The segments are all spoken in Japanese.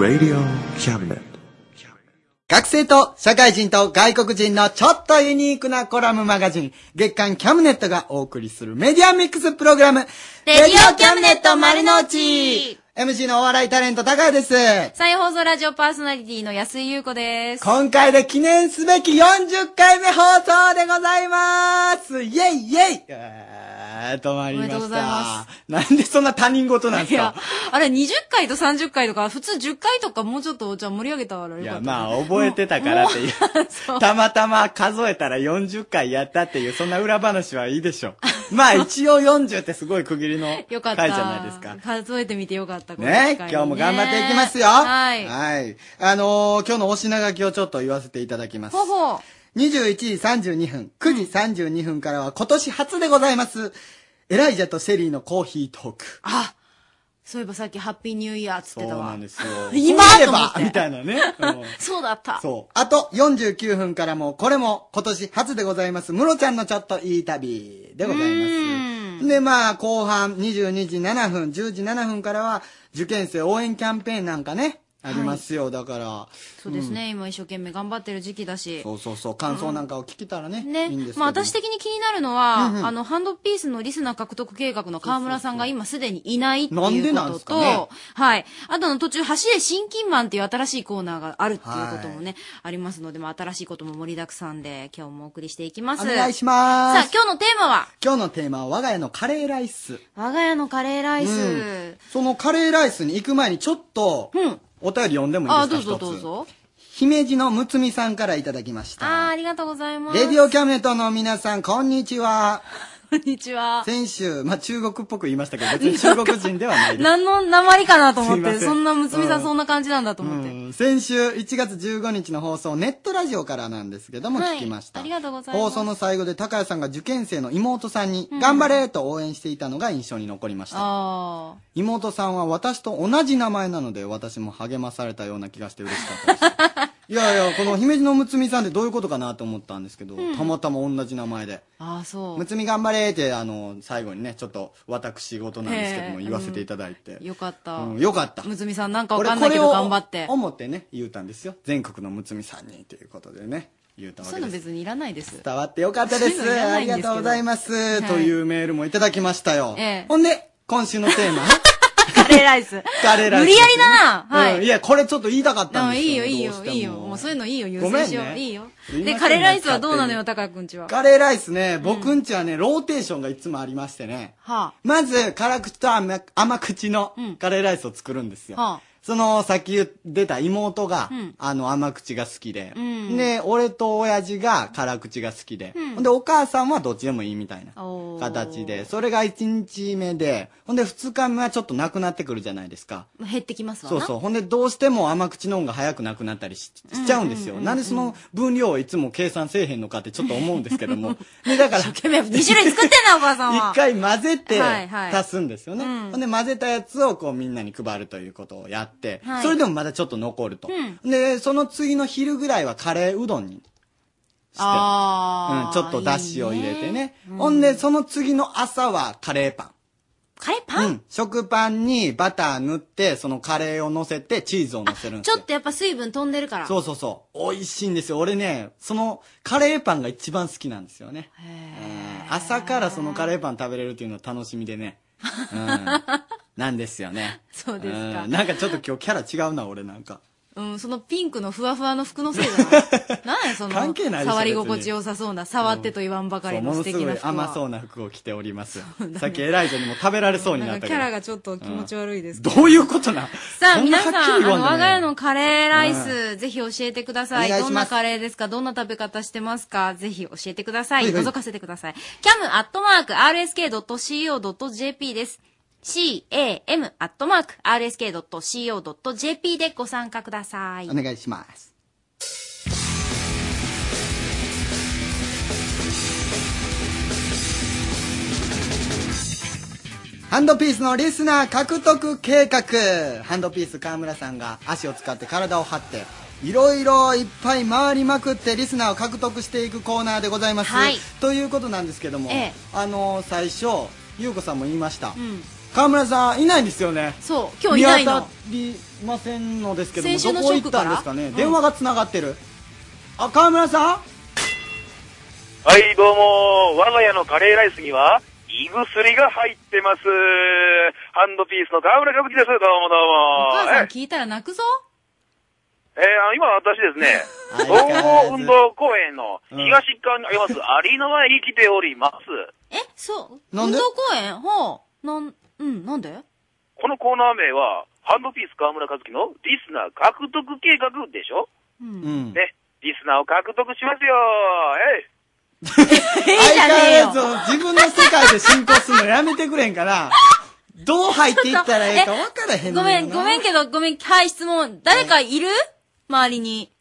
Radio Cabinet. 学生と社会人と外国人のちょっとユニークなコラムマガジン、月刊キャムネットがお送りするメディアミックスプログラム、レディオキャムネット丸の内 MC のお笑いタレント高谷です。再放送ラジオパーソナリティの安井優子です。今回で記念すべき40回目放送でございますイェイイェイあー止まりました。おめでとうございまなんでそんな他人事なんですか、あれ20回と30回とか、普通10回とかもうちょっと、じゃあ盛り上げたら。いや、まあ、覚えてたからっていう。たまたま数えたら40回やったっていう、そんな裏話はいいでしょう。まあ、一応40ってすごい区切りの よかった。回じゃないですか。数えてみてよかった。ね機会に今日も頑張っていきますよ。はい。はい。あのー今日のお品書きをちょっと言わせていただきます。ほほう。21時32分、9時32分からは今年初でございます。エライジャとシェリーのコーヒートーク。あ、そういえばさっきハッピーニューイヤーっつってたわ。そうなんですよ 今ばみたいなね。うんそうだった。そう。あと49分からも、これも今年初でございます。ムロちゃんのちょっといい旅でございます。で、まあ、後半22時7分、10時7分からは、受験生応援キャンペーンなんかね、ありますよ。だから。そうですね、今一生懸命頑張ってる時期だし。そうそうそう。感想なんかを聞けたらね。ねいいんですまあ私的に気になるのは、うんうんあの、ハンドピースのリスナー獲得計画の河村さんが今すでにいないっていうことと、はい。あとの途中、橋で新金マンっていう新しいコーナーがあるっていうこともね、ありますので、まあ新しいことも盛りだくさんで、今日もお送りしていきます。お願いしますさあ、今日のテーマは、今日のテーマは我が家のカレーライス。我が家のカレーライス。うんそのカレーライスに行く前にちょっと、お便り読んでもいいあ、ですかどうぞどうぞ。姫路のむつみさんからいただきました。あー、ありがとうございます。レディオキャメットの皆さん、こんにちは。こんにちは。先週、まあ、中国っぽく言いましたけど、別に中国人ではないです。何の鉛かなと思って、すいませんそんなむつみさうんんそんな感じなんだと思って。うん先週1月15日の放送、ネットラジオからなんですけども、はい聞きました。ありがとうございます放送の最後で高谷さんが受験生の妹さんに、頑張れと応援していたのが印象に残りました。あ妹さんは私と同じ名前なので、私も励まされたような気がして嬉しかったです。いやいや、この姫路のむつみさんってどういうことかなと思ったんですけど、うんたまたま同じ名前で。あ。ああ、そう。むつみ頑張れって、あの、最後にね、ちょっと私事なんですけども、へえ言わせていただいて。よかった。うんよかった。むつみさんなんかわかんないけど頑張って。思ってね、言うたんですよ。全国のむつみさんにということでね、言うたわそういうのけです。別にいらないです。伝わってよかったです。そういうのいらなあいんですけどりがとうございます。はいというメールもいただきましたよ。ええほんで、今週のテーマ。カレーライス。カレーライス。無理やりだなはいうんいや、これちょっと言いたかったんあですよ。いいよ、いいよいいよ。もうそういうのいいよ、優先しよう。いいよ。で、カレーライスはどうなのよ、高谷くんちは？カレーライスね、僕んちはね、ローテーションがいつもありましてね。はまず、辛口と甘甘口のカレーライスを作るんですよ。はあその、さっき出た妹が、うんあの、甘口が好きで、うんで、俺と親父が辛口が好きで、うんほんで、お母さんはどっちでもいいみたいな形で、それが1日目で、ほんで2日目はちょっとなくなってくるじゃないですか。減ってきますわな。そうそう。ほんで、どうしても甘口の方が早くなくなったりししちゃうんですよ。なんでその分量をいつも計算せえへんのかってちょっと思うんですけども。で、だから、2種類作ってんな、お母さんは。一回混ぜてはいはい足すんですよね。うんほんで混ぜたやつをこうみんなに配るということをやって、はいそれでもまだちょっと残ると。うで、その次の昼ぐらいはカレーうどんにして、あうん、ちょっとだしを入れてね。うんほんで、その次の朝はカレーパン。カレーパン、うん。食パンにバター塗って、そのカレーを乗せてチーズを乗せるんですよちょっとやっぱ水分飛んでるから。そうそうそう。美味しいんですよ。俺ね、そのカレーパンが一番好きなんですよね。うん朝からそのカレーパン食べれるっていうのは楽しみでね。うん。なんですよね。そうですかんなんかちょっと今日キャラ違うな、俺なんか。うん、そのピンクのふわふわの服のせいじゃない なんやその、関係ない触り心地よさそうな、触ってと言わんばかりの素そうものすごい敵な服は。甘そうな服を着ております。さっきエライザにも食べられそうになったキャラがちょっと気持ち悪いですけどういうことなん？さあ、皆さん、あの、我が家のカレーライうス、ぜひ教えてください。どんなカレーですか？どんな食べ方してますか？ぜひ教えてください。はいはい覗かせてください。cam.rsk.co.jp です。cam.rsk.co.jp でご参加ください。お願いします。ハンドピースのリスナー獲得計画ハンドピース河村さんが足を使って体を張っていろいろいっぱい回りまくってリスナーを獲得していくコーナーでございます、はいということなんですけども、ええあの最初優子さんも言いました、うん。川村さんいないんですよね。そう今日いないの。見当たりませんのですけども先週のどこ行っショックから？たんですかね、うん。電話がつながってる。あ川村さん？はい、どうも。我が家のカレーライスには、胃薬が入ってます。ハンドピースの川村歌舞伎です。どうもどうお母さん聞いたら泣くぞ。えーあの今私ですね、相総合運動公園の東側にありますアリーナ前に来ております。えそう？運動公園？ほう。なんうんなんで？このコーナー名は、ハンドピース川村和樹のリスナー獲得計画でしょ？ううんんね。リスナーを獲得しますよ。えい。ええじゃねえよ相変わらず自分の世界で進行するのやめてくれんから どう入っていったらええか分からへんのごめん、ごめんけど、ごめん、はい、質問。誰かいる？周りに。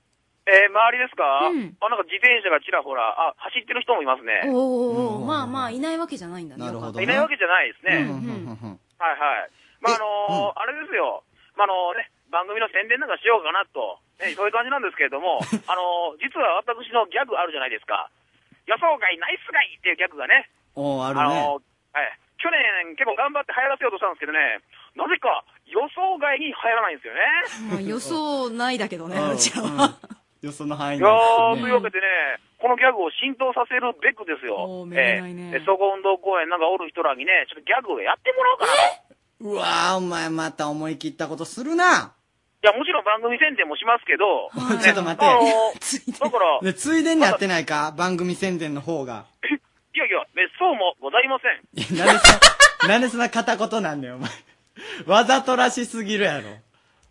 えー周りですか、うんあ、なんか自転車がちらほら、あ、走ってる人もいますね。おーおーおうんーまあまあ、いないわけじゃないんだね。なるほどいないわけじゃないですね。うんうんうんはいはい。まあ、あのーあれですよ。まあ、あのね、番組の宣伝なんかしようかなと、ね、そういう感じなんですけれども、あのー実は私のギャグあるじゃないですか。予想外ナイスガイっていうギャグがね、おーあるね、あのーはい。去年結構頑張って流行らせようとしたんですけどね、なぜか予想外に流行らないんですよね。まあ予想ないだけどね、うんうちは。よその範囲いやー、ね。というわけでね、このギャグを浸透させるべくですよ。おー。めでないね。えー総合運動公園なんかおる人らにね、ちょっとギャグをやってもらおうかな。と。うわーお前また思い切ったことするな。いや、もちろん番組宣伝もしますけど、はいちょっと待って。あのー だから、でついでにやってないか？番組宣伝の方が。いやいや、別荘もございません。いやなんでそなんでそんな片言なんだよお前。わざとらしすぎるやろ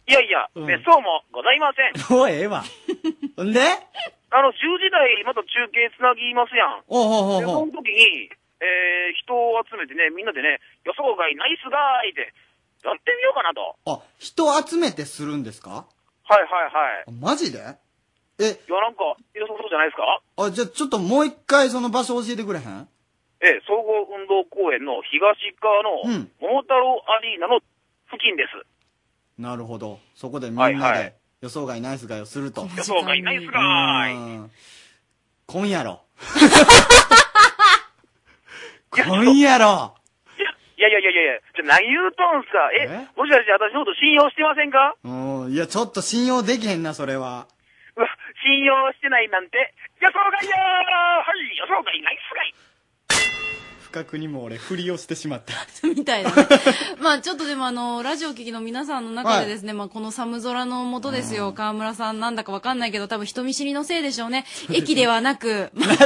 いやいや、うん別荘もございません。もうええわ ほんで？あの、10時台また中継つなぎますやん。おうほうほで、うほその時に、えー、人を集めてね、みんなでね、予想外ナイスガイって、やってみようかなと。うあ人集めてするんですか？はいはいはい。あマジで？え？いや、なんか、良さそうじゃないですか？あじゃあちょっともう一回その場所教えてくれへん？えー、総合運動公園の東側のうん、桃太郎アリーナの付近です。なるほど。そこでみんなはいはでい。予想外ナイスガイをすると。予想外ナイスガイ。うん。今夜ろ。今夜ろ。いやいやいやいやいや、じゃ何言うとんすか？ええ？もしかして私のこと信用してませんか？うん。いやちょっと信用できへんなそれは。うわ、信用してないなんて、予想外やー。はい、予想外ナイスガイ不覚にも俺振りをしてしまった。みたいなね。まあちょっとでもあの、ラジオ聞きの皆さんの中でですね、まあこの寒空の下ですよ、河村さんなんだかわかんないけど、多分人見知りのせいでしょうね。駅ではなく、全く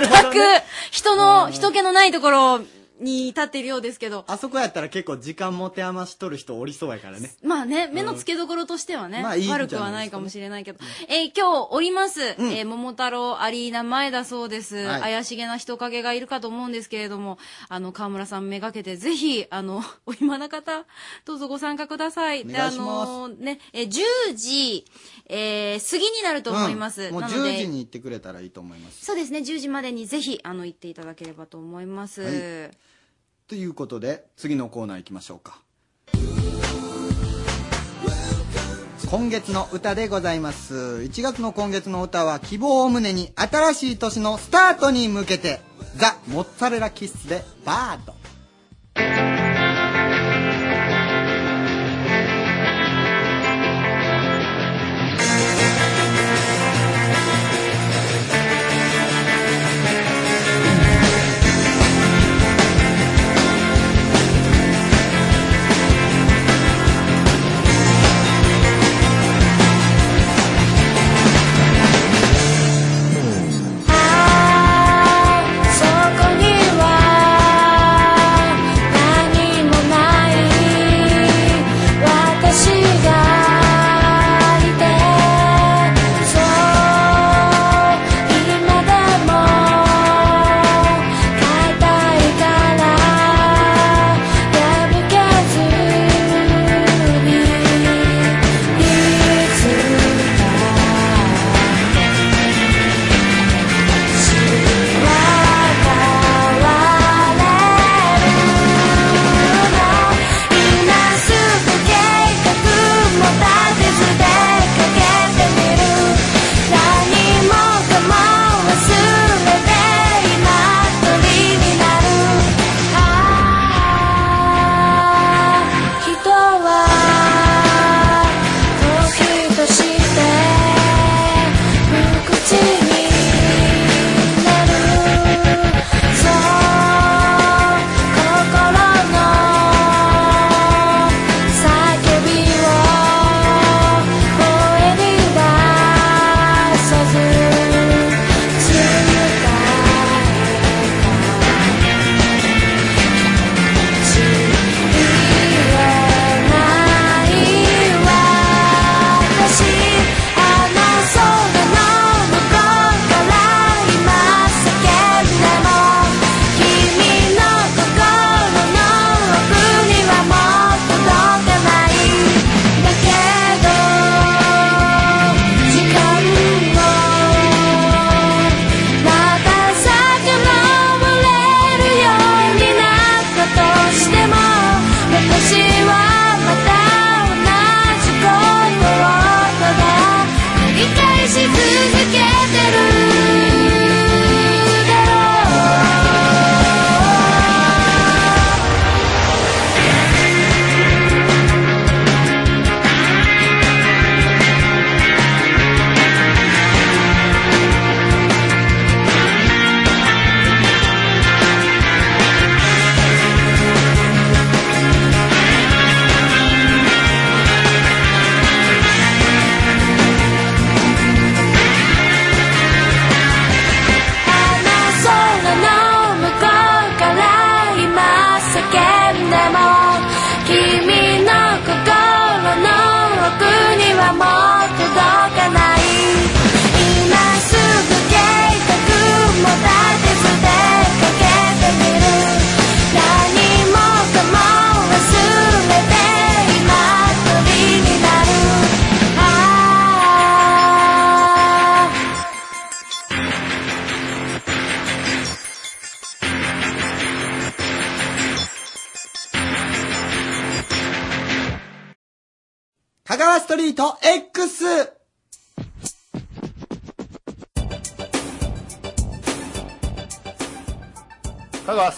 人の、人気のないところに立っているようですけど、あそこやったら結構時間持て余しとる人おりそうやからね。まあね、目の付けどころとしてはね、まあいいんじゃない悪くはないかもしれないけど。えー今日おります、うん。えー桃太郎アリーナ前だそうです、はい。怪しげな人影がいるかと思うんですけれども、あの、河村さんめがけて、ぜひ、あの、お暇な方、どうぞご参加ください。お願いします。で、あのね、えー10時、えー過ぎになると思います。うん。もうなの10時で、に行ってくれたらいいと思います。そうですね、10時までにぜひ、あの、行っていただければと思います。はいということで次のコーナー行きましょうか。今月の歌でございます。1月の今月の歌は希望を胸に新しい年のスタートに向けてザ・モッツァレラキッスでバード。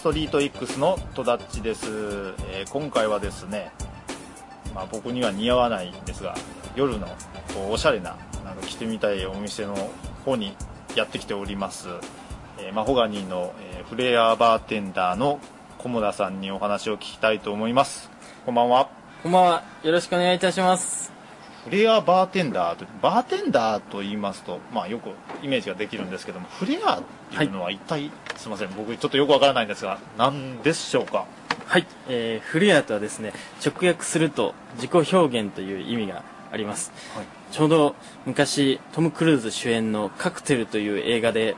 トリート X の戸田っちです、えー今回はですね、まあ、僕には似合わないんですが夜のこうおしゃれななんか着てみたいお店の方にやってきております、えーマホガニーの、えーフレアバーテンダーの菰田さんにお話を聞きたいと思いますこんばんはこんばんは。よろしくお願いいたします。フレアバーテンダーとバーテンダーと言いますと、まあ、よくイメージができるんですけどもフレアっていうのは一体、すいません僕ちょっとよくわからないんですが何でしょうか？はい。えー、フレアとはですね、直訳すると自己表現という意味があります。はいちょうど昔、トム・クルーズ主演のカクテルという映画で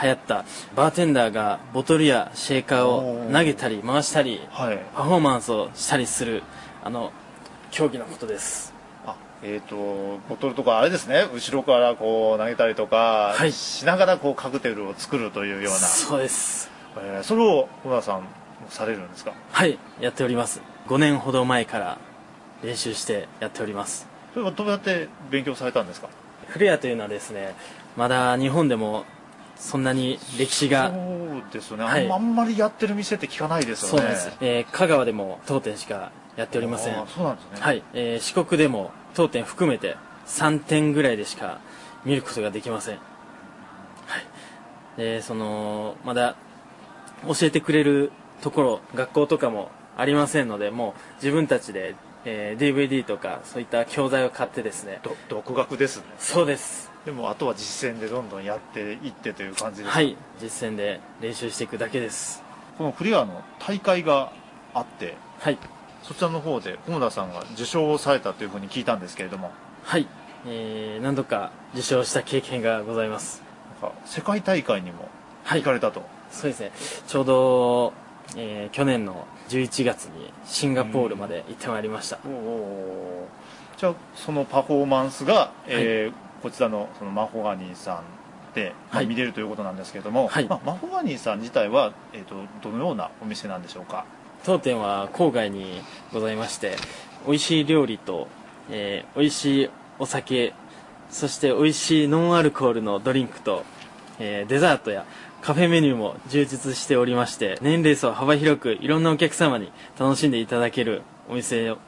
流行ったバーテンダーがボトルやシェーカーを投げたり回したり、はいパフォーマンスをしたりする、あの、競技のことです。あえっ、とボトルとかあれですね。後ろからこう投げたりとかはい。しながらこうカクテルを作るというような、そうです。えーそれを小田さんもされるんですか？はい、やっております。5年ほど前から練習してやっております。それはどうやって勉強されたんですか？フレアというのはですねまだ日本でもそんなに歴史がそうですよね、はい。あんまりやってる店って聞かないですよね。そうです、えー香川でも当店しかやっておりません。そうなんですね。はい、えー四国でも当店含めて3店ぐらいでしか見ることができません。はい。でそのまだ教えてくれるところ学校とかもありませんのでもう自分たちで、えー DVD とかそういった教材を買ってですね。ど独学ですね。そうです。でもあとは実践でどんどんやっていってという感じですか？はい。実践で練習していくだけです。このフレアの大会があってはいそちらの方で菰田さんが受賞をされたというふうに聞いたんですけれども。はい、えー、何度か受賞した経験がございます。なんか世界大会にもはい。行かれたと、そうですね。ちょうど、えー去年の11月にシンガポールまで行ってまいりました、おおじゃあそのパフォーマンスが、えーこちらのそのマホガニーさんで、まあはい。見れるということなんですけれども、はい。まあ、マホガニーさん自体は、えー、とどのようなお店なんでしょうか？当店は郊外にございまして美味しい料理と、えー美味しいお酒そして美味しいノンアルコールのドリンクと、えーデザートやカフェメニューも充実しておりまして年齢層幅広くいろんなお客様に楽しんでいただけるお店を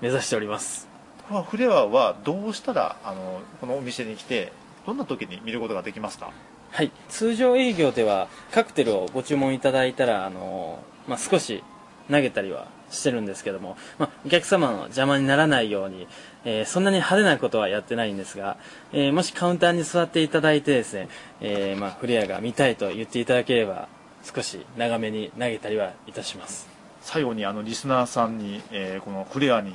目指しております。このフレアはどうしたらあのこのお店に来てどんな時に見ることができますか？はい、通常営業ではカクテルをご注文いただいたら、あのまあ、少し投げたりはしてるんですけども、まあ、お客様の邪魔にならないように、えーそんなに派手なことはやってないんですが、えーもしカウンターに座っていただいてですね、えーまあ、フレアが見たいと言っていただければ少し長めに投げたりはいたします。最後にあのリスナーさんに、えーこのフレアに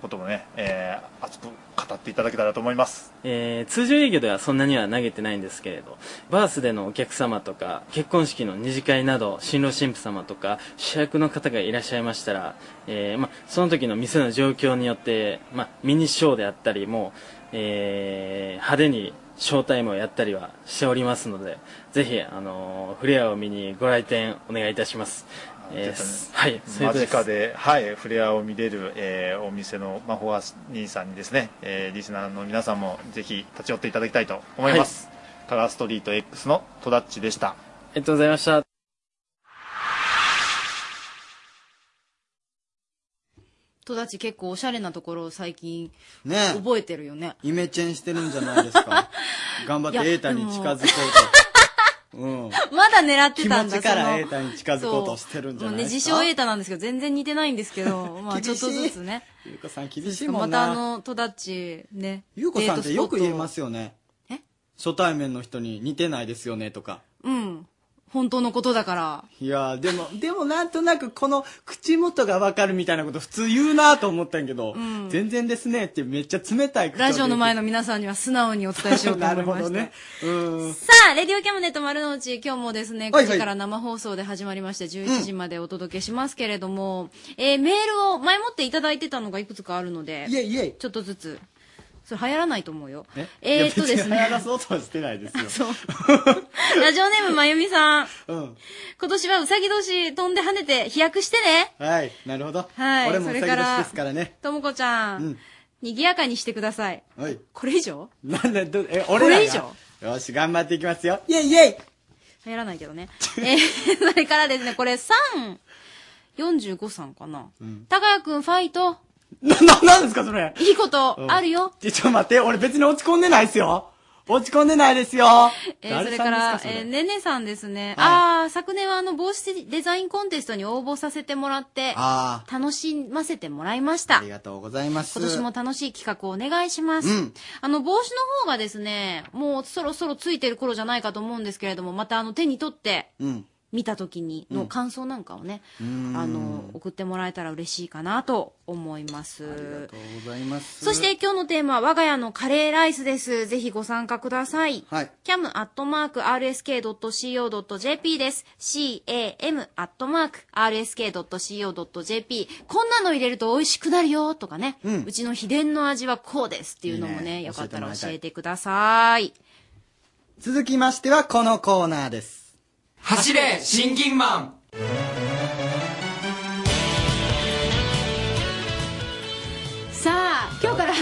こともね、えー熱く語っていただけたらと思います。えー通常営業ではそんなには投げてないんですけれどバースデーのお客様とか結婚式の二次会など新郎新婦様とか主役の方がいらっしゃいましたら、えーま、その時の店の状況によって、ま、ミニショーであったりも、えー派手にショータイムをやったりはしておりますのでぜひ、あのーフレアを見にご来店お願いいたします、えー絶はいそういう間近で、はい、フレアを見れる、えーお店のマホガ兄さんにですね、えーリスナーの皆さんもぜひ立ち寄っていただきたいと思います、香川ストリート X のトダッチでした。ありがとうございました。戸田ち結構おしゃれなところを最近ね覚えてるよね。イメチェンしてるんじゃないですか。頑張ってエータに近づこうと。うん。まだ狙って気たんだ持ちからそのエータに近づこうとしてるんじゃないもうね、ですか。自称エータなんですけど、全然似てないんですけど、まあちょっとずつね。ゆうこさん厳しいもまんな。たあの、戸田っち、ね。ゆうこさんってよく言えます。すよね。え？初対面の人に似てないですよねとか。うん。本当のことだから。いやーでも、でもなんとなくこの口元がわかるみたいなこと普通言うなと思ったんやけど、ん全然ですねってめっちゃ冷たいラジオの前の皆さんには素直にお伝えしようとな思いました。るほどね。うん。さあ、レディオキャムネット丸の内、今日もですね、はいはい9時から生放送で始まりまして、11時までお届けしますけれども、えーメールを前もっていただいてたのがいくつかあるので、イェイイェイ。ちょっとずつ、それ流行らないと思うよ。え？えーっとですいや別に流行らね。そうとはしてないですよ。そう。ラジオネームまゆみさん。うん。今年はうさぎ年飛んで跳ねて飛躍してね。はい。なるほど。はい俺もうさぎ年ですからね。ともこちゃん。うん賑やかにしてください。はい。これ以上？なんで、ど、え、こ俺らが？れ以上？よし、頑張っていきますよ。イェイイェイ流行らないけどね。えーそれからですね、これ3、45さんかな。高谷くんファイト。な、な、なんですかそれ。いいことあるよ。ちょ、ちょ、待って、俺別に落ち込んでないですよ。落ち込んでないですよ。えー誰それからさんです、かそれえーねねさんですね。はああ、昨年はあの帽子デザインコンテストに応募させてもらって、あ楽しませてもらいましあ、あたり。がとうございます。今年も楽しい企画をお願いします。うんあの、帽子の方がですね、もうそろそろついてる頃じゃないかと思うんですけれども、またあの手に取ってうん。見た時にの感想なんかをね、んあの、送ってもらえたら嬉しいかなと思います。ありがとうございます。そして、今日のテーマは我が家のカレーライスです。ぜひご参加ください。はい。cam.rsk.co.jp です。cam.rsk.co.jp こんなの入れると美味しくなるよとかね、ううんちの秘伝の味はこうですっていうのもね、ねよかったら教えてください。続きましては、このコーナーです。走れ、シンキンマン。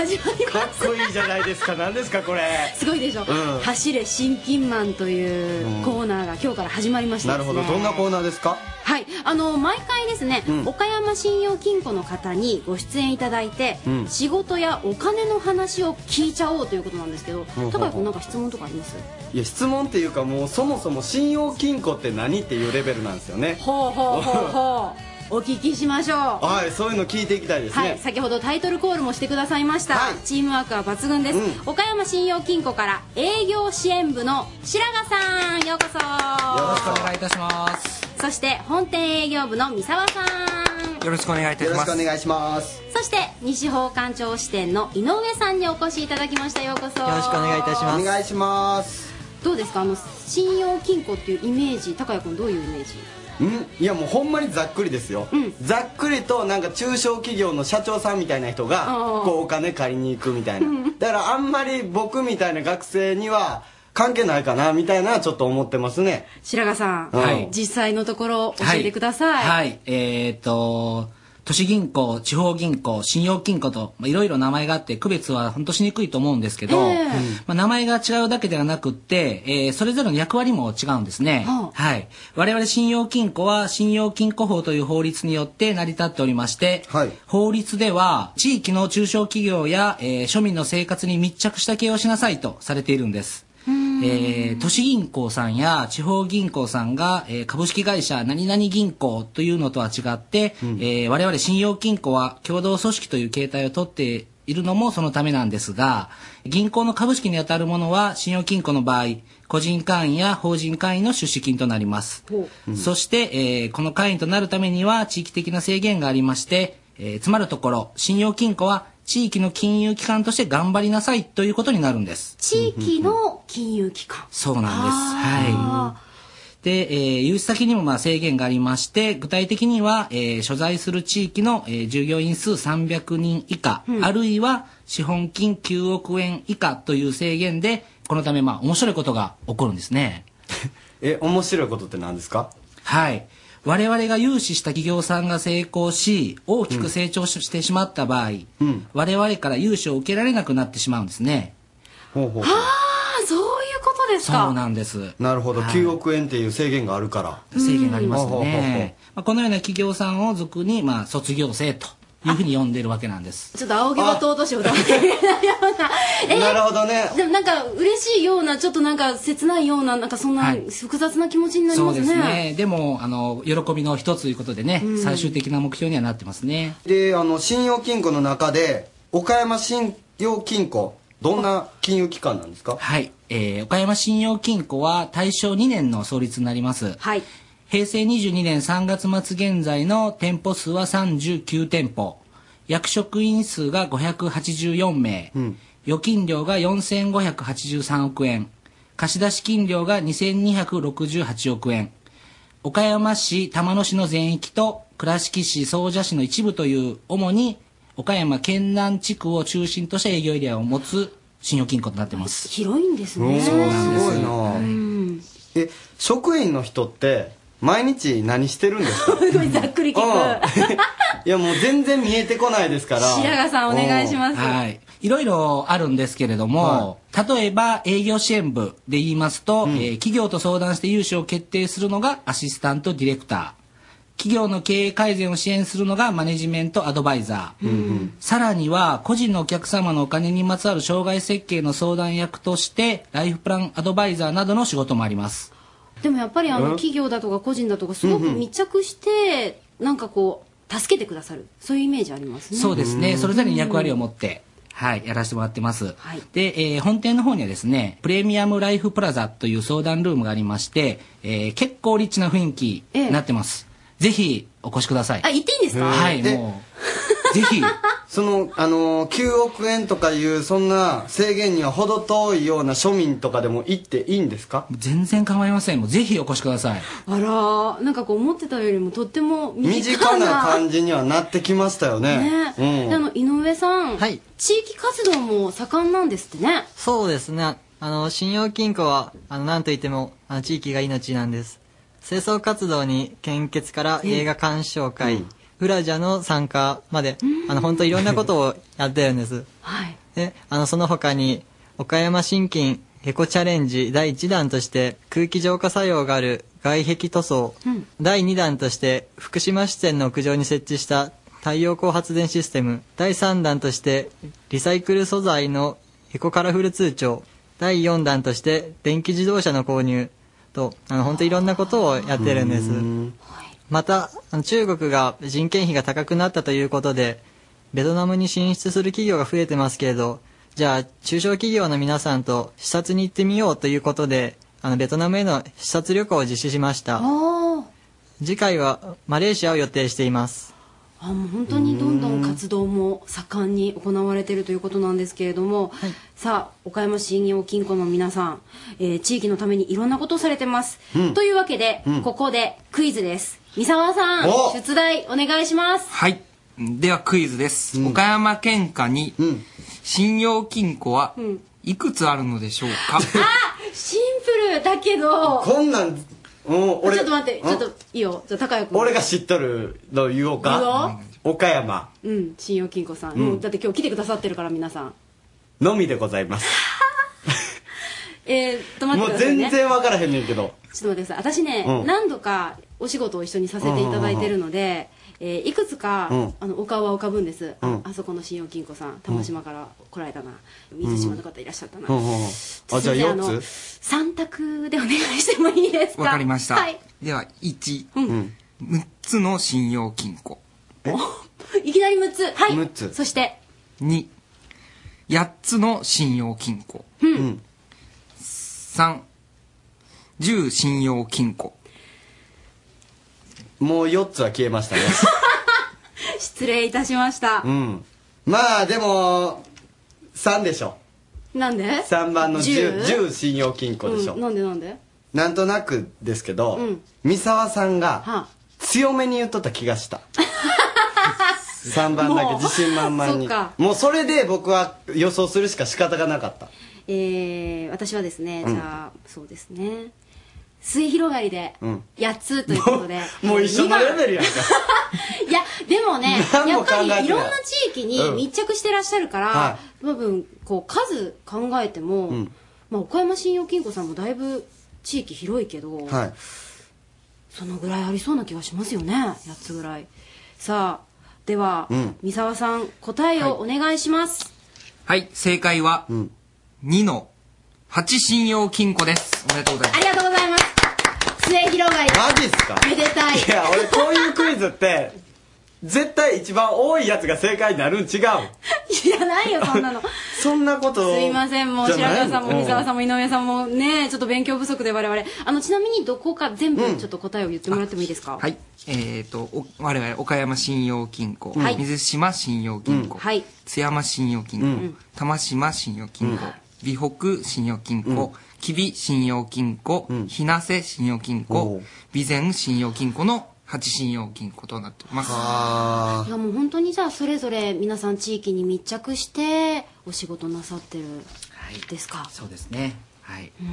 始まりかっます。こいいじゃないですか。何ですか、これ。すごいでしょ、うん走れ新金マンというコーナーが今日から始まりましたなるほど。どんなコーナーですか？はい、あの毎回ですね、うん岡山信用金庫の方にご出演いただいて、うん仕事やお金の話を聞いちゃおうということなんですけど、高谷君なんか質問とかあります？いや、質問っていうかもう、そもそも信用金庫って何っていうレベルなんですよね。ほうほうほうほう、お聞きしましょう。はい、そういうの聞いていきたいですね。はい、先ほどタイトルコールもしてくださいました、はい。チームワークは抜群です、うん。岡山信用金庫から営業支援部の白髪さんようこそ。よろしくお願いいたします。そして本店営業部の三沢さん。よろしくお願いいたよします。ろしくお願いします。そして西方館長支店の井上さんにお越しいただきました。ようこそ。よろしくお願いいたしお願いします。どうですか？あの信用金庫っていうイメージ高谷君どういうイメージ？ん？いやもうほんまにざっくりですよ、うん。ざっくりとなんか中小企業の社長さんみたいな人がこうお金借りに行くみたいな。だからあんまり僕みたいな学生には関係ないかなみたいなちょっと思ってますね。白髪さん、はい。実際のところ教えてください、はい。えっ、と、都市銀行、地方銀行、信用金庫と、まあいろいろ名前があって、区別は本当しにくいと思うんですけど、ええまあ、名前が違うだけではなくって、えーそれぞれの役割も違うんですね。ははい。我々信用金庫は、信用金庫法という法律によって成り立っておりまして、はい法律では、地域の中小企業や、えー庶民の生活に密着した経営をしなさいとされているんです。えー都市銀行さんや地方銀行さんが、えー株式会社何々銀行というのとは違って、えー我々信用金庫は共同組織という形態をとっているのもそのためなんですが、銀行の株式にあたるものは信用金庫の場合、個人会員や法人会員の出資金となります。そして、えーこの会員となるためには地域的な制限がありまして、えーつまるところ、信用金庫は地域の金融機関として頑張りなさいということになるんです。地域の金融機関そうなんです。あはい。で、えー融資先にもまあ制限がありまして、具体的には、えー所在する地域の、えー従業員数300人以下、あるいは資本金9億円以下という制限で、このためまあ面白いことが起こるんですね。え面白いことって何ですか？はい。我々が融資した企業さんが成功し、大きく成長ししてしまった場合、うん。我々から融資を受けられなくなってしまうんですね。ほうほうほう。あそういうことですそかうなんです。なるほど、はい。9億円っていう制限があるから。制限がありますね。まあ、このような企業さんを俗に、まあ、卒業生というふうに呼んでるわけなんです。ちょっと青毛羽尊しを歌ってくれないようなえなるほどねでもなんか嬉しいようなちょっとなんか切ないようななんかそんなはい複雑な気持ちになりそうますね,、ですね。でも、あの、喜びの一つということでね、最終的な目標にはなってますね。であの信用金庫の中で岡山信用金庫どんな金融機関なんですか？はい。えー岡山信用金庫は大正2年の創立になります。はい平成22年3月末現在の店舗数は39店舗。役職員数が584名。ん預金料が4583億円。貸出金料が2268億円。岡山市玉野市の全域と倉敷市総社市の一部という主に岡山県南地区を中心とした営業エリアを持つ信用金庫となっています。広いんですおーねすごいなえ職員の人って毎日何してるんですか？ざっくり聞く。いやもう全然見えてこないですから白髪さんお願いします。はい。いろいろあるんですけれども、例えば営業支援部で言いますと、えー企業と相談して融資を決定するのがアシスタントディレクター。企業の経営改善を支援するのがマネジメントアドバイザー。さらには、個人のお客様のお金にまつわる障害設計の相談役として、ライフプランアドバイザーなどの仕事もあります。でもやっぱりあのうん？企業だとか個人だとかすごく密着して、なんかこう、助けてくださる。そういうイメージありますね。そうですね。それぞれに役割を持って、はい、やらせてもらってます。で、えー本店の方にはですね、プレミアムライフプラザという相談ルームがありまして、えー結構リッチな雰囲気になってます。ぜひ、お越しください。あ、言っていいんですか？はい、でもう、ぜひ。その、あのー、9億円とかいう、そんな制限には程遠いような庶民とかでも行っていいんですか？全然構いません。もうぜひお越しください。あらー、なんかこう思ってたよりもとっても身身近な近な。感じにはなってきましたよね。ね、うんであの井上さん、地域活動も盛んなんですってね。そうですね。あの、信用金庫は、あの、なんといっても、あの、地域が命なんです。清掃活動に献血から映画鑑賞会、フラジャの参加まで、あの、本当いろんなことをやってるんです。はい。で、あの、その他に、岡山新金エコチャレンジ第1弾として、空気浄化作用がある外壁塗装、うん第2弾として、福島支店の屋上に設置した太陽光発電システム、第3弾として、リサイクル素材のエコカラフル通帳、第4弾として、電気自動車の購入と、あの、本当いろんなことをやってるんです。また、中国が人件費が高くなったということで、ベトナムに進出する企業が増えてますけれど、じゃあ、中小企業の皆さんと視察に行ってみようということで、あの、ベトナムへの視察旅行を実施しました。次回はマレーシアを予定しています。あもう本当にどんどん活動も盛んに行われているということなんですけれども、さあ岡山信用金庫の皆さん、えー地域のためにいろんなことをされてます、うん。というわけで、うん。ここでクイズです。三沢さんお。出題お願いします。はい。ではクイズです。岡山県下に信用金庫はうん。いくつあるのでしょうか、シンプルだけど。こんなん、うん、俺、ちょっと待ってちょっといいよ。じゃあ高谷君。俺が知っとるの言おうか。岡山。うん信用金庫さん、うん。もうだって今日来てくださってるから皆さん。のみでございます。えー、っと待ってくださいね。全然わからへんねんけど。ちょっと待ってください。私ね、うん。何度かお仕事を一緒にさせていただいてるので、えーいくつか、うん。あのお顔は浮かぶんです、あうん。あそこの信用金庫さん玉島から来られたな、水島の方いらっしゃったな、うんうんうん。あ、じゃあすいません4のつ3択でお願いしてもいいですか？わかりました。はい。では、1、うん。6つの信用金庫。いきなり6つ。はい。6つ。そして2、8つの信用金庫。うん。3、10信用金庫。もう4つは消えましたね。失礼いたしました、うん。まあでも、3でしょ。なんで？3番の 10, 10 10信用金庫でしょ。うん、なんで？なんで？なんとなくですけど、うん。三沢さんがは強めに言っとった気がした。3番だけ自信満々に。そっか。もうそれで僕は予想するしか仕方がなかった。えー、私はですね、うん。じゃあそうですね末広がりでうん。8つということで。もう一緒のレベルやんか。いやでもね何もやっぱり考えてない。いろんな地域にうん。密着してらっしゃるから、は多分こう数考えても、うん。まあ、岡山信用金庫さんもだいぶ地域広いけど、はい。そのぐらいありそうな気がしますよね8つぐらい。さあでは、うん。三沢さん答えをお願いします、はい、正解は、2の8信用金庫です。おめでとうございます。ありがとうございます。末広がり。マジっすか？めでたい。いや俺こういうクイズって絶対一番多いやつが正解になるん違う。いらないよそんなの。そんなことすいませんもう白川さんもうん。三沢さんも井上さんもねちょっと勉強不足で我々。あのちなみにどこか全部ちょっと答えを言ってもらってもいいですか、はい。えっ、と、お我々、岡山信用金庫、はい。水島信用金庫、はい。津山信用金庫、うん。玉島信用金庫、美北信用金庫、吉備信用金庫、日生信用金庫、備前信用金庫の8信用金庫となっております。いやもう本当にじゃあそれぞれ皆さん地域に密着してお仕事なさってるですか、そうですね。はい。う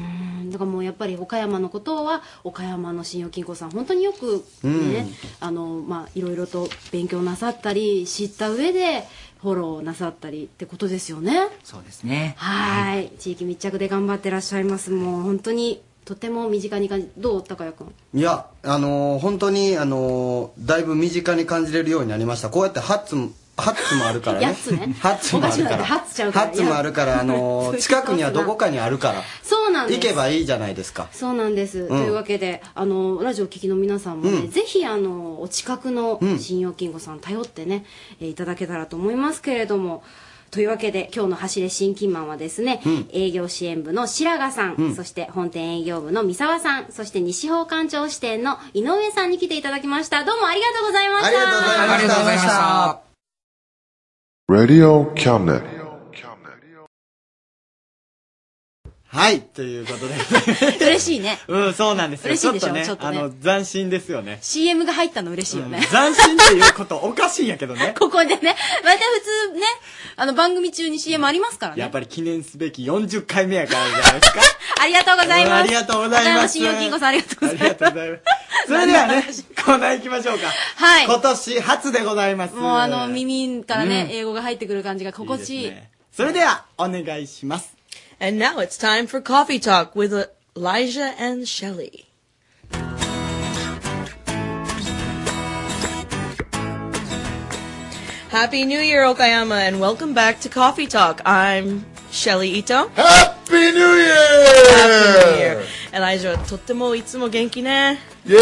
ん。だからもうやっぱり岡山のことは岡山の信用金庫さん本当によくね、うん。あのまあいろいろと勉強なさったり知った上でフォローなさったりってことですよね。そうですね。はい。地域密着で頑張ってらっしゃいます。もう本当にとても身近に感じどう高谷君？いや、あのー本当に、あのーだいぶ身近に感じれるようになりました。こうやってハッツも、ハッツもあるからね。八つね。ハッツもあるから。ハッツちゃうから。ハッツもあるから、あのー近くにはどこかにあるから。そうなんです。行けばいいじゃないですか。そうなんです、というわけであのラジオを聴きの皆さんもね、うん。ぜひあのお近くのうん。信用金庫さん頼ってね、えーいただけたらと思いますけれども。というわけで今日の走れ新金マンはですね、うん。営業支援部の白髪さん、うん。そして本店営業部の三沢さんそして西方館長支店の井上さんに来ていただきました。どうもありがとうございました。ありがとうございました。ありがとうございました。Radio Cabinet. はい、ということで。嬉しいね うん、そうなんですよ。嬉しいでしょ？ちょっとね、ちょっとねあの、斬新ですよね。CM が入ったの嬉しいよね、斬新っていうことおかしいんやけどね。ここでねまた普通ねあの番組中に CM ありますからねやっぱり記念すべき40回目やからじゃないですか。ありがとうございます。ありがとうございます岡山信用金庫さんありがとうございます。ありがとうございます。それではね、コーナー行きましょうか。はい今年初でございます。もうあの耳からね、うん英語が入ってくる感じが心地いい。それでは、お願いします。And now it's time for Coffee Talk with Elijah and Shelley. Happy New Year, Okayama, and welcome back to Coffee Talk. I'm Shelly Ito. Happy New Year! Happy New Year. Elijah, とってもいつも元気ね。 Yeah,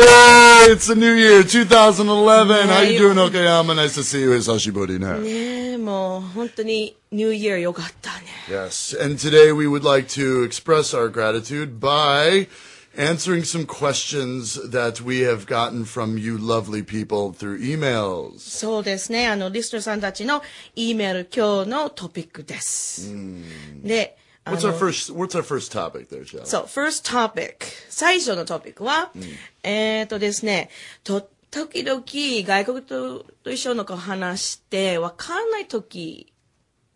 it's the new year, 2011. How you Yeah. doing, Okayama? Nice to see you, Hisashiburi. ne. ねえ、もう本当に New Year よかったね。 Yes, and today we would like to express our gratitude by answering some questions that we have gotten from you lovely people through emails. そうですね。あの、リスナーさんたちの E メール今日のトピックです。で、あ What's our の first? What's our first topic there, Shell? そう、first topic。最初のトピックは、えっ、とですね、と、時々外国とと一緒の子話して、わかんない時、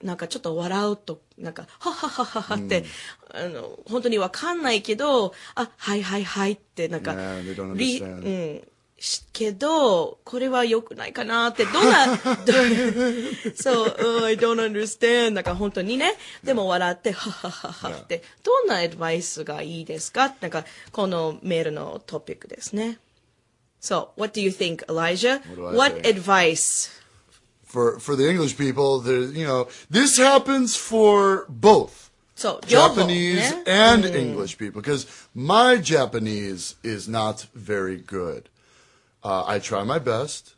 なんかちょっと笑うと、なんか、はははははって、あの、本当にわかんないけど、あ、はいはいはいって、なんか、Yeah. うん。しけど、これは良くないかなって、どんな、どそう、うん I don't understand. なんか本当にね、でも笑って、ははははって、どんなアドバイスがいいですかなんか、このメールのトピックですね。So, what do you think, Elijah? What What advice? For for the English people, there, you know, this happens for both. そう、両方 Japanese ね and うん English people because my Japanese is not very good. Uh, I try my best.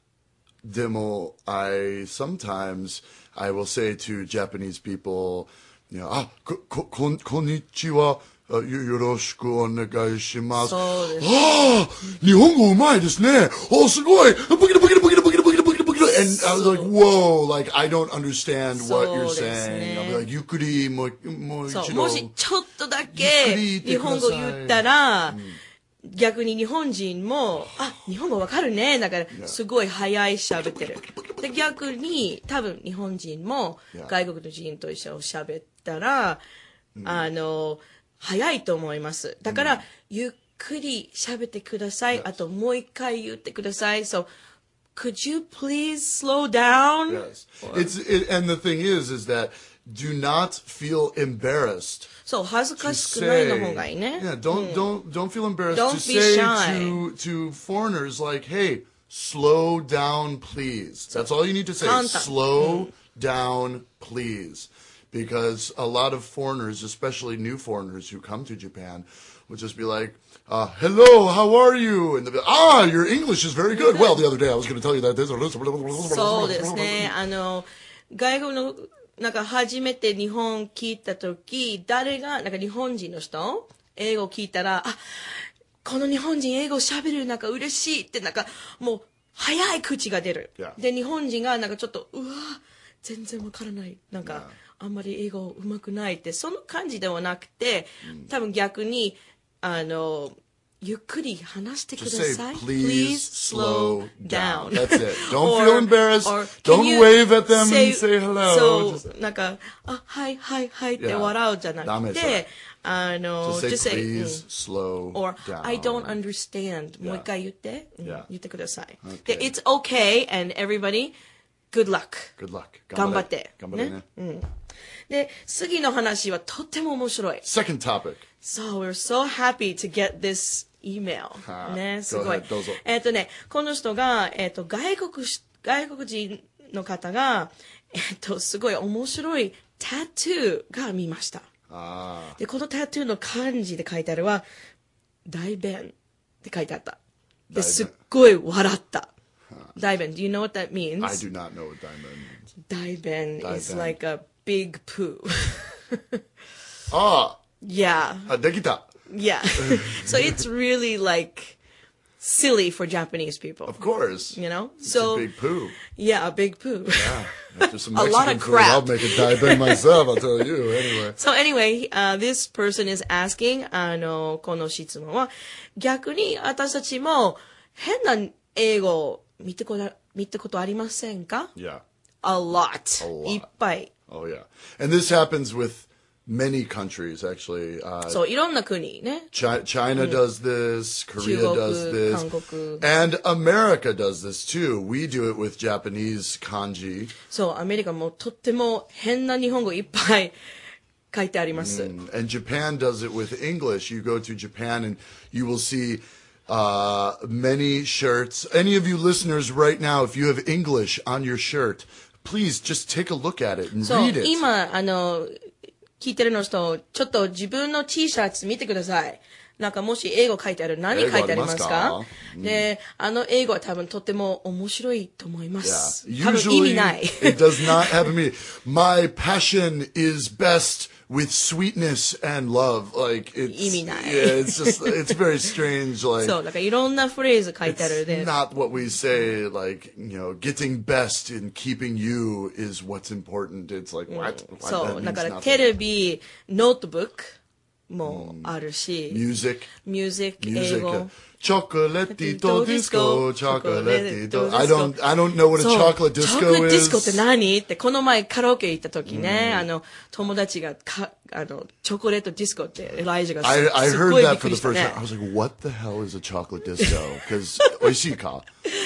Demo, I sometimes I will say to Japanese people, you know, ah, ko, ko, kon, konnichiwa, uh, yo- yoroshiku onegai shimasu. そうです。ああ日本語うまいですねおすごいブキドブキドブキドブキドブキドブキドブキド And I was like, whoa, like I don't understand what you're そうですね。 saying. I'll be like, ゆっくりもう、もう一度。そう、もしちょっとだゆっくけり日本語言ったら、 逆に日本人も、あ、日本語わかるね。だから、すごい早い喋ってる。で、逆に、多分日本人も.外国の人と一緒に喋ったら、あの、早いと思います。だから、ゆっくり喋ってください。あと、もう一回言ってください。そう、could you please slow down? Yes. It's, it, and the thing is, is that do not feel embarrassed. そう、恥ず to かしくない say, の方がいいね。 yeah, don't, don't, don't feel embarrassed Don't to be say shy. to, to foreigners like, hey, slow down, please. That's all you need to say. 簡単。 Slow down, please. Because a lot of foreigners, especially new foreigners who come to Japan, would just be like, uh, hello, how are you? And they'll be like, ah, your English is very good. Well, the other day I was going to tell you that this. そうですね。あの、外国の、 なんか初めて日本聞いたとき、誰が、なんか日本人の人、英語聞いたら、あ、この日本人英語喋るなんか嬉しいって、なんかもう早い口が出る。で、日本人がなんかちょっと、うわ、全然わからない。なんか、あんまり英語うまくないって、その感じではなくて、多分逆に、あの、ゆっくり話してくだ Just say, さい。 please slow down. down. That's it. Don't Or- feel embarrassed. or can Don't you wave at them say- and say hello. そう Just- なんか、あ、はいはいはいって Yeah. 笑うじゃなダメそれくて、あの、 Just say, just say, please うん slow or down. I don't understand. もう一回言って、うん Yeah. 言ってください。 Okay. で、it's okay and everybody, good luck. Good luck. 頑張って。頑張れねね。うん。で、次の話はとっても面白い。 Second topic. So we're so happy to get this email. はいね、すごい ahead どうぞ。えっ、とね、この人が、えっ、と、外国し、外国人の方が、えっ、と、すごい面白いタトゥーが見ました。Ah. で、このタトゥーの漢字で書いてあるは、大弁って書いてあった。で、すっごい笑った。大弁、do you know what that means? I do not know what diamond means. 大弁 is like a big poo. Ah, yeah. ah, できた. Yeah. so it's really like silly for Japanese people. Of course. You know? It's so a big poo. yeah, a big poo. After some A lot Mexican of food, crap. I'll make a diamond myself, I'll tell you. Anyway. so anyway, uh, this person is asking, あの、この質問は、逆に私たちも変な英語を見たこと見たことありませんか Yeah. A lot. A lot. いっぱい。 Oh, yeah. And this happens with many countries, actually. Uh, そう、いろんな国ね。 Chi- China does this, Korea 中国、 does this, 韓国。 and America does this too. We do it with Japanese kanji. そう、アメリカもとっても変な日本語いっぱい書いてあります。 And Japan does it with English. You go to Japan and you will see uh, many shirts. Any of you listeners right now, if you have English on your shirt, please just take a look at it and そう read、it. 今、あの、 聞いてるの人、ちょっと自分の T シャツ見てください。なんかもし英語書いてある、何書いてありますかで、あの英語は多分とっても面白いと思いま.す。多分意味ない。it does not have meaning. My passion is best with sweetness and love. Like it's 意味ない。yeah, it's just it's very strange. Like そう、だからいろんなフレーズ書いてある it's で。not what we say. Like you know, getting best in keeping you is what's important. It's like what? そう、だから.テレビ、ノートブックもあるし、ミュージック、英.語。Chocolate disco, chocolate. Chocolate I don't, I don't know what a そう chocolate チョ disco コレートディスコって is. 何って、この前カラオケ行った時ね、あの、友達がか、あの、チョコレートディスコって、エライジがす I, I す heard ごいびっ that く for り the した first ね time. I was like, what the hell is a chocolate disco? Because, 美味しいか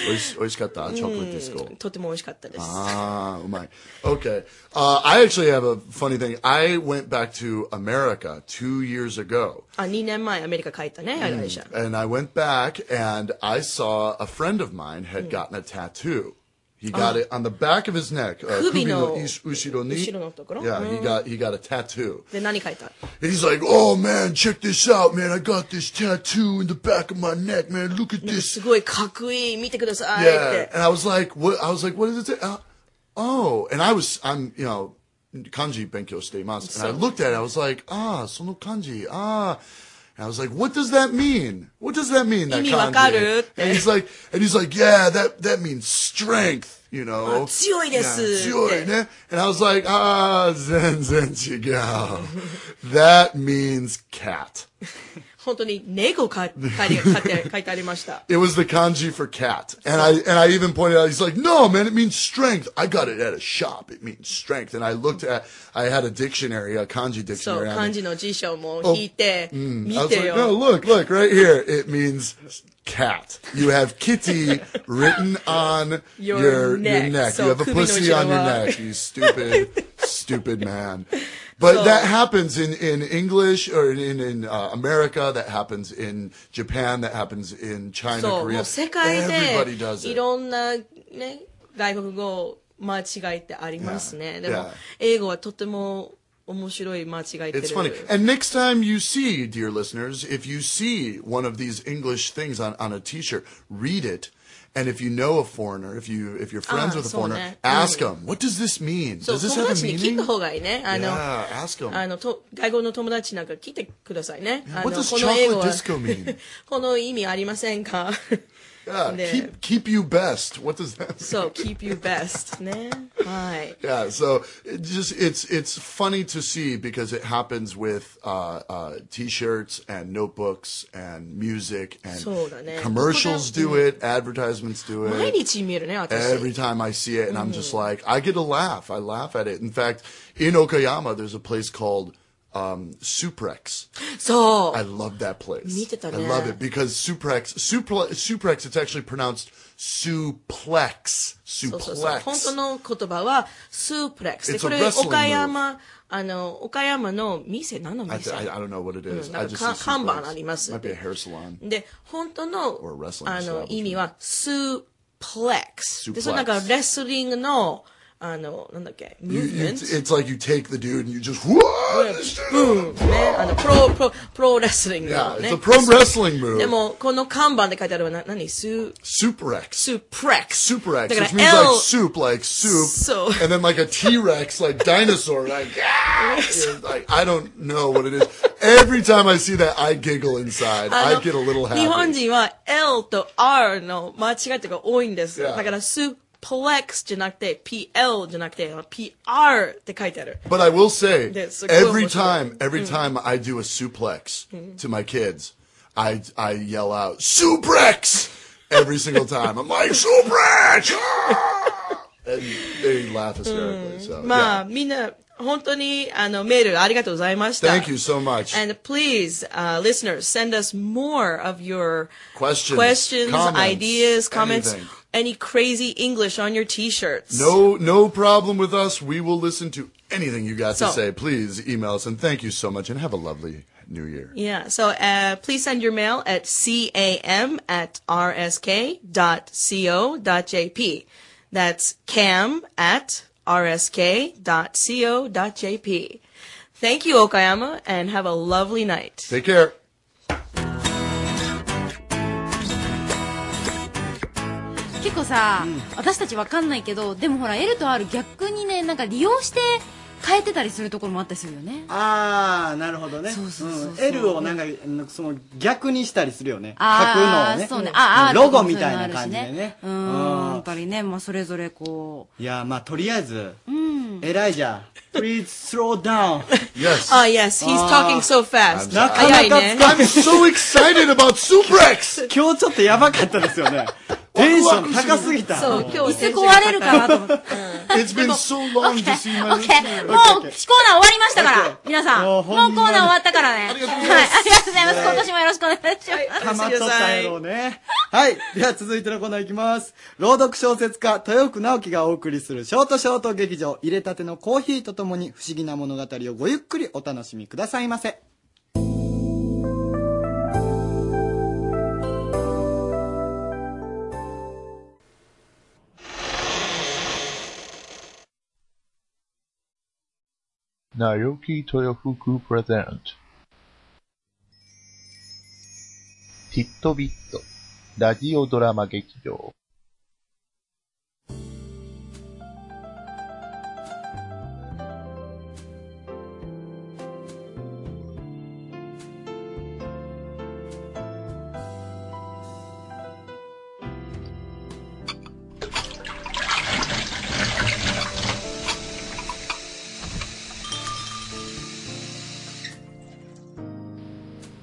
美味し美味しかった chocolate disco. とても美味しかったです。 Ah, oh my. Okay. Uh, I actually have a funny thing. I went back to America two years ago. あ、2年前アメリカ帰ったね、エライジャ。 And I went back and I saw a friend of mine had gotten a tattoo. He got it on the back of his neck. Uh, 首の首の後ろに。後ろのところ？ Yeah, he got he got a tattoo. で、何書いた And he's like, "Oh man, check this out, man! I got this tattoo in the back of my neck, man. Look at なんか this." すごいかっこいい、見てくださいっ Yeah, て。 and I was like, "What?" I was like, "What does it say?" Uh, oh, and I was, I'm, you know, kanji benkyo shiteimasu, and I looked at it. I was like, "Ah, sono kanji, ah." And I was like, "What does that mean? What does that mean?" That 意味わかる？ kanji? And he's like, and he's like, "Yeah, that that means strength." You know, あ強いですって。 Yeah, 強いね. And I was like, ah, zen zen chigao. That means cat. 本当に猫か書いて書いて書いてありました。 It was the kanji for cat. And I and I even pointed out, he's like, no, man, it means strength. I got it at a shop. It means strength. And I looked at, I had a dictionary, a kanji そう、 dictionary. on 漢 it. 字の辞書も引いて、 Mm. 見 I was て like, よ。 no, look, look, right here. It means cat. You have kitty written on Your your, neck. your neck. So, you have a 首の pussy 後ろ on your は neck. You stupid, stupid man. But So- that happens in, in English or in, in uh, America. That happens in Japan. That happens in China, そう、も Korea. う世界 Everybody で does い it. ろんなね、外国語間違いってありますね。 Yeah. でも Yeah.、英語はとても面白い間違いってる。 It's funny. And next time you see, dear listeners, if you see one of these English things on, on a t-shirt, read it. And if you know a foreigner, if you if you're friends Ah, with a そうね。 foreigner, ask them, what does this mean? そう、 Does this 友 have a 達に聞い meaning? た方がいいね。あの、 Yeah, ask them. あの、と外国の友達なんか聞いてくださいね。あ What の、 does この英語 chocolate は disco mean? この意味ありませんか yeah, keep keep you best. What does that mean? So keep you best. man. Hi. Yeah, so it just it's it's funny to see because it happens with uh, uh, t-shirts and notebooks and music and commercials do it, advertisements do it. Every time I see it and I'm just like I get a laugh. I laugh at it. In fact, in Okayama there's a place called um, Suprex. そう。 I love that place. 見てたね。 I love it because Suprex, Suplex, Suprex, it's actually pronounced suplex. そうそうそう。本 Suplex. 当の言葉は、スープレックス。で、 It's こ a れ、 wrestling 岡山、あの、岡山の店、何の I, 店 I, I don't know what it is. うん I なん just か see 看板 suplex. あります。 Might be a hair salon. で、本当の Or a wrestling、あの、 establishment. 意味は、スープレックス。で、 Suplex. それなんか、レスリングの、 あの、なんだっけ、ム You, ーブ you, メント it's like you take the dude and you just, whoa! うん。ね、あの、プロ、プロ、プロレスリング Yeah, のね。 it's a pro wrestling move. でも、この看板で書いてあるのは、な、何スー、 Suprex. スープレックス。 Superex, だから which means L like soup, like soup, So- and then like a T-Rex, like dinosaur, like, ah! It's like I don't know what it is. Every time I see that, I giggle inside. あ I の get a little 日本 happy. 人は L と R の間違いとか多いんです。 Yeah. だから、スー プレックスじゃなくて、PL じゃなくて、PR って書いてある。 But I will say, That's a every good time, every time I do a suplex to my kids, I I yell out suplex every single time. I'm like suplex, ah!" and they laugh hysterically. So まあ、 yeah. みんな、本当に、あの、メールありがとうございました。 Thank you so much. And please, uh, listeners, send us more of your Questions, questions comments, ideas, comments, anything. any crazy English on your t-shirts. No, no problem with us. We will listen to anything you got to say. Please email us and thank you so much and have a lovely new year. Yeah, so uh, please send your mail at cam at rsk.co.jp. That's cam at rsk.co.jp. Thank you, Okayama, and have a lovely night. Take care. 結構さ、私たちわかんないけどでもほら L と R 逆にねなんか利用して変えてたりするところもあったりするよね。ああなるほどね。そうそうそうう。ん。L をなんかその逆にしたりするよね。あー書くのをね。そうね。ああロゴみたいな感じでね。ううん。んやっぱりね、まあ、それぞれこいやまあとりあえずううん。偉いじゃん Please slow down. Yes. Oh, yes, he's talking so fast. なかなか早いね。I'm so excited about Suprex! 今日ちょっとやばかったですよねテンション高すぎたそう、今日いつ壊れるかなと思って。It's been so long to see my オッケー。もう、コーナー終わりましたから。皆さん。もうコーナー終わったからね。はい。ありがとうございます。今年もよろしくお願いします。たまっとったやろうね。はい。では続いてのコーナーいきます。朗読小説家、豊福直樹がお送りするショートショート劇場、入れたてのコーヒーとともに不思議な物語をごゆっくりお楽しみくださいませ。なよき豊福プレゼント。ティットビット、ラジオドラマ劇場。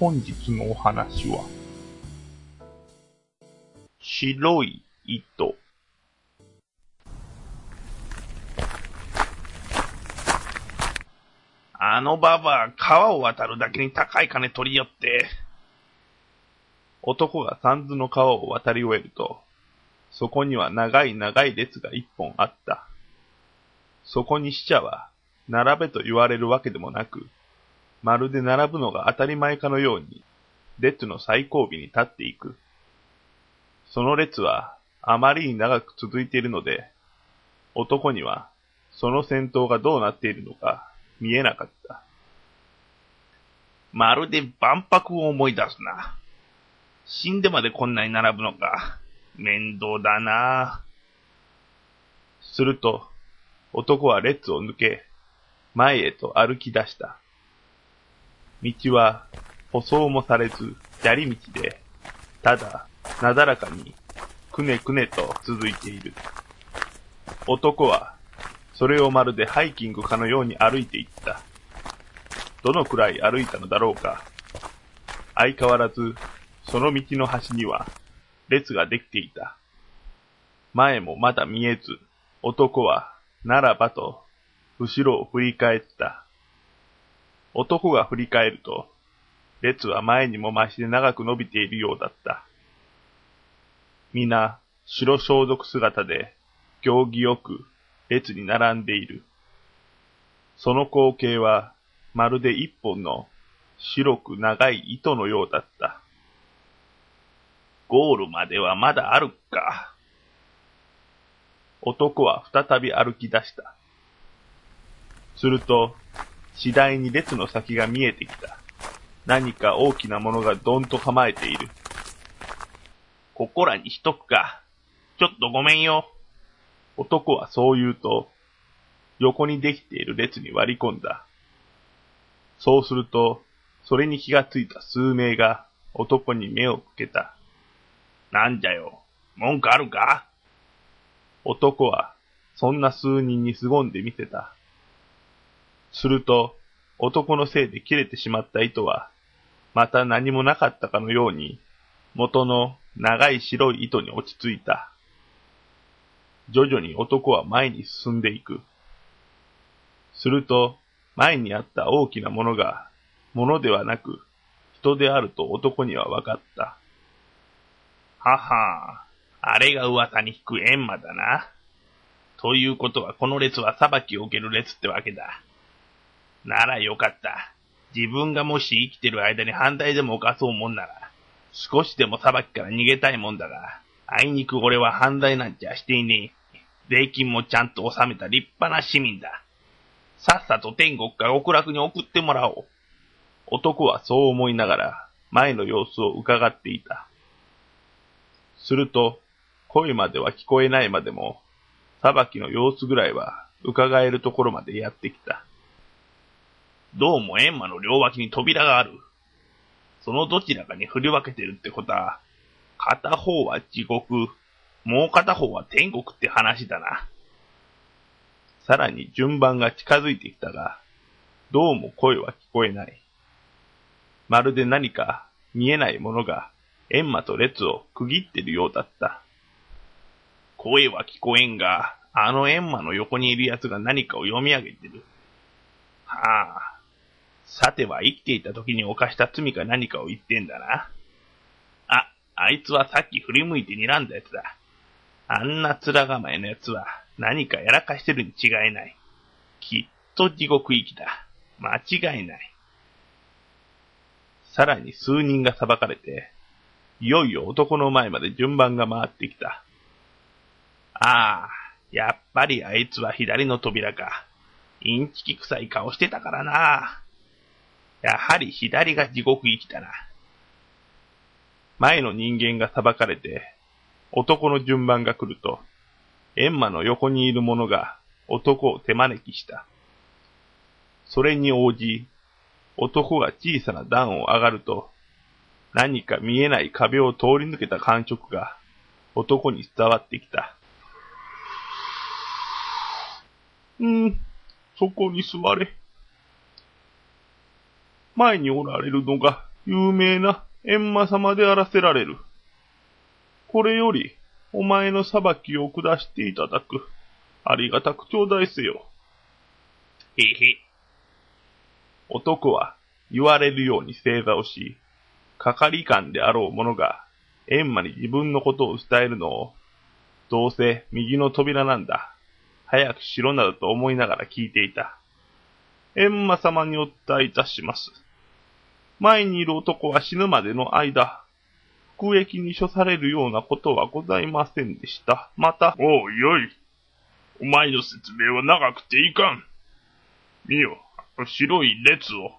本日のお話は、白い糸。あのババア、川を渡るだけに高い金取り寄って、男が三途の川を渡り終えると、そこには長い長い列が一本あった。そこに死者は、並べと言われるわけでもなく、まるで並ぶのが当たり前かのように、列の最後尾に立っていく。その列はあまりに長く続いているので、男にはその戦闘がどうなっているのか見えなかった。まるで万博を思い出すな。死んでまでこんなに並ぶのか。面倒だな。すると、男は列を抜け、前へと歩き出した。道は舗装もされず砂利道で、ただ、なだらかに、くねくねと続いている。男は、それをまるでハイキングかのように歩いていった。どのくらい歩いたのだろうか。相変わらず、その道の端には、列ができていた。前もまだ見えず、男は、ならばと、後ろを振り返った。男が振り返ると、列は前にも増して長く伸びているようだった。皆、白装束姿で、行儀よく、列に並んでいる。その光景は、まるで一本の、白く長い糸のようだった。ゴールまではまだあるか。男は再び歩き出した。すると、次第に列の先が見えてきた。何か大きなものがどんと構えている。ここらにしとくか。ちょっとごめんよ。男はそう言うと、横にできている列に割り込んだ。そうすると、それに気がついた数名が男に目を向けた。なんじゃよ、文句あるか？男は、そんな数人に凄んでみせた。すると、男のせいで切れてしまった糸は、また何もなかったかのように、元の長い白い糸に落ち着いた。徐々に男は前に進んでいく。すると、前にあった大きなものが、ものではなく、人であると男には分かった。ははあれが噂に聞く閻魔だな。ということはこの列は裁きを受ける列ってわけだ。ならよかった。自分がもし生きてる間に反対でも犯そうもんなら、少しでも裁きから逃げたいもんだが、あいにく俺は反対なんちゃしていねえ。税金もちゃんと納めた立派な市民だ。さっさと天国から極楽に送ってもらおう。男はそう思いながら、前の様子を伺っていた。すると、声までは聞こえないまでも、裁きの様子ぐらいは伺えるところまでやってきた。どうも閻魔の両脇に扉がある。そのどちらかに振り分けてるってことは、片方は地獄、もう片方は天国って話だな。さらに順番が近づいてきたが、どうも声は聞こえない。まるで何か見えないものが閻魔と列を区切ってるようだった。声は聞こえんが、あの閻魔の横にいる奴が何かを読み上げてる。はあ。さては生きていた時に犯した罪か何かを言ってんだな。あ、あいつはさっき振り向いて睨んだやつだ。あんな面構えのやつは何かやらかしてるに違いない。きっと地獄行きだ。間違いない。さらに数人が裁かれて、いよいよ男の前まで順番が回ってきた。ああ、やっぱりあいつは左の扉か。インチキ臭い顔してたからな。やはり左が地獄行きだな。前の人間が裁かれて、男の順番が来ると、閻魔の横にいる者が男を手招きした。それに応じ、男が小さな段を上がると、何か見えない壁を通り抜けた感触が男に伝わってきた。うん、そこに座れ。前におられるのが有名な閻魔様であらせられる。これよりお前の裁きを下していただく。ありがたく頂戴せよ。へへ。男は言われるように正座をし、係官であろう者が閻魔に自分のことを伝えるのを、どうせ右の扉なんだ。早くしろなどと思いながら聞いていた。閻魔様にお伝えいたします。前にいる男は死ぬまでの間、服役に処されるようなことはございませんでした。また、おいおい、お前の説明は長くていかん。見よ、白い列を、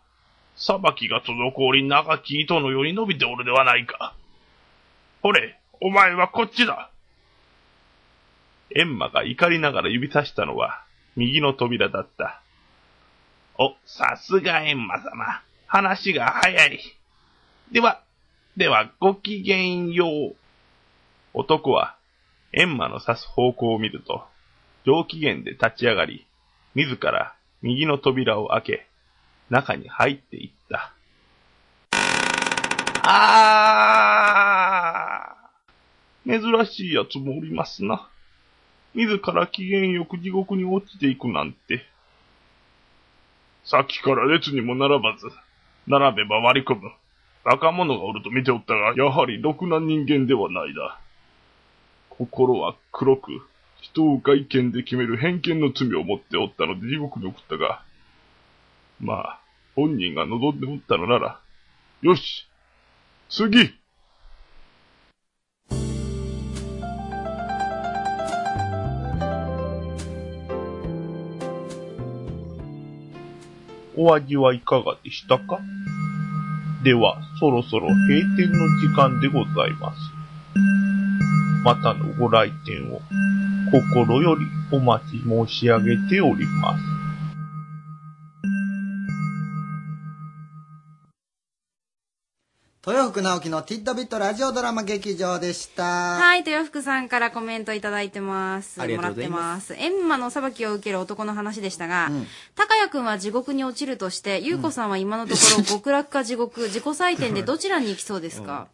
裁きが滞り長き糸のように伸びておるではないか。ほれ、お前はこっちだ。エンマが怒りながら指さしたのは、右の扉だった。お、さすがエンマ様。話が早い。では、では、ごきげんよう。男は、エンマの指す方向を見ると、上機嫌で立ち上がり、自ら右の扉を開け、中に入っていった。あー珍しい奴もおりますな。自ら機嫌よく地獄に落ちていくなんて。さっきから列にも並ばず、並べば割り込む。若者がおると見ておったが、やはりろくな人間ではないだ。心は黒く、人を外見で決める偏見の罪を持っておったので地獄に送ったが、まあ、本人が望んでおったのなら、よし次お味はいかがでしたか？では、そろそろ閉店の時間でございます。またのご来店を心よりお待ち申し上げております。福直樹のティットビットラジオドラマ劇場でした。はい、豊福さんからコメントいただいてます。ありがとうございもらまってます。エンマの裁きを受ける男の話でしたが、うん高谷くんは地獄に落ちるとして、ゆうこさんは今のところ極楽か地獄、自己採点でどちらに行きそうですか、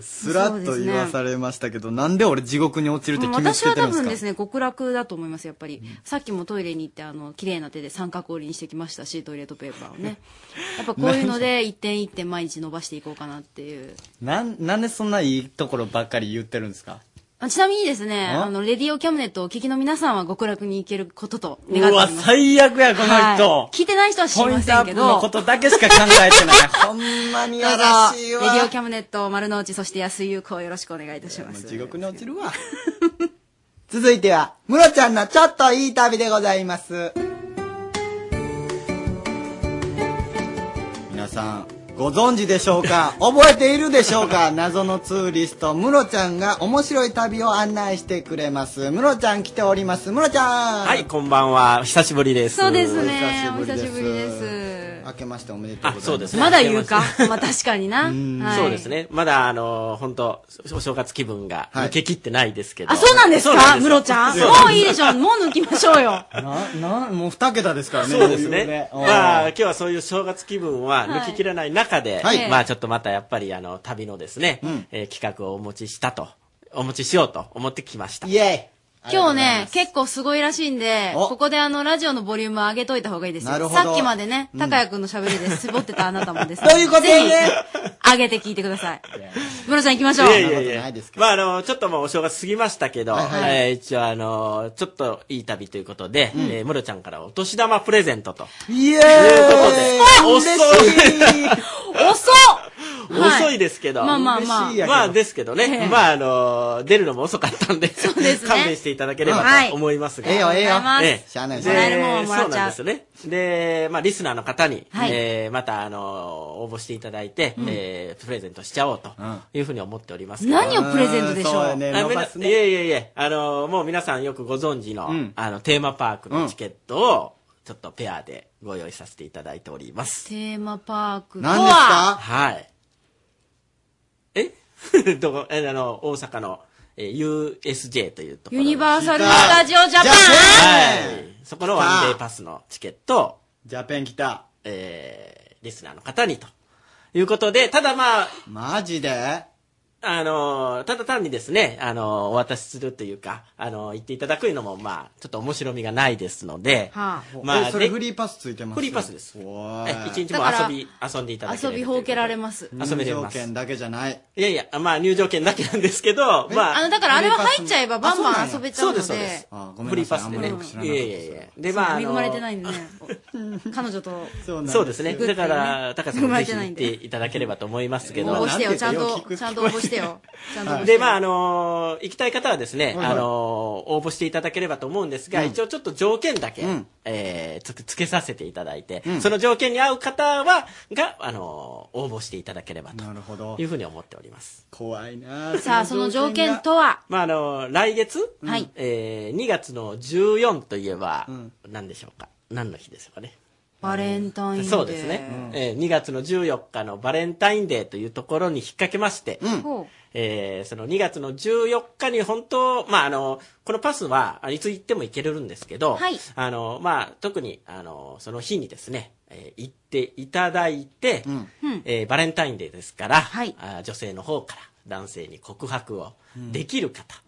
スラッと言わされましたけど、なんで俺地獄に落ちるって決めつ私はけてるんですか？多分ですね、極楽だと思います、やっぱり。さっきもトイレに行って、あの、綺麗な手で三角折りにしてきましたし、トイレットペーパーをね。やっぱこういうので、一点一点毎日伸ばしていこうかなっていう。なん、なんでそんないいところばっかり言ってるんですか？あちなみにですね、あ？あの、レディオキャムネットをお聞きの皆さんは極楽に行けることと願っております。最悪や、この人。はい聞いてない人は知りポイまントアップのせんけど。ことだけしか考えてない。ほんまにどうぞやらしいわ。レディオキャムネット丸の内、そして安井優子をよろしくお願いいたします。地獄に落ちるわ。続いては、ムロちゃんのちょっといい旅でございます。皆さん、ご存知でしょうか？覚えているでしょうか？謎のツーリスト、ムロちゃんが面白い旅を案内してくれます。ムロちゃん来ております。ムロちゃんはい、こんばんは。久しぶりです。そうですね。おお久しぶりで久しぶりです。明けましておめでとうございます。そうですね。まだ言うか？まあ確かにな。はい。そうですね。まだ、あの、本当お正月気分が抜けきってないですけど。あ、そうなんですか？ムロちゃん？そうもういいでしょ。もう抜きましょうよ。な、な、もう二桁ですからね。そうですね。まあ、今日はそういう正月気分は抜ききれない中で、はい。まあ、ちょっとまたやっぱり、あの、旅のですね、えー企画をお持ちしたと、お持ちしようと思ってきました。イェイ今日ね、結構すごいらしいんで、お。ここであの、ラジオのボリューム上げといた方がいいですよ。なるほど。さっきまでね、高谷くんの喋りで絞ってたあなたもです。ね。どういうことぜひ、上げて聞いてください。ムロちゃん行きましょう。いやいやいや。まあ、あの、ちょっともうお正月過ぎましたけど、はい一応あの、ちょっといい旅ということで、えームロちゃんからお年玉プレゼントと。イエーイ。いうことで、遅い 遅遅いですけど。まあまあまあ。嬉しいやけどまあですけどね。ええ。まああの、出るのも遅かったんで、勘弁していただければと思いますが。はいええよええよ。えしゃあないでもらえるもんはもらっちゃう。そうなんですよね。で、まあリスナーの方に、はい。えーまたあの、応募していただいて、えープレゼントしちゃおうというふうに思っておりますけど。何をプレゼントでしょう？そうやね。いえいえいえ、あの、もう皆さんよくご存知の、あの、テーマパークのチケットを、ちょっとペアでご用意させていただいております。テーマパークと何ですか？ははい。え どこ、え、あの、大阪の、えー USJ というところ。ユニバーサル・スタジオ・ジャパンはい。そこのワンデーパスのチケットを、ジャペン来た。えー、リスナーの方にと。いうことで、ただまあ、マジで？あの、ただ単にですね、あの、お渡しするというか、あの、言っていただくのも、まあ、ちょっと面白みがないですので、はまあ、えそれでフリーパスついてます？フリーパスです。おえ一日も遊び、遊んでいただければ遊びほうけられます。遊べれます入場券だけじゃない。いやいや、まあ入場券だけなんですけど、まあ。あの、だからあれは入っちゃえばバンバン遊べちゃうので。そうです、そうです。ごめフリーパスでねいやいやいや。で、まあ、あの恵まれてないんでね。彼女と。そうですね。だから、高橋さんもぜひ行ってないんで。ていただければと思いますけど。応募してよ、ちゃんと、ちゃんと応募してしてよ。ちゃんとで、まあ、あのー行きたい方はですね、はい。はいあのー応募していただければと思うんですが、一応ちょっと条件だけ、えーつつけさせていただいて、うん。その条件に合う方は、が、あのー応募していただければとなるほど。いうふうに思っております。怖いなさあ、その条件とは？まあ、あのー来月、はい。えー2月の14といえば、何でしょうか？何の日でしょうかね？バレンタインデー。そうですね、えー2月の14日のバレンタインデーというところに引っ掛けまして、ほえーその2月の14日に本当、まあ、あの、このパスは、あいつ行っても行けれるんですけど、はい。あの、まあ、特に、あの、その日にですね、えー行っていただいて、うん。えーバレンタインデーですから、あ女性の方から男性に告白をできる方、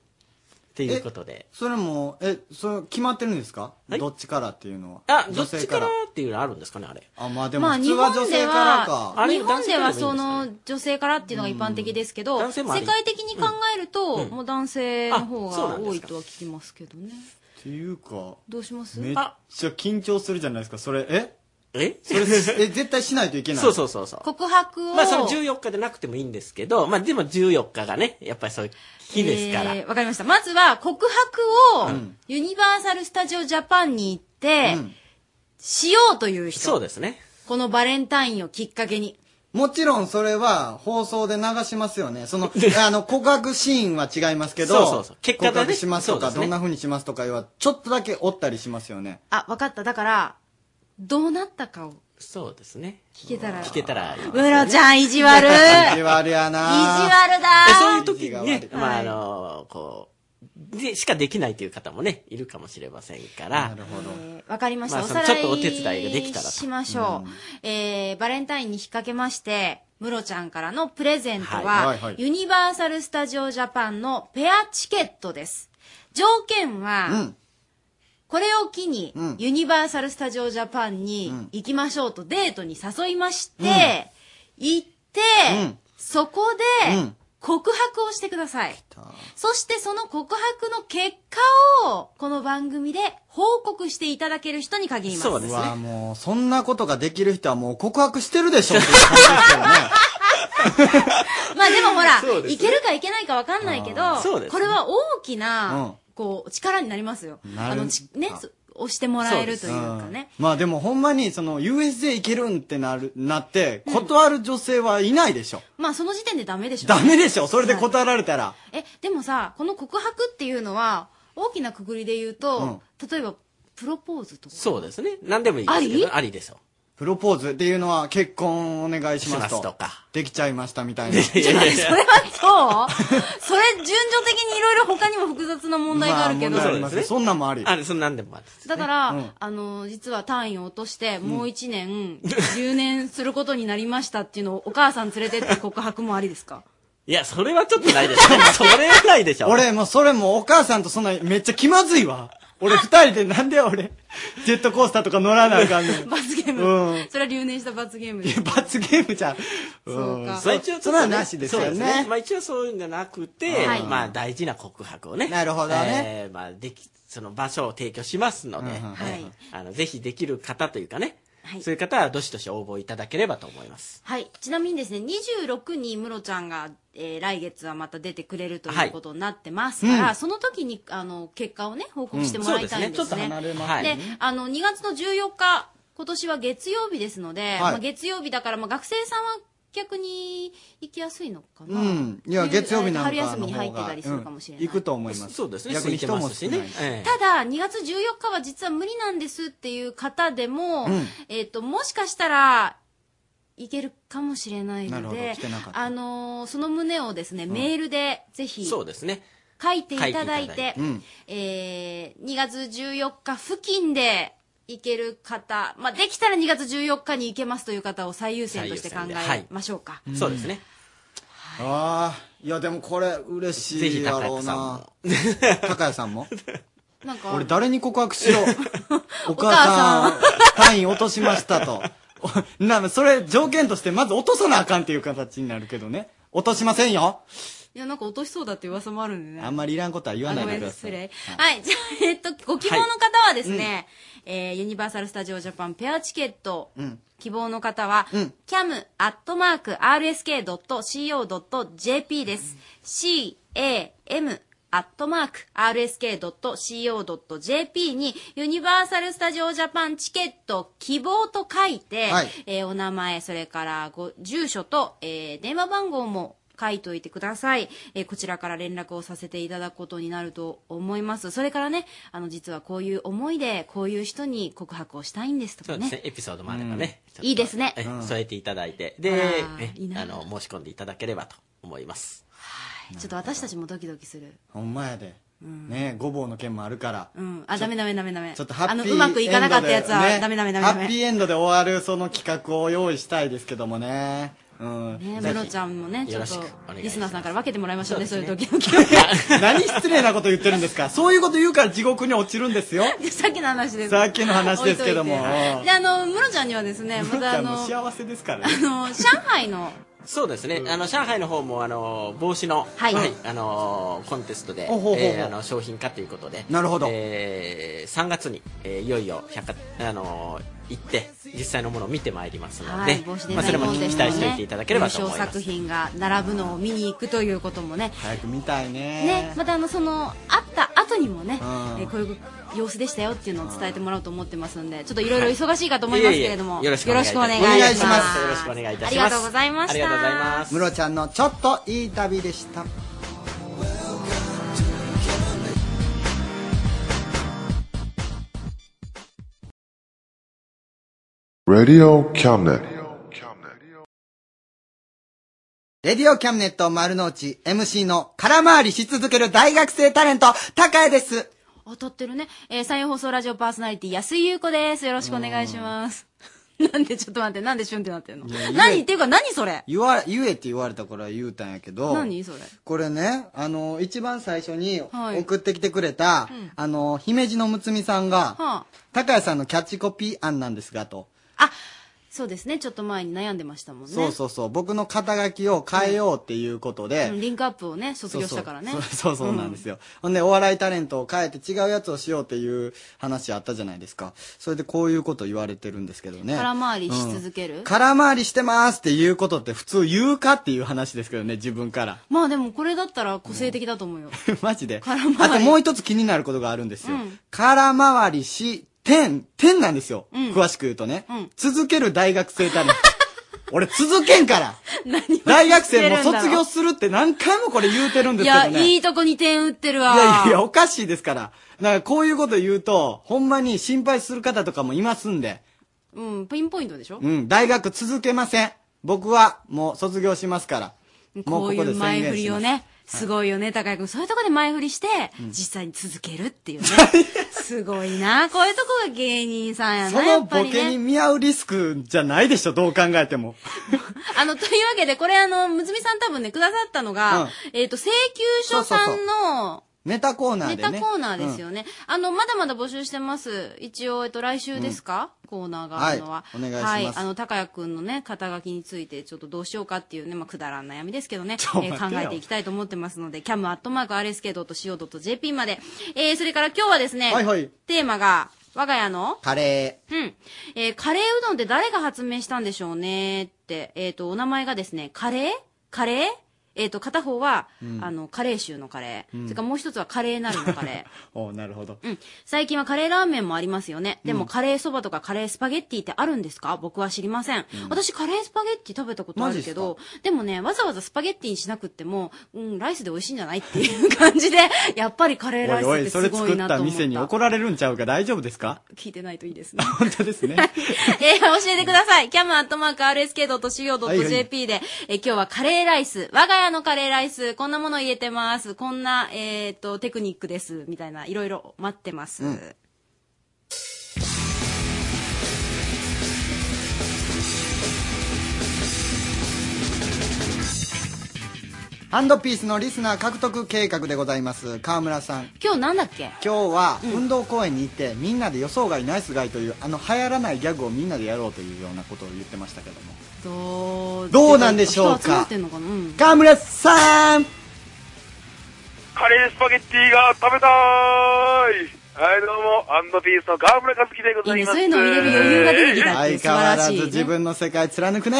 っていうことで、それも、え、それ決まってるんですか？どっちからっていうのは？あ、ど女っち性から。っていうのあるんですかね、あれ。あ、まあでも普通は本で女性からはか。、日本ではその女性からっていうのが一般的ですけど、男性もあり世界的に考えると、うんもう男性の方が多いとは聞きますけどね。っていうか、どうします？めっちゃ緊張するじゃないですか、それ。え？え？それ、え、絶対しないといけない。そうそうそうそう。告白を、まあ、その14日でなくてもいいんですけど、まあ、でも14日がね、やっぱりそういう日ですから。えーわかりました。まずは、告白を、ユニバーサル・スタジオ・ジャパンに行って、しようという人。そうですね。このバレンタインをきっかけに。もちろんそれは放送で流しますよね。その、あの、告白シーンは違いますけど、そうそうそう結果がね告白しますとか、ねどんな風にしますとかは、ちょっとだけおったりしますよね。あ、わかった。だから、どうなったかをそうですね。聞けたら。聞けたらいいですね、ムロちゃん、意地悪。意地悪やな意地悪だでそういう時にね、はいまあ、あの、こう、で、しかできないという方もね、いるかもしれませんから。なるほど。えーわかりました。まあおさらいそのちょっとお手伝いができたらとしましょう。えー、バレンタインに引っ掛けまして、ムロちゃんからのプレゼントは、はいはいはいユニバーサル・スタジオ・ジャパンのペアチケットです。条件は、これを機に、ユニバーサル・スタジオ・ジャパンに行きましょうとデートに誘いまして、行って、そこで、告白をしてください。そしてその告白の結果を、この番組で報告していただける人に限ります。うわもう、そんなことができる人はもう告白してるでしょ。っていう感じですよね。まあでもほら、ね。いけるかいけないかわかんないけど、ね。これは大きな、うんこう、力になりますよ。なるあの、ちね、そ押してもらえるというかね。うんまあでもほんまに、その、USJ 行けるんってなる、なって、断る女性はいないでしょ。まあその時点でダメでしょ。ダメでしょそれで断られたら。え、でもさ、この告白っていうのは、大きなくくりで言うと、例えば、プロポーズとか。そうですね。何でもいいですけど、あり？ありでしょ。プロポーズっていうのは結婚お願いしますと。しますとかできちゃいましたみたいな。それはそうそれ、順序的にいろいろ他にも複雑な問題があるけど。まあありますねそんなんもあり。ある、そんなんでもある。だから、うんあの、実は単位を落として、もう一年、留年することになりましたっていうのをお母さん連れてって告白もありですか？いや、それはちょっとないですね。それはないでしょ。俺もうそれもうお母さんとそんなめっちゃ気まずいわ。俺二人でなんで俺、ジェットコースターとか乗らなあかんねん。罰ゲーム。うんそれは留年した罰ゲームです。罰ゲームじゃん。そうかんまあ一応ちょっとねそれはなしですよそうね。まあ一応そういうんじゃなくて、はいまあ大事な告白をね。なるほどねえーまあでき、その場所を提供しますので、うんうんはいあの、ぜひできる方というかね、そういう方はどしどし応募いただければと思います。はい。ちなみにですね、26にムロちゃんが、えー来月はまた出てくれるということになってますから、はいうんその時に、あの、結果をね、報告してもらいたいんですね。うんそうですねちょっと離れますでねあの、2月の14日、今年は月曜日ですので、はいまあ、月曜日だから、まあ、学生さんは逆に行きやすいのかな？うん。いや、月曜日なんか春休みのに入ってたりするかもしれない。うん行くと思います。そうですね逆に人も少ないただ、2月14日は実は無理なんですっていう方でも、うんえっ、と、もしかしたら、いけるかもしれないのであのーその旨をですね、メールでぜひ、そうですね。書いていただいて、書いうんえー2月14日付近で行ける方、まあ、できたら2月14日に行けますという方を最優先として考えましょうか。そうですね。ああ、いやでもこれ嬉しいやろうな。高谷さんも？なんか、俺誰に告白しろ。お母さん、単位落としましたと。お な、それ条件としてまず落とさなあかんっていう形になるけどね。落としませんよ。いや、なんか落としそうだって噂もあるんでね。あんまりいらんことは言わないでください。あごめん失礼。はい。じゃあ、えっと、ご希望の方はですね、えーユニバーサル・スタジオ・ジャパンペアチケット、うん。希望の方は、うん cam.rsk.co.jp です。cam アットマーク rsk.co.jp にユニバーサル・スタジオ・ジャパンチケット希望と書いて、はいえーお名前、それからご住所と、えー電話番号も書いといてください、えーこちらから連絡をさせていただくことになると思います。それからね、あの、実はこういう思いで、こういう人に告白をしたいんですとかね。そうですね。エピソードもあればね。いいですねえうん添えていただいて。あであの、申し込んでいただければと思います。ちょっと私たちもドキドキする。ほんまやで。ねごぼうの件もあるから。うん。あ、ダメダメダメダメ。ちょっとハッピーあの、うまくいかなかったやつは、エンドでねダメダメダメダメ。ハッピーエンドで終わるその企画を用意したいですけどもね。うん。ね、ムロちゃんもね、ちょっとリスナーさんから分けてもらいましょうね、そういう時々。何失礼なこと言ってるんですか？そういうこと言うから地獄に落ちるんですよ。さっきの話です。さっきの話ですけども置いといてで、あの、ムロちゃんにはですね、またあの、幸せですからあの、上海の、そうですね。あの、上海の方も、あの、帽子の、はい。あの、コンテストで、えーあの、商品化ということで。なるほど。えー、3月に、えーいよいよ、百貨、あの、行って、実際のものを見てまいりますので、はい、まあ、ザそれも期待しておいていただければと優思います。勝作品が並ぶのを見に行くということもね、早く見たいね。ね、またあの、その、会った後にもね、うんえーこういう様子でしたよっていうのを伝えてもらおうと思ってますんで、ちょっといろいろ忙しいかと思いますけれども、いえいえよろしくお願いいたしますよろしくお願いします。よろしくお願いいたしますありがとうございました。ありがとうございますムロちゃんのちょっといい旅でした。Radio Cabinet. レディオキャムネット丸の内 MC の空回りし続ける大学生タレント、高谷です。当たってるね。えー、山陽放送ラジオパーソナリティ、安井優子です。よろしくお願いします。なんでちょっと待って、なんでシュンってなってんの？いや何っていうか何それ？言わ、言えって言われたから言うたんやけど。何それ？これね、あの、一番最初にはい送ってきてくれた、うんあの、姫路のむつみさんが、はあ、高谷さんのキャッチコピー案なんですが、と。そうですね。ちょっと前に悩んでましたもんね。そうそうそう。僕の肩書きを変えようっていうことで、うんリンクアップをね、卒業したからね。そうそうそうそうなんですよ。ほんで、お笑いタレントを変えて違うやつをしようっていう話あったじゃないですか。それでこういうこと言われてるんですけどね。空回りし続ける、空回りしてますっていうことって普通言うかっていう話ですけどね、自分から。まあでもこれだったら個性的だと思うよ。マジで。空回りあともう一つ気になることがあるんですよ。うん空回りし、点、点なんですよ。うん詳しく言うとね、うん続ける大学生タレント。俺続けんから 大学生も卒業するって何回もこれ言うてるんですいや、けどね。いいとこに点打ってるわ。いやいや、おかしいですから。だからこういうこと言うと、ほんまに心配する方とかもいますんで。うん、ピンポイントでしょ、うん、大学続けません。僕はもう卒業しますから。もこういう前振りをね、すすごいよね、高井君。そういうとこで前振りして、実際に続けるっていうね。すごいな。こういうとこが芸人さんやな、やそのボケにね。見合うリスクじゃないでしょ、どう考えても。あの、というわけで、これあの、むつみさん多分ね、くださったのが、うんえっ、と、請求書さんの、ネタコーナーネでね。タコーナーですよね。ね。あの、まだまだ募集してます。一応、えっと、来週ですか、コーナーがあるのは。はいお願いしますはい。あの、高谷くんのね、肩書きについて、ちょっとどうしようかっていうね、まあ、くだらん悩みですけどね、えちょ待てよー考えていきたいと思ってますので、cam.rsk.co.jp まで。えー、それから今日はですね、はいはいテーマが、我が家のカレうん。えーカレーうどんって誰が発明したんでしょうねって、えっ、と、お名前がですね、カレー？カレー？えっ、と、片方は、うんあの、カレー臭のカレー。うんそれからもう一つはカレーなるのカレ ー。ー。おなるほど。うん。最近はカレーラーメンもありますよね。でも、うんカレーそばとかカレースパゲッティってあるんですか？僕は知りません。うん私、カレースパゲッティ食べたことあるけど、でもね、わざわざスパゲッティにしなくっても、うん、ライスで美味しいんじゃないっていう感じで、やっぱりカレーライスおいおい、ってすそれ作ったごいなと思った。店に怒られるんちゃうか？大丈夫ですか？聞いてないといいですね。本当ですね。えー教えてください。cam.rsk.co.jp で、えー今日はカレーライス、我が家のカレーライス、こんなもの入れてます。こんな、えっ、と、テクニックです。みたいな、いろいろ待ってます。うんハンドピースのリスナー獲得計画でございます。川村さん。今日なんだっけ？今日は運動公園に行って、みんなで予想外ナイスガイというあの流行らないギャグをみんなでやろうというようなことを言ってましたけどもどうどうなんでしょうか？川村さんカレースパゲッティが食べたーいはい、どうも、アンドピースの川村和樹でございます。いいねそういうのを入れる余裕が出てきたって相変わらず素晴らしいね自分の世界貫くね。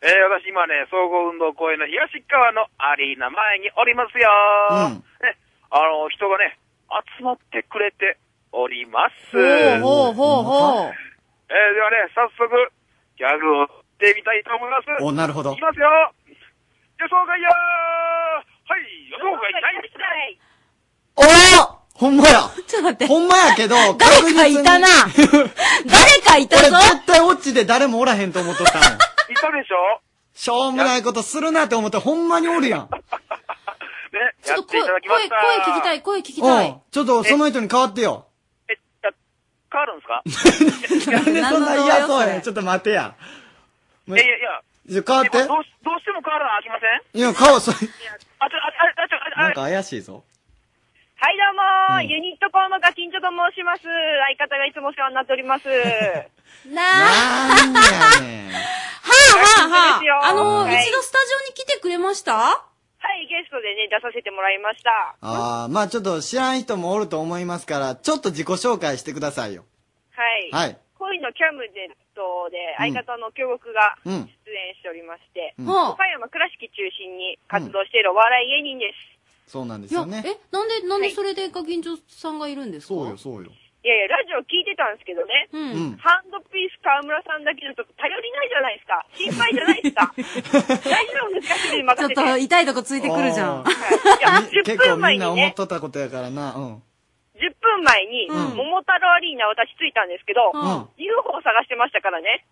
えー、私今ね、総合運動公園の東側のアリーナ前におりますよ。うんね、あの、人がね、集まってくれております。ほうほうほうほう。えー、ではね、早速、ギャグを打ってみたいと思います。お、なるほどいき。ますよ予想外やーはい、予想外ないおーほんまやちょっと待って。ほんまやけど、誰かいたな誰かいたぞ俺絶対オチで誰もおらへんと思っとったもん。いたでしょ？しょうもないことするなって思ってほんまにおるやん。ね、ちょっと声、声。声聞きたい、声聞きたいうん。ちょっとその人に変わってよ。変わるんですかなんでそんな嫌そうやん。ちょっと待ってや。いやいやいや。じゃ変わってどうしどうしても変わらなあきません？いや、顔、それ、あ、ちょ、あ、あ、あ、ちょ、あ、なんか怪しいぞ。はい、どうも、うんユニットコーのガキンチョと申します。相方がいつもお世話になっております。ななんやねん。はあはあはあ。あの、はい一度スタジオに来てくれました？はい、ゲストでね、出させてもらいました。ああ、まあちょっと知らん人もおると思いますから、ちょっと自己紹介してくださいよ。はい。はい。恋のキャムネットで相方の京極がうん。出演しておりまして、うん岡山倉敷中心に活動しているお笑い芸人です。そうなんですよね。、え、なんで、なんでそれでガキンチョさんがいるんですか？そうよ、そうよ。いやいや、ラジオ聞いてたんですけどね、うんうんハンドピース河村さんだけだと頼りないじゃないですか。心配じゃないですか。大丈夫ですか？ちょ任せ。ってと痛いとこついてくるじゃん。あーいや、10結構分前みんなにね、思っとったことやからな。うん。10分前に、うん。桃太郎アリーナ私着いたんですけど、うん。UFO 探してましたからね。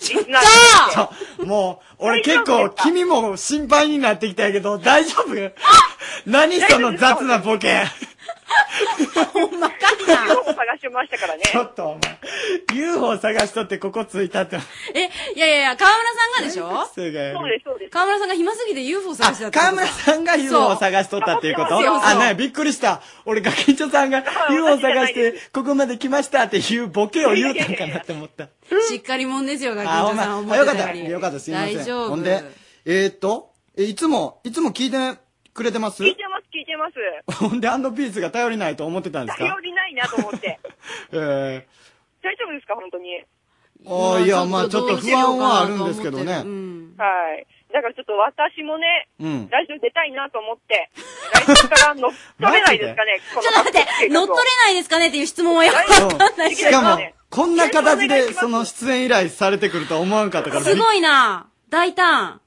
リスナーとしてち。ょ、もう、俺結構、君も心配になってきたんやけど、大丈夫？何その雑なボケ。ほんまかい UFO 探してましたからね。ちょっとお前、UFO 探しとってここ着いたって。え、いやいやいや、河村さんがでしょ？そうです、そうです。河村さんが暇すぎて UFO 探してたってこと河村さんが UFO を探しとったっていうこと？あ、ねびっくりした。俺、ガキンチョさんが UFO 探して、ここまで来ましたっていうボケを言うたんかなって思った。しっかり者ですよ、ガキンチあ、ほんま。ョさん。あ思よかったた。っよかった、すいません。大丈夫。ほんで、えーっと、え、いつも、いつも聞いてくれてます？聞いてます、聞いてます。ほんで、アンドピースが頼りないと思ってたんですか？頼りないなと思って。え大丈夫ですか、本当に。ー、あーいや、まあちょっと不安はあるんですけどね。うん。はい。だからちょっと私もね、うん。ラジオ出たいなと思って、来週から乗っ取れないですかね、このちょっと待って、乗っ取れないですかね？っていう質問はよくわかんないけど。しかも、こんな形でその出演依頼されてくるとは思わんかったから。すごいな大胆。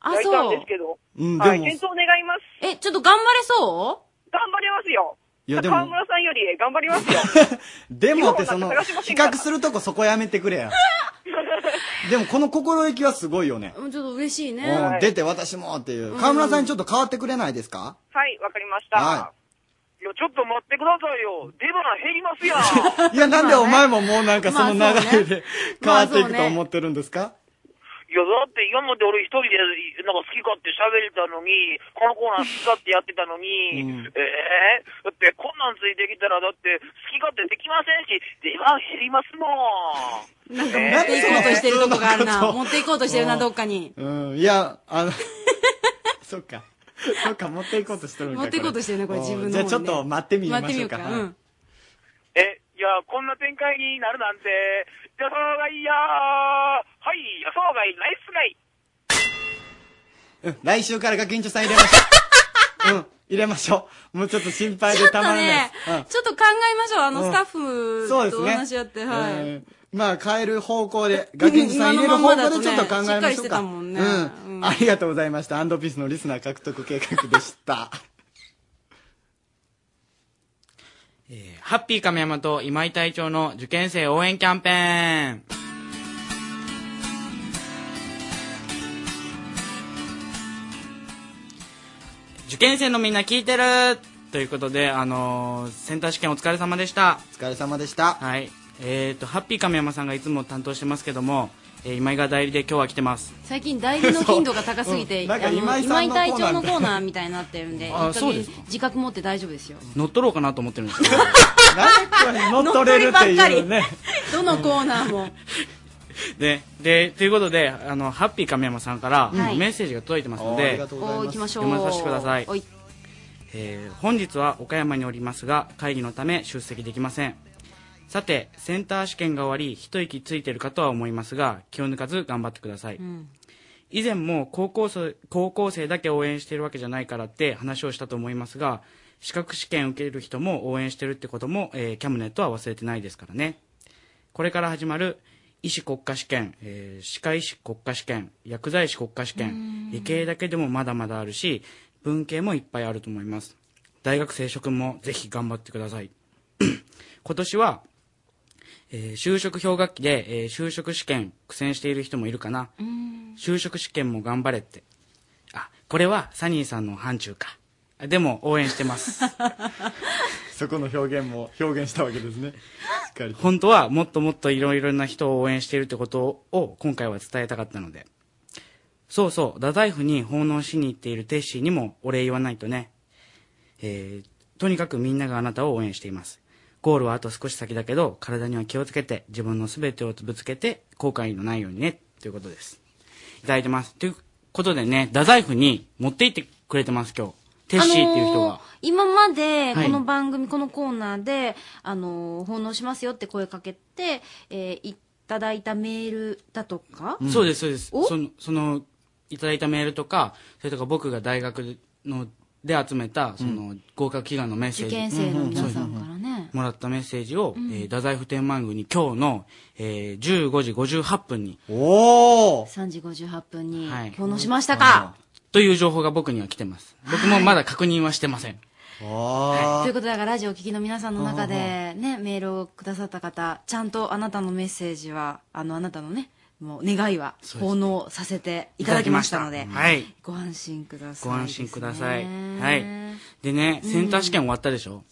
あ、大そう胆です。けど。うん、はい、検討願います。え、ちょっと頑張れそ頑張りますよ。いやでも河村さんより頑張りますよ。でもってその、比較するとこそこやめてくれや。でもこの心意気はすごいよね。うちょっと嬉しいね。うん、出て私もっていう。河村さんにちょっと変わってくれないですか？はい、わかりました。はいや、ちょっと待ってくださいよ。出花減りますやん。い。いや、なんでお前ももうなんかその流れで変わっていくと思ってるんですか？いや、だって今まで俺一人でなんか好き勝手喋れたのに、このコーナー好き勝手やってたのに、うんええだってこんなんついてきたらだって好き勝手できませんし、出番減りますもん。なんか持っていこうとしてるとこがあるな。えー持っていこうとしてるな、どっかに。うん、いや、あの、そっか。そっか、持っていこうとしてるんか。持っていこうとしてるねこれうん自分のじゃあちょっと待ってみましょうか。待ってみようかうんえ、いや、こんな展開になるなんて、予想外やーはい、予想外ナイスガイうん来週からガキンチョさん入れましょう。うん、入れましょう。もうちょっと心配ちょっとでたまらないねです。、ちょっと考えましょう。あの、うんスタッフとお。話し合って、はい。うんまあ、変える方向で、ガキンチョさん入れる方向でちょっと考えましょうか。うん。ありがとうございました。アンドピースのリスナー獲得計画でした。ハッピー亀山と今井隊長の受験生応援キャンペーン。受験生のみんな聞いてるということで、あのーセンター試験お疲れ様でした。お疲れ様でした。はい。えっ、と、ハッピー亀山さんがいつも担当してますけども、えー今井が代理で今日は来てます。最近代理の頻度が高すぎて、うん今井隊長のコーナーみたいになってるんで、で自覚持って大丈夫ですよ。乗っ取ろうかなと思ってるんですけど。乗っ取れるっていうね。どのコーナーも。で、で、ということで、あの、ハッピー亀山さんから、はいメッセージが届いてますので、がとうございますおー行きましょう読まさせてくださいえー本日は岡山におりますが会議のため出席できませんさてセンター試験が終わり一息ついているかとは思いますが気を抜かず頑張ってください、以前も高校生高校生だけ応援しているわけじゃないからって話をしたと思いますが資格試験受ける人も応援してるってことも、えーキャムネットは忘れてないですからね。これから始まる医師国家試験、えー歯科医師国家試験薬剤師国家試験理系だけでもまだまだあるし文系もいっぱいあると思います。大学生諸君もぜひ頑張ってください。今年は、えー就職氷河期で、えー就職試験苦戦している人もいるかな就職試験も頑張れってあこれはサニーさんの範疇かでも応援してます そこの表現も表現したわけですね。しっかりと。本当はもっともっといろいろな人を応援しているってことを今回は伝えたかったので。そうそう、太宰府に奉納しに行っているテッシーにもお礼言わないとね。えー、とにかくみんながあなたを応援しています。ゴールはあと少し先だけど、体には気をつけて、自分の全てをぶつけて、後悔のないようにね、ということです。いただいてます。ということでね、太宰府に持って行ってくれてます、今日。テッシーっていう人が。あのー今まで、はいこの番組、このコーナーで、あのー奉納しますよって声かけて、えーいただいたメールだとか、そうです、そうです。お？その、その、いただいたメールとか、それとか僕が大学の、で集めた、その、合格祈願のメッセージ。受験生の皆さんうからね。もらったメッセージを、うん。えー太宰府天満宮に今日の、えー15時58分に、おお3時58分にはい。奉納しましたか、という情報が僕には来てます。僕もまだ確認はしてません。ということで、だからラジオを聴きの皆さんの中で、ね、メールをくださった方、ちゃんとあなたのメッセージは、あの、あなたのね、もう願いは奉納させていただきましたので、はい。ご安心ください、ご安心ください。はい。でね、センター試験終わったでしょ、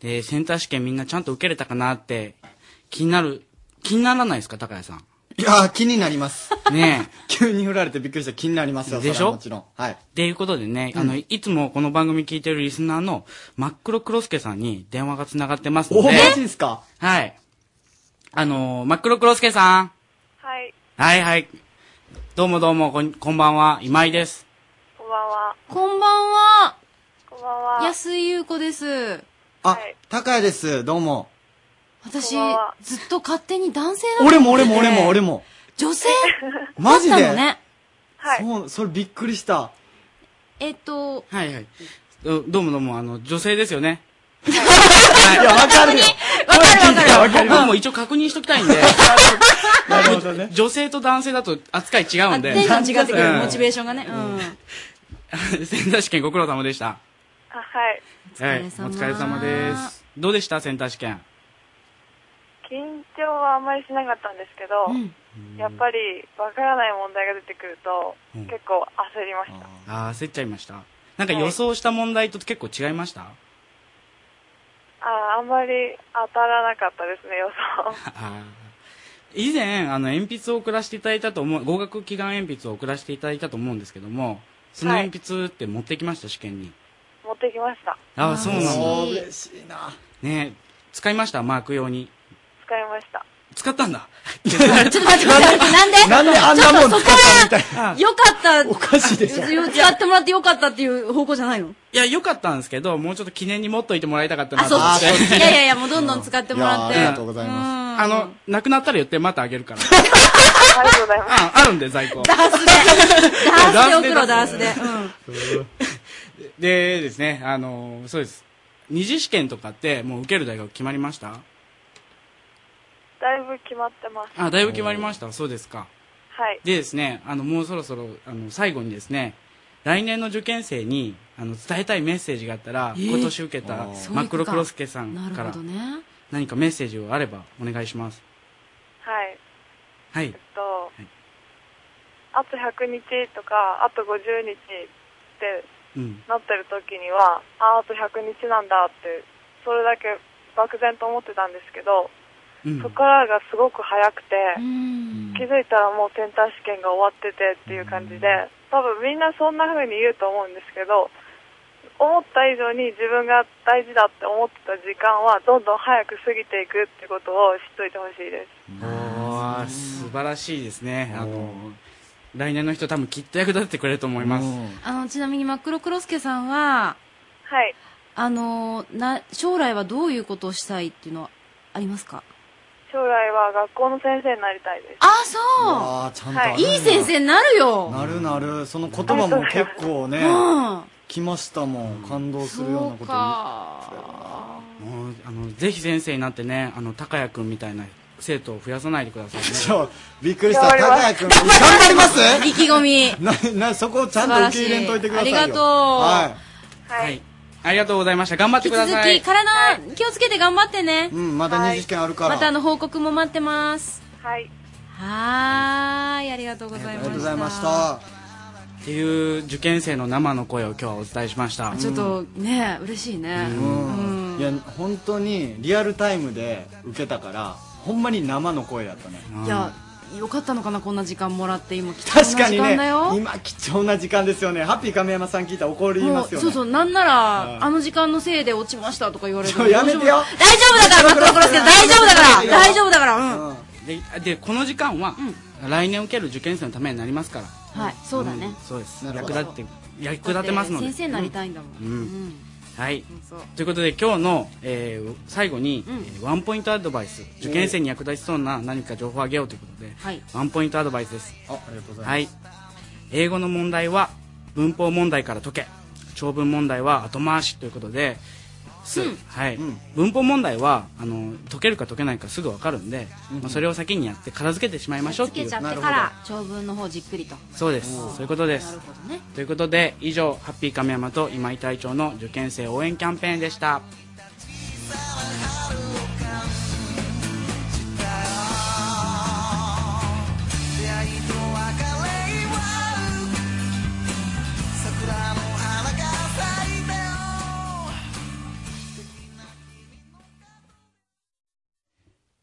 で、センター試験みんなちゃんと受けれたかなって、気になる、気にならないですか、高谷さん？いやー、気になります。ね 急に振られてびっくりした気になりますよ。でしょ？それはもちろん。はい。っていうことでね、あの、いつもこの番組聞いてるリスナーの真っ黒クロスケさんに電話が繋がってますので。おマジですか？はい。あのー、真っ黒クロスケさん。はい、はいはい。どうもどうも、こんこんばんは、今井です。こんばんは。こんばんは。こんばんは。安井優子です。あ、高谷です。どうも。私ずっと勝手に男性だと俺も俺思ってても俺も俺。も。女性？マジで？だったのね。はい。そう、それびっくりした。えっと、はいはい。どどうもどうも、あの、女性ですよね。いや、わかるよ。わかるわかる。わかる僕も一応確認しときたいんで。なるほどね。女性と男性だと扱い違うんで。テンション違ってくる、うんモチベーションがね。うん。センター試験ご苦労様でした。あはい。はい。おお疲疲れれ様様です。どうでした？センター試験。緊張はあんまりしなかったんですけど、やっぱりわからない問題が出てくると、うん結構焦りました。ああ、焦っちゃいました。なんか予想した問題と結構違いました、ああんまり当たらなかったですね、予想。以前、あの、鉛筆を送らせていただいたと思う、合格祈願鉛筆を送らせていただいたと思うんですけども、その鉛筆って持ってきました、試験に。持ってきました。ああ、そうなんだ。嬉しいな。ねえ使いました？マーク用に。使いました。使ったんだ。ちょっと待って待って待って、なんで？なんであんなもん使ったみたいな。よかった。おかしいでしょ。よ使ってもらってよかったっていう方向じゃないの？いや、良かったんですけど、もうちょっと記念に持っといてもらいたかったなあ、そっと思って。ち。いやいやいや、もうどんどん使ってもらって。ありがとうございまあの、なくなったら言ってまたあげるから。ありがとうございます。あ、あるんで、在庫。ダースで。ダースで送ろう、ダースで。うん。でですね、あの、そうです。二次試験とかってもう受ける大学決まりました？だいぶ決まってます。あ、だいぶ決まりました？そうですか。はい。でですね、あの、もうそろそろ、あの、最後にですね、来年の受験生に、あの、伝えたいメッセージがあったら、えー今年受けたマクロクロスケさんから。何かメッセージがあればお願いします。はい。はいえっ。と、あと100日とか、あと50日ってうん。なってる時には、あ、あと100日なんだって、それだけ漠然と思ってたんですけど、うんそこからがすごく早くて、うん。気づいたらもうセンター試験が終わっててっていう感じで、多分みんなそんな風に言うと思うんですけど、思った以上に自分が大事だって思ってた時間はどんどん早く過ぎていくってことを知っといてほしいです。素晴らしいですね。あの、来年の人多分きっと役立ててくれると思います。あの、ちなみに、マクロクロスケさんは、はい。あのーな、将来はどういうことをしたいっていうのはありますか？将来は学校の先生になりたいです。あ、そう。あーちゃんとい。い先生になるよ。なるなる。その言葉も結構ねうん。来ましたもん。感動するようなこともうあのぜひ先生になってねあの高谷君みたいな生徒を増やさないでくださいね。ちょびっくりした。高谷君頑張ります。意気込み。ななそこをちゃんと受け入れんといてくださいよ。ありがとうははい。ありがとうございました。頑張って引きください。続き体気をつけて頑張ってね、いうんまだ二次試験あるから。またあの報告も待ってます。はい。はーい。ありがとうございましたありがとうございました。っていう受験生の生の声を今日はお伝えしました。ちょっとね嬉しいね。うん。いや本当にリアルタイムで受けたからほんまに生の声やったね。いやよかったのかなこんな時間もらって今貴重確かにな時間だねよ。今貴重な時間ですよね。ハッピー亀山さん聞いたら怒りますよね。もうそうそう。なんなら、うん。あの時間のせいで落ちましたとか言われるやめてよ。大丈夫だから松岡介大丈夫だから。大丈夫だから。うん。ででこの時間は、来年受ける受験生のためになりますから。はい。そうだね、そうです。役立って役立てますので。先生になりたいんだもん、うん。うんはい。ということで今日の、えー最後に、えーワンポイントアドバイス。受験生に役立ちそうな何か情報をあげようということで、はい。ワンポイントアドバイスです。あありがとうございます、はい。英語の問題は文法問題から解け。長文問題は後回しということで、すうん。はい。文法問題はあの解けるか解けないかすぐ分かるんで、まあ、それを先にやって片付けてしまいましょうっていう。つけちゃってから長文の方じっくりと。そうです。そういうことです。ね。ということで以上ハッピー亀山と今井隊長の受験生応援キャンペーンでした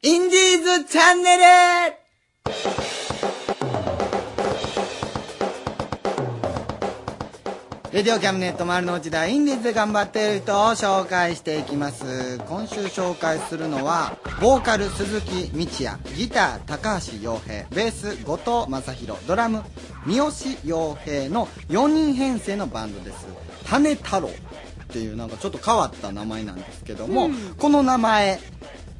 インディーズチャンネル。レディオキャムネット丸の内でインディーズで頑張っている人を紹介していきます。今週紹介するのはボーカル鈴木道也ギター高橋洋平ベース後藤正宏ドラム三好洋平の4人編成のバンドです。種太郎っていうなんかちょっと変わった名前なんですけども、うん。この名前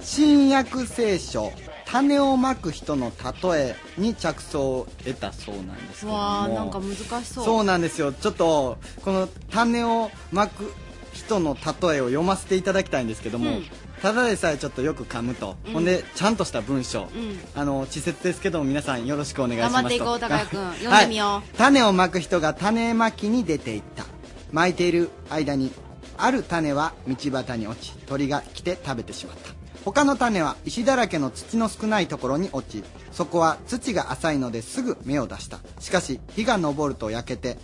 新約聖書種をまく人の例えに着想を得たそうなんですけども。わあなんか難しそう。そうなんですよ。ちょっとこの種をまく人の例えを読ませていただきたいんですけども、うん。ただでさえちょっとよく噛むと、うん。ほんでちゃんとした文章、うん。あの稚拙ですけども皆さんよろしくお願いしますと。頑張っていこう高谷君読んでみよう。はい。種をまく人が種まきに出ていった。まいている間にある種は道端に落ち鳥が来て食べてしまった他の種は石だらけの土の少ないところに落ちそこは土が浅いのですぐ芽を出した。しかし日が昇ると焼けて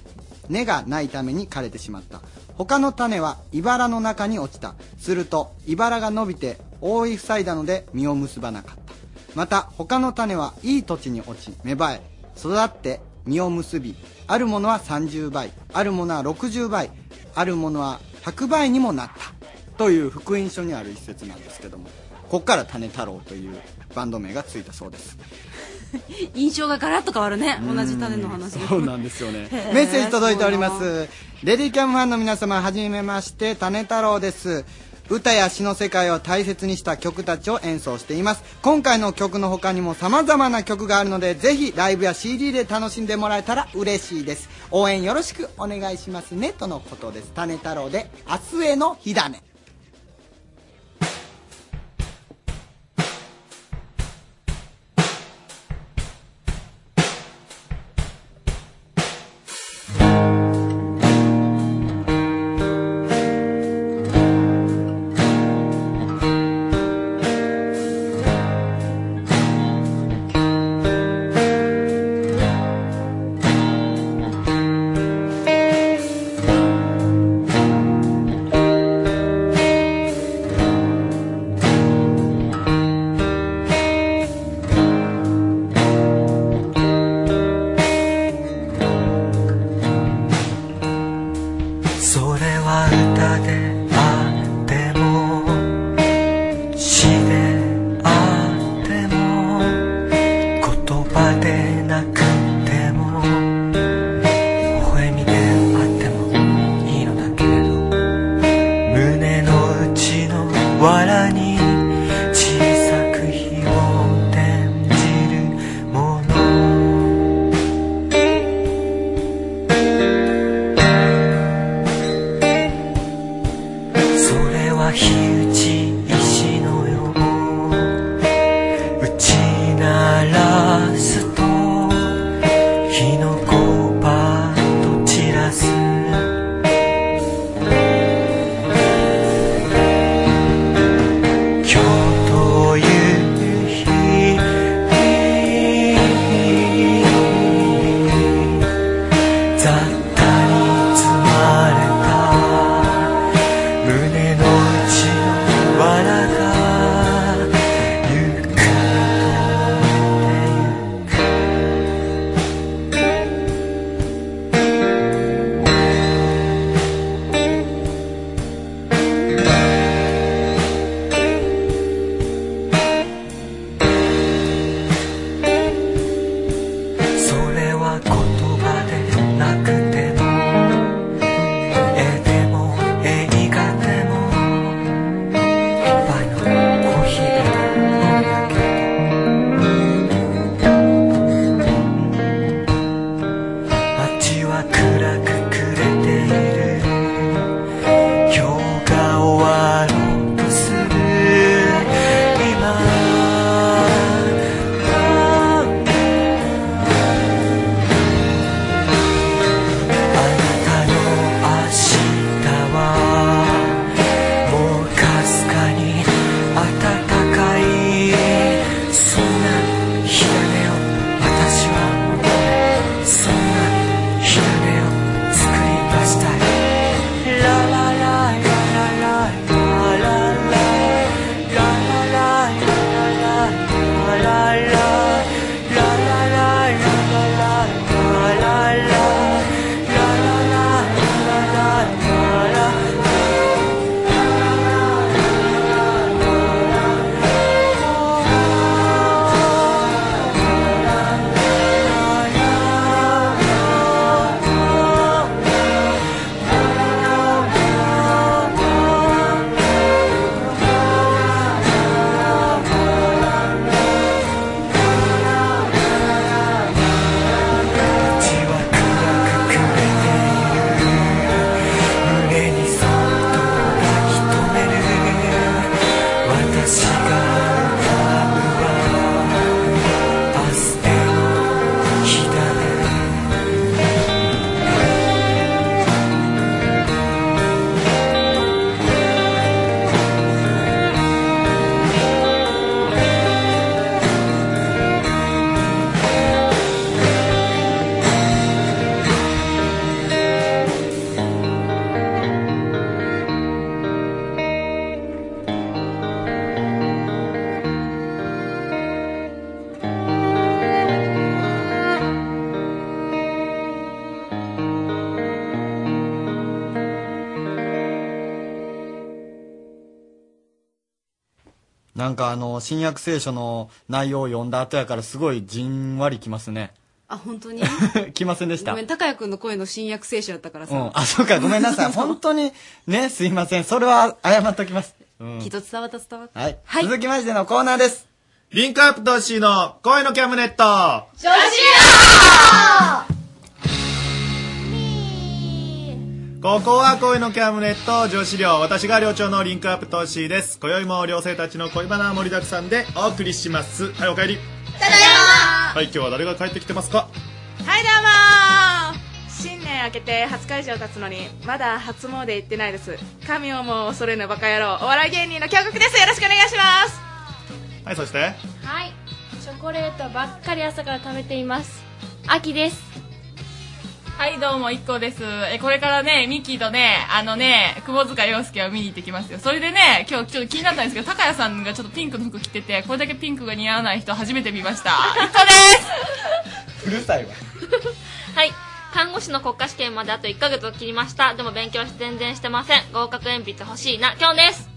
根がないために枯れてしまった。他の種は茨の中に落ちた。すると茨が伸びて覆い塞いだので実を結ばなかった。また他の種はいい土地に落ち芽生え育って実を結びあるものは30倍あるものは60倍あるものは100倍にもなった。という福音書にある一節なんですけども。ここから種太郎というバンド名がついたそうです。印象がガラッと変わるね。同じ種の話でそうなんですよね。メッセージ届いております。すレディキャムファンの皆様はじめまして。種太郎です。歌や詩の世界を大切にした曲たちを演奏しています。今回の曲の他にも様々な曲があるのでぜひライブや CD で楽しんでもらえたら嬉しいです。応援よろしくお願いしますねとのことです。種太郎で明日への火種「新約聖書の内容を読んだ後やからすごいじんわりきますね。あ、本当に？来ませんでした。ごめん、高谷くんの声の新約聖書だったからさ。うん。あ、そうか、ごめんなさい。本当に、ね、すいません。それは謝っときます。うん。きっと伝わった伝わった。はい。続きましてのコーナーです。リンクアップとシーの声のキャムネット女子ここは恋のキャムネット女子寮私が寮長のリンクアップトッシーです。今宵も寮生たちの恋バナ盛りだくさんでお送りします。はいお帰り。ただいはい今日は誰が帰ってきてますか？はいどうも。新年明けて20日以上経つのにまだ初詣行ってないです。神をも恐れぬバカ野郎お笑い芸人の京極です。よろしくお願いします。はいそして？はい。チョコレートばっかり朝から食べています。秋ですはい、どうも、一 k です。え、これからね、ミッキーとね、あのね、窪塚洋介を見に行ってきますよ。それでね、今日ちょっと気になったんですけど、高谷さんがちょっとピンクの服着てて、これだけピンクが似合わない人初めて見ました。一 k ですうるさいわ。はい看護師の国家試験まであと1ヶ月を切りましたでも勉強して全然してません合格鉛筆欲しいな今日です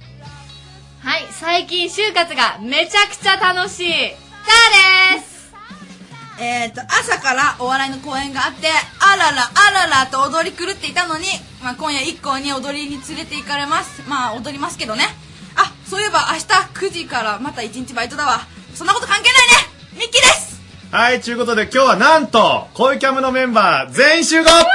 はい、最近就活がめちゃくちゃ楽しい。ターですえっ、と、朝からお笑いの公演があって、あらら、あららと踊り狂っていたのに、まあ、今夜一行に踊りに連れて行かれます。まあ、踊りますけどね。あ、そういば明日9時からまた1日バイトだわそんなこと関係ないねミッキーですはい、ということで今日はなんと、恋キャムのメンバー全員集合やったね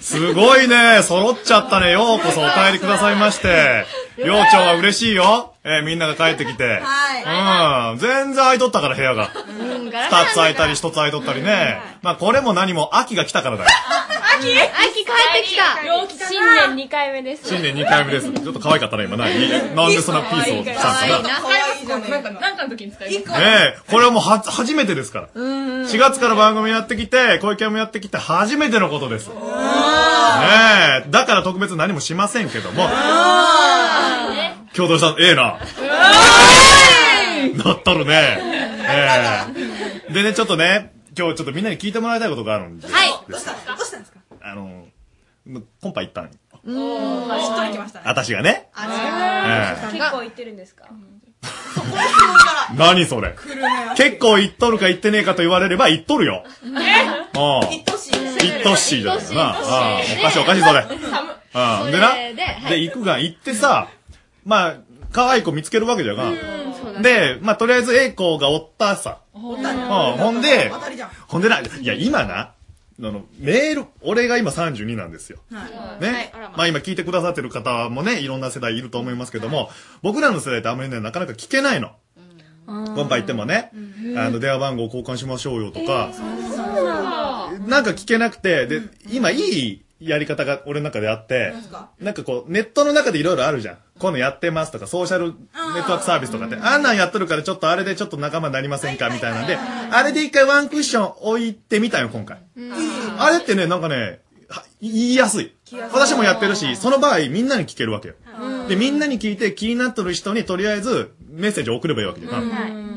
すごいね、揃っちゃったね。ようこそお帰りくださいまして。寮長は嬉しいよ。えーみんなが帰ってきて。うん。全然空いとったから部屋が。うん、二つ空いたり一つ空いとったりね。まあこれも何も秋が来たからだよ。秋秋帰ってきた新年2回目です。新年2回目です。ちょっと可愛かったね、今な。い なんでそんなピースをしたんか？な。なんか、なんかの時に使える。ねえ、これはもうは、初めてですから。4月から番組やってきて、小池もやってきて初めてのことです。ねえ、だから特別何もしませんけども、共同した、ええな。なっとるね。ええでね、ちょっとね、今日ちょっとみんなに聞いてもらいたいことがあるんです。はいどうしたどうしたんですか？あの、コンパ行ったんようーんしっとりきましたね私がね。あえ結構言ってるんですか？何それ？結構言っとるか言ってねえかと言われれば言っとるよ。うん。言っとしい。言っとしいじゃないかな。ああおかしいおかしいそれ。うん。でな。で行くが行ってさ、まあ、可愛い子見つけるわけじゃが。で、まあ、とりあえず A 子がおったさ。うん。ほんで、ほんでな、いや、今な、あの、メール、俺が今32なんですよ。ね。まあ今聞いてくださってる方もね、いろんな世代いると思いますけども、僕らの世代ってあんまりね、なかなか聞けないの。コンパ行ってもね、あの、電話番号交換しましょうよとか、そうなんだ。なんか聞けなくて、で、今いいやり方が俺の中であって、なんかこう、ネットの中でいろいろあるじゃん。こういうのやってますとか、ソーシャルネットワークサービスとかって、あんなんやっとるからちょっとあれでちょっと仲間になりませんか？みたいなんで、あれで一回ワンクッション置いてみたよ、今回。あれってね、なんかね、は言いやすい。私もやってるし、その場合みんなに聞けるわけよ。で、みんなに聞いて気になっとる人にとりあえずメッセージを送ればいいわけじゃん。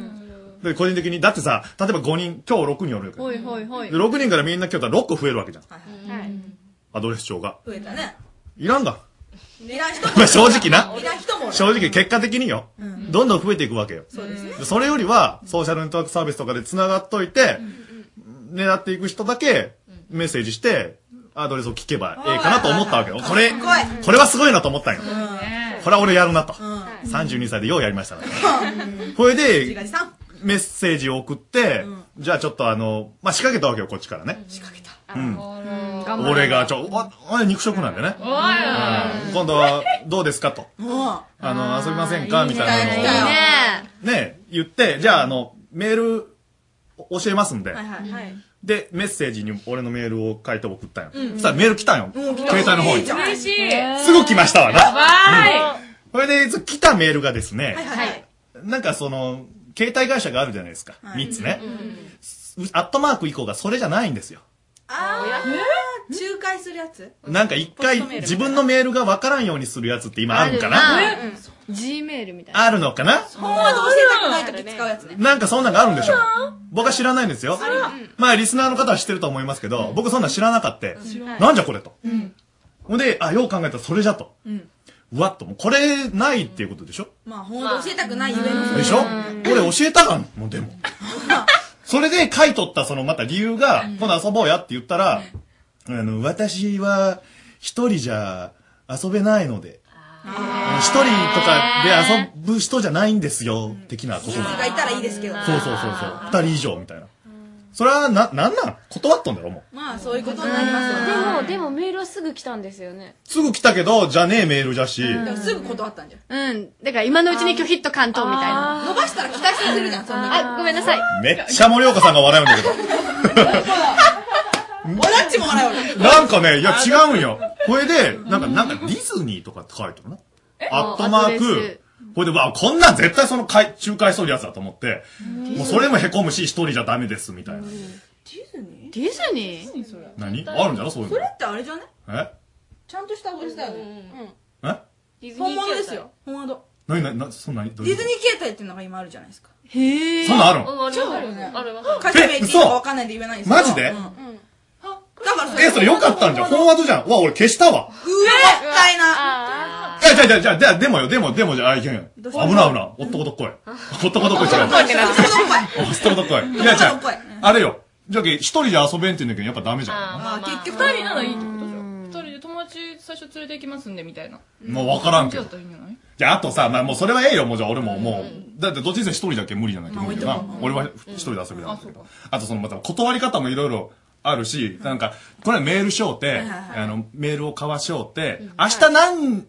で、個人的に、だってさ、例えば5人、今日6人おるわけ。ほいほいほい。で、6人からみんな来たら6個増えるわけじゃん。アドレス帳が。増えたねいらんが。いらん人もまあ正直な。いらん人も正直結果的によ。どんどん増えていくわけよ。そうですねでそれよりは、ソーシャルネットワークサービスとかで繋がっといて、狙っていく人だけメッセージして、アドレスを聞けばええかなと思ったわけよ。これ、これはすごいなと思ったんよ。これは俺やるなと。32歳でようやりましたから。これでメッセージを送って、じゃあちょっとあの、まあ、仕掛けたわけよ、こっちからね。仕掛けた。うん。俺が、ちょ、お、おい肉食なんでね。うん今度は、どうですかと。もあの、遊びませんか？みたいなのを。いいねね、言って、じゃあ、あの、メール、教えますんで。はいはいはいで、メッセージに俺のメールを書いて送ったんよ。うんそしたらメール来たんよ。携帯の方に。嬉しい。すぐ来ましたわな。やばそれで、来たメールがですね、なんかその、携帯会社があるじゃないですか。3つね。アットマーク以降がそれじゃないんですよ。あー。仲介するやつ？なんか一回自分のメールがわからんようにするやつって今あるんかな。あるな？G メールみたいな。あるのかな？本話で教えたくない時使うやつね。なんかそんなんがあるんでしょ僕は知らないんですよ。まあリスナーの方は知ってると思いますけど、僕そんなん知らなかった。なんじゃこれと。うん。ほんで、あ、よう考えたらそれじゃと。うん。うわっと、もうこれないっていうことでしょまあ本話で教えたくないゆえのでしょ俺教えたがん、もうでも。それで書いとったそのまた理由が、今度遊ぼうやって言ったら、あの、私は一人じゃ遊べないので、一人とかで遊ぶ人じゃないんですよ、的なこと。人なの数がいたらいいですけどそうそうそうそう。二人以上みたいな。それはな、なんなん？断っとんだろ、もう。まあそういうことになりますよねでも、でもメールはすぐ来たんですよね。すぐ来たけど、じゃねえメールじゃし。すぐ断ったんじゃんうん。だから今のうちに拒否っと関東みたいな。伸ばしたら期待させるじゃんそんなあ、ごめんなさい。めっちゃ森岡さんが笑うんだけど。俺っちも笑うよなんかね、いや違うんよ。これで、なんか、なんかディズニーとかって書いてるな。アットマーク。これで、わ、こんなん絶対そのかい仲介しとるやつだと思って、もうそれもへこむし、一人じゃダメです、みたいな。ディズニー？何？あるんじゃろそういうの。それ。ってあれじゃね？え？ちゃんとしたアドレスだよねえ？本物ですよ。本アド何、何、な、そんなに、ディズニー携帯っていうのが今あるじゃないですか。へそんなんあるの？超あるよね。ある会社名言っていいかわかんないんで言えないんですけどマジで？うん。だからそれえ、それよかったんじゃん。本ワードじゃん。うわ、俺消したわ。うわもったいなじゃあ、じゃあ、じゃあ、でもよ、でも、でも、じゃあ、あいけんよ。危ない危ない。おっとことっこい。おっとことっこい違う。おっとことっこい。いや、じゃあ、あれよ。じゃあ、一人じゃ遊べんって言うんだけど、やっぱダメじゃん。まあ結局二人ならいいってことじゃん。二人で友達最初連れて行きますんで、みたいな。もう分からんけどじゃああ、あとさ、まあもうそれはええよ、もうじゃあ俺ももう、だってどっちにせよ一人だけ無理じゃないと思うけどな。俺は一人で遊びだけど。あとそのまた断り方もいろいろあるし、なんか、これメールしようて、あの、メールを交わしようて、明日何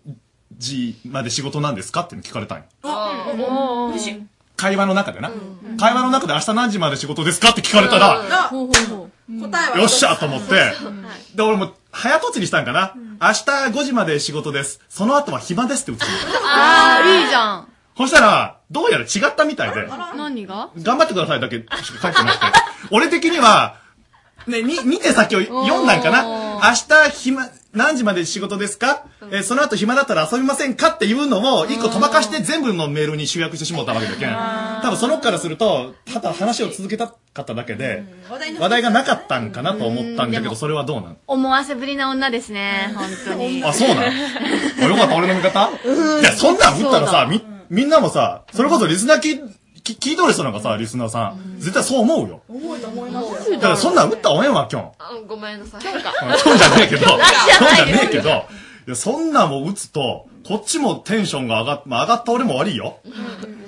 時まで仕事なんですかっていうの聞かれたんよ。お嬉しい。会話の中でな。会話の中で明日何時まで仕事ですかって聞かれたら、答えはよっしゃと思って、で、俺も早とちりしたんかな。明日5時まで仕事です。その後は暇ですって打つのあー、いいじゃん。そしたら、どうやら違ったみたいで、何が？頑張ってくださいだけしか書いてなくて。俺的には、ね、に、2手先を読んだんかな明日暇、何時まで仕事ですか、えーその後暇だったら遊びませんかっていうのを、一個飛ばかして全部のメールに集約してしもうたわけだけん。多分その子からすると、ただ話を続けたかっただけで、話題がなかったんかなと思ったんだけど、それはどうなん？思わせぶりな女ですね、本当に。あ、そうなん？あよかった、俺の味方？いや、そんなん打ったらさ、み、みんなもさ、それこそリスナー聞い、聞聞いとる人なんかさ、リスナーさん、絶対そう思うよ。覚えと思いますよ。だからそんなん打ったらおえんわ、きょん。あごめんなさい。そうじゃねえけど、そうじゃねえけど、いや、そんなんもう打つと、こっちもテンションが上がっ、まあ上がった俺も悪いよ。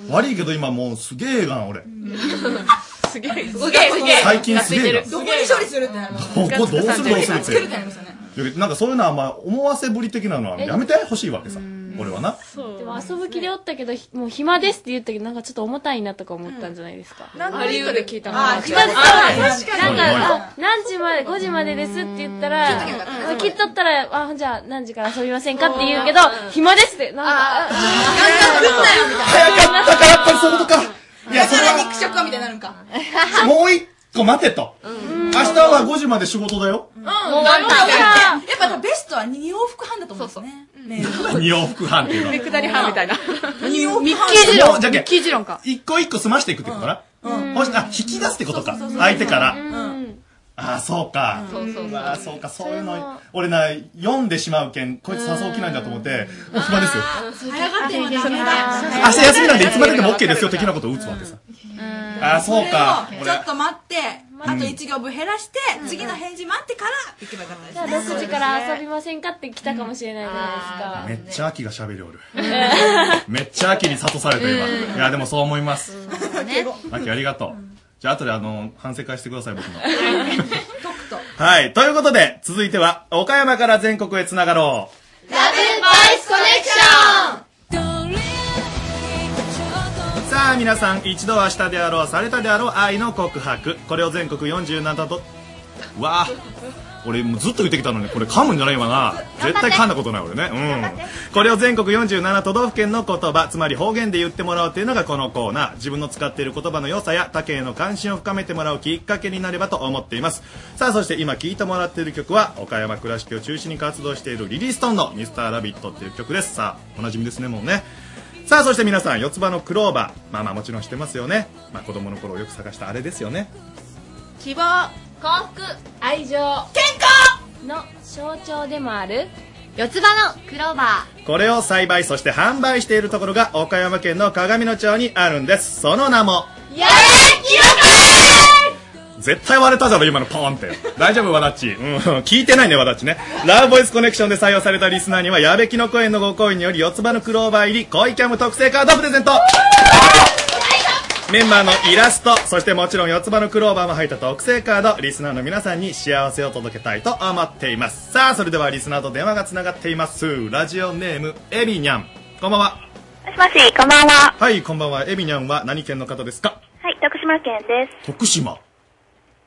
悪いけど今もうすげえがん、俺。すげえ、すげえすげえ最近すげえなどこに処理するってなりますどこどうするどうするって。な。んかそういうのはまあ思わせぶり的なのはやめて。ほしいわけさ。俺はな。でも遊ぶ気でおったけど、ひもう暇ですって言ったけど、なんかちょっと重たいなとか思ったんじゃないですか。なんか理由で聞いたのあ、暇暇ですですなんか、あ何時まで、5時までですって言ったら、聞いとったら、あ、じゃあ何時から遊びませんかって言うけど、暇ですって、なんか、あ、早かったか、やっぱりそういうことか。いや、それだから肉食かみたいになるんか。もう一個待てと。明日は5時まで仕事だよ。うん、もう頑張ってややっぱベストは2往復半だと思うんですね。二往復半っていうの。めくだり半みたいな。二往復半ミッキー持論じゃけんミッキ論か。一個一個済ましていくってことかな？うんあ、引き出すってことか。相手から。ああ、そうか。そうそうああ、そうか、そういうの、俺な、読んでしまうけん、こいつ誘う気なんだと思って、もう暇ですよ。早がってもダメだ。明日休みなんでいつまででも OK ですよ、的なことを打つわけさ。ああ、そうか。ちょっと待って、あと1行分減らして、次の返事待ってから行けばよかったじゃあですね。6時から遊びませんかって来たかもしれないじゃないですか。めっちゃ秋が喋りおる。めっちゃ秋に諭された今。いや、でもそう思います。秋ありがとう。じゃあ後であの、反省会してください、僕の。はい。ということで、続いては、岡山から全国へつながろう。ラブボイスコネクシさあ皆さん一度はしたであろうされたであろう愛の告白。これを全国47都うわあ。俺もうずっと言ってきたのにこれ噛むんじゃないわな。絶対噛んだことない俺ね。うん。これを全国47都道府県の言葉つまり方言で言ってもらうというのがこのコーナー。自分の使っている言葉の良さや他県への関心を深めてもらうきっかけになればと思っています。さあそして今聴いてもらっている曲は岡山倉敷を中心に活動しているリリー・ストーンの「ミスターラビットっていう曲です。さあおなじみですねもうね。さあそして皆さん四つ葉のクローバー。まあまあもちろん知ってますよね、まあ、子供の頃よく探したあれですよね。希望、幸福、愛情、健康の象徴でもある、四つ葉のクローバこれを栽培そして販売しているところが岡山県の鏡野町にあるんです。その名もやれ絶対割れたじゃろ今のポーンって。大丈夫わだっち、うん、聞いてないねわだっちね。ラブボイスコネクションで採用されたリスナーには矢部きのこ園のご好意により四つ葉のクローバー入り恋キャム特製カードプレゼント。メンバーのイラストそしてもちろん四つ葉のクローバーも入った特製カードリスナーの皆さんに幸せを届けたいと思っています。さあそれではリスナーと電話がつながっています。ラジオネームエビニャン。こんばんは。もしもし、こんばんは。はいこんばんは。エビニャンは何県の方ですか？はい、徳島県です。徳島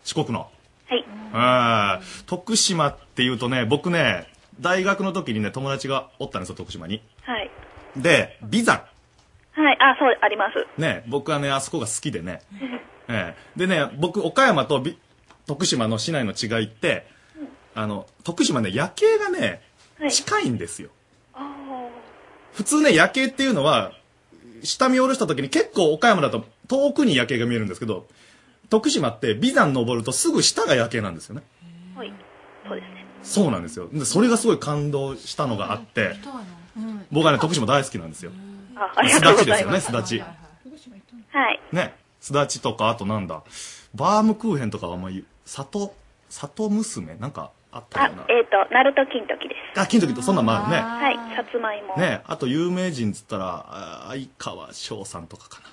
四国の。はい。徳島っていうとね僕ね大学の時にね友達がおったんですよ徳島に。はい。で眉山はい、あ、そう、あります。ね僕はねあそこが好きでね、ええでね僕岡山とび徳島の市内の違いってあの徳島ね夜景がね近いんですよ、普通ね夜景っていうのは下見下ろした時に結構岡山だと遠くに夜景が見えるんですけど徳島って眉山登るとすぐ下が夜景なんですよねはい。そうですね。そうなんですよでそれがすごい感動したのがあって僕はね徳島大好きなんですよあ、ありすだちですよがとうございます。ねすだちはい。ねすだちとかあとなんだバームクーヘンとかはもう里里娘？なんかあったあ、えっ、と、ナルト金時です。あ、金時とそんなんもあるね。はい、さつまいも。ねあと有名人っつったら、あ相川翔さんとかかな。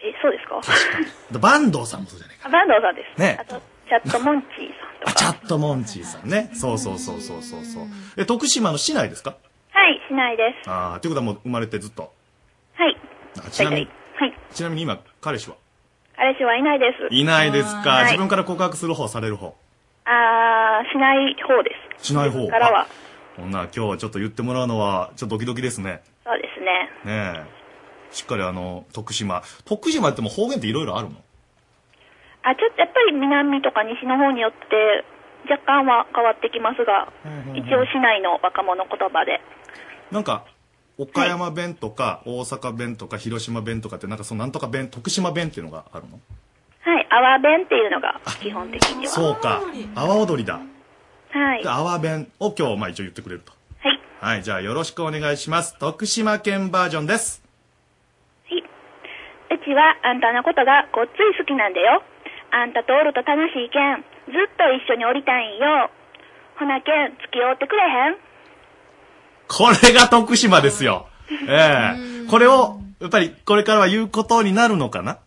え、そうですか？で坂東さんもそうじゃない？あ坂東さんです。ねあと、チャットモンチーさん。あ、チャットモンチーさんね。そうそうそうそうそうそう。え、徳島の市内ですか？はい、しないです。ああ、ということはもう生まれてずっと？はい。あちなみに、はい。ちなみに今、彼氏は？彼氏はいないです。いないですか。はい自分から告白する方、される方？あー、しない方です。しない方？からは。ほんなら今日はちょっと言ってもらうのは、ちょっとドキドキですね。そうですね。ねえ。しっかりあの、徳島。徳島っても方言っていろいろあるの？あ、ちょっとやっぱり南とか西の方によって、若干は変わってきますが、一応市内の若者言葉で。なんか、岡山弁とか、大阪弁とか、広島弁とかって、なんかそのなんとか弁、徳島弁っていうのがあるの？はい、阿波弁っていうのが基本的には。そうか。阿波踊りだ。はいで。阿波弁を今日、まあ一応言ってくれると。はい。はい、じゃあよろしくお願いします。徳島県バージョンです。うちはあんたのことがごっつい好きなんだよ。あんたとおると楽しいけん。ずっと一緒におりたいんよ。ほなけん、付き合ってくれへん？これが徳島ですよ。ええこれを、やっぱりこれからは言うことになるのかな？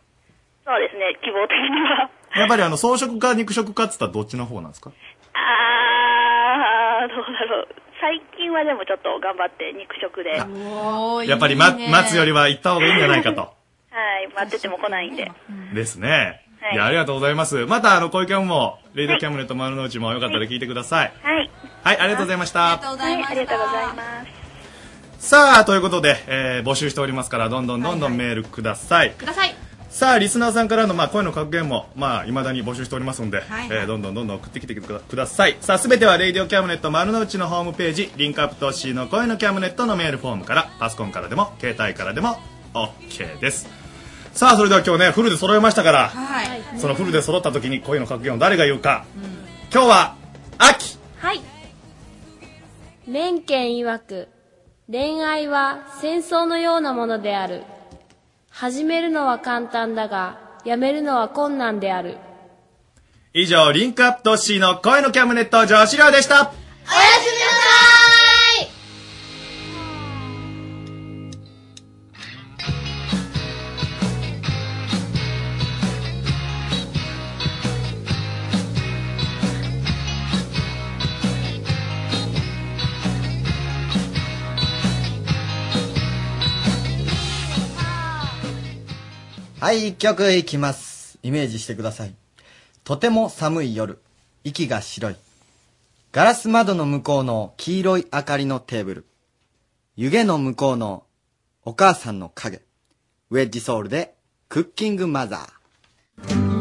そうですね、希望的には。やっぱりあの、草食か肉食かって言ったらどっちの方なんですか？あー、どうだろう。最近はでもちょっと頑張って肉食で。はやっぱり、ま、待つよりは行った方がいいんじゃないかと。い、待ってても来ないんで。ですね。はいいや、ありがとうございます。また、あの、小池も、レイドキャムネット丸の内もよかったら聞いてください。はい。はい、ありがとうございました。はい、ありがとうございます。さあ、ということで、えー募集しておりますから、どんどんどんどんメールください。ください。さあ、リスナーさんからの、まあ、声の格言も、まあ、未だに募集しておりますので、はいえーどんどんどんどん送ってきてくだください。さあ、すべては、レイディオキャムネット丸の内のホームページ、リンクアップトッシーの声のキャムネットのメールフォームから、パソコンからでも、携帯からでも、OK です。さあ、それでは今日ね、フルで揃えましたから、はい。そのフルで揃った時に声の格言を誰が言うか。今日は、秋はい。連剣曰く、恋愛は戦争のようなものである。始めるのは簡単だが、やめるのは困難である。以上、リンクアップトッシーの声のキャムネット女子寮でした。おやすみはい、一曲いきます。イメージしてください。とても寒い夜、息が白い。ガラス窓の向こうの黄色い明かりのテーブル。湯気の向こうのお母さんの影。ウェッジソウルでクッキングマザー。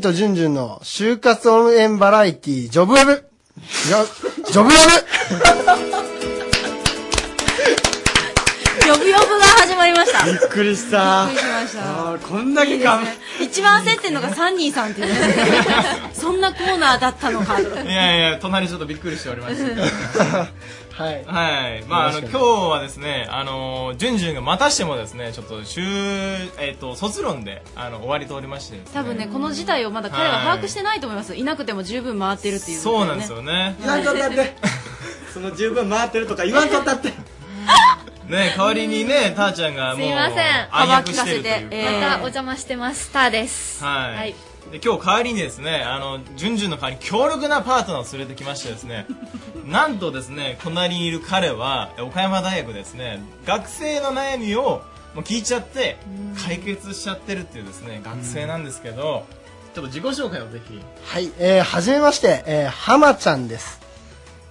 ー、とジュンジュンの就活応援バラエティジョブウェブ。違う、ジョブウェ呼ぶ呼ぶが始まりました。びっくりした。びっくりしました。あーこんだけか。一番焦ってんのがサンニーさんっていうね。そんなコーナーだったのか。いやいや、隣ちょっとびっくりしておりました。はい。はい。まあ、あの、確今日はですね、あの、ジュンジュンがまたしてもですね、ちょっと、週、えっ、と、卒論で、あの、終わりとおりましてね多分ね、この事態をまだ彼は把握してないと思います。いなくても十分回ってるっていう、そうなんですよね。言わんとったって。その十分回ってるとか言わんとったって。ね、代わりにね、たーちゃんがもう、すいません暗躍してるというか。またお邪魔してますターですはい。はいで今日代わりにですね、あの、ジュンジュンの代わりに強力なパートナーを連れてきましてですね、なんとですね、隣にいる彼は、岡山大学ですね、学生の悩みをもう聞いちゃって、解決しちゃってるっていうですね、学生なんですけど、ちょっと自己紹介をぜひ。はい、えー、はじめまして、えー、浜ちゃんです。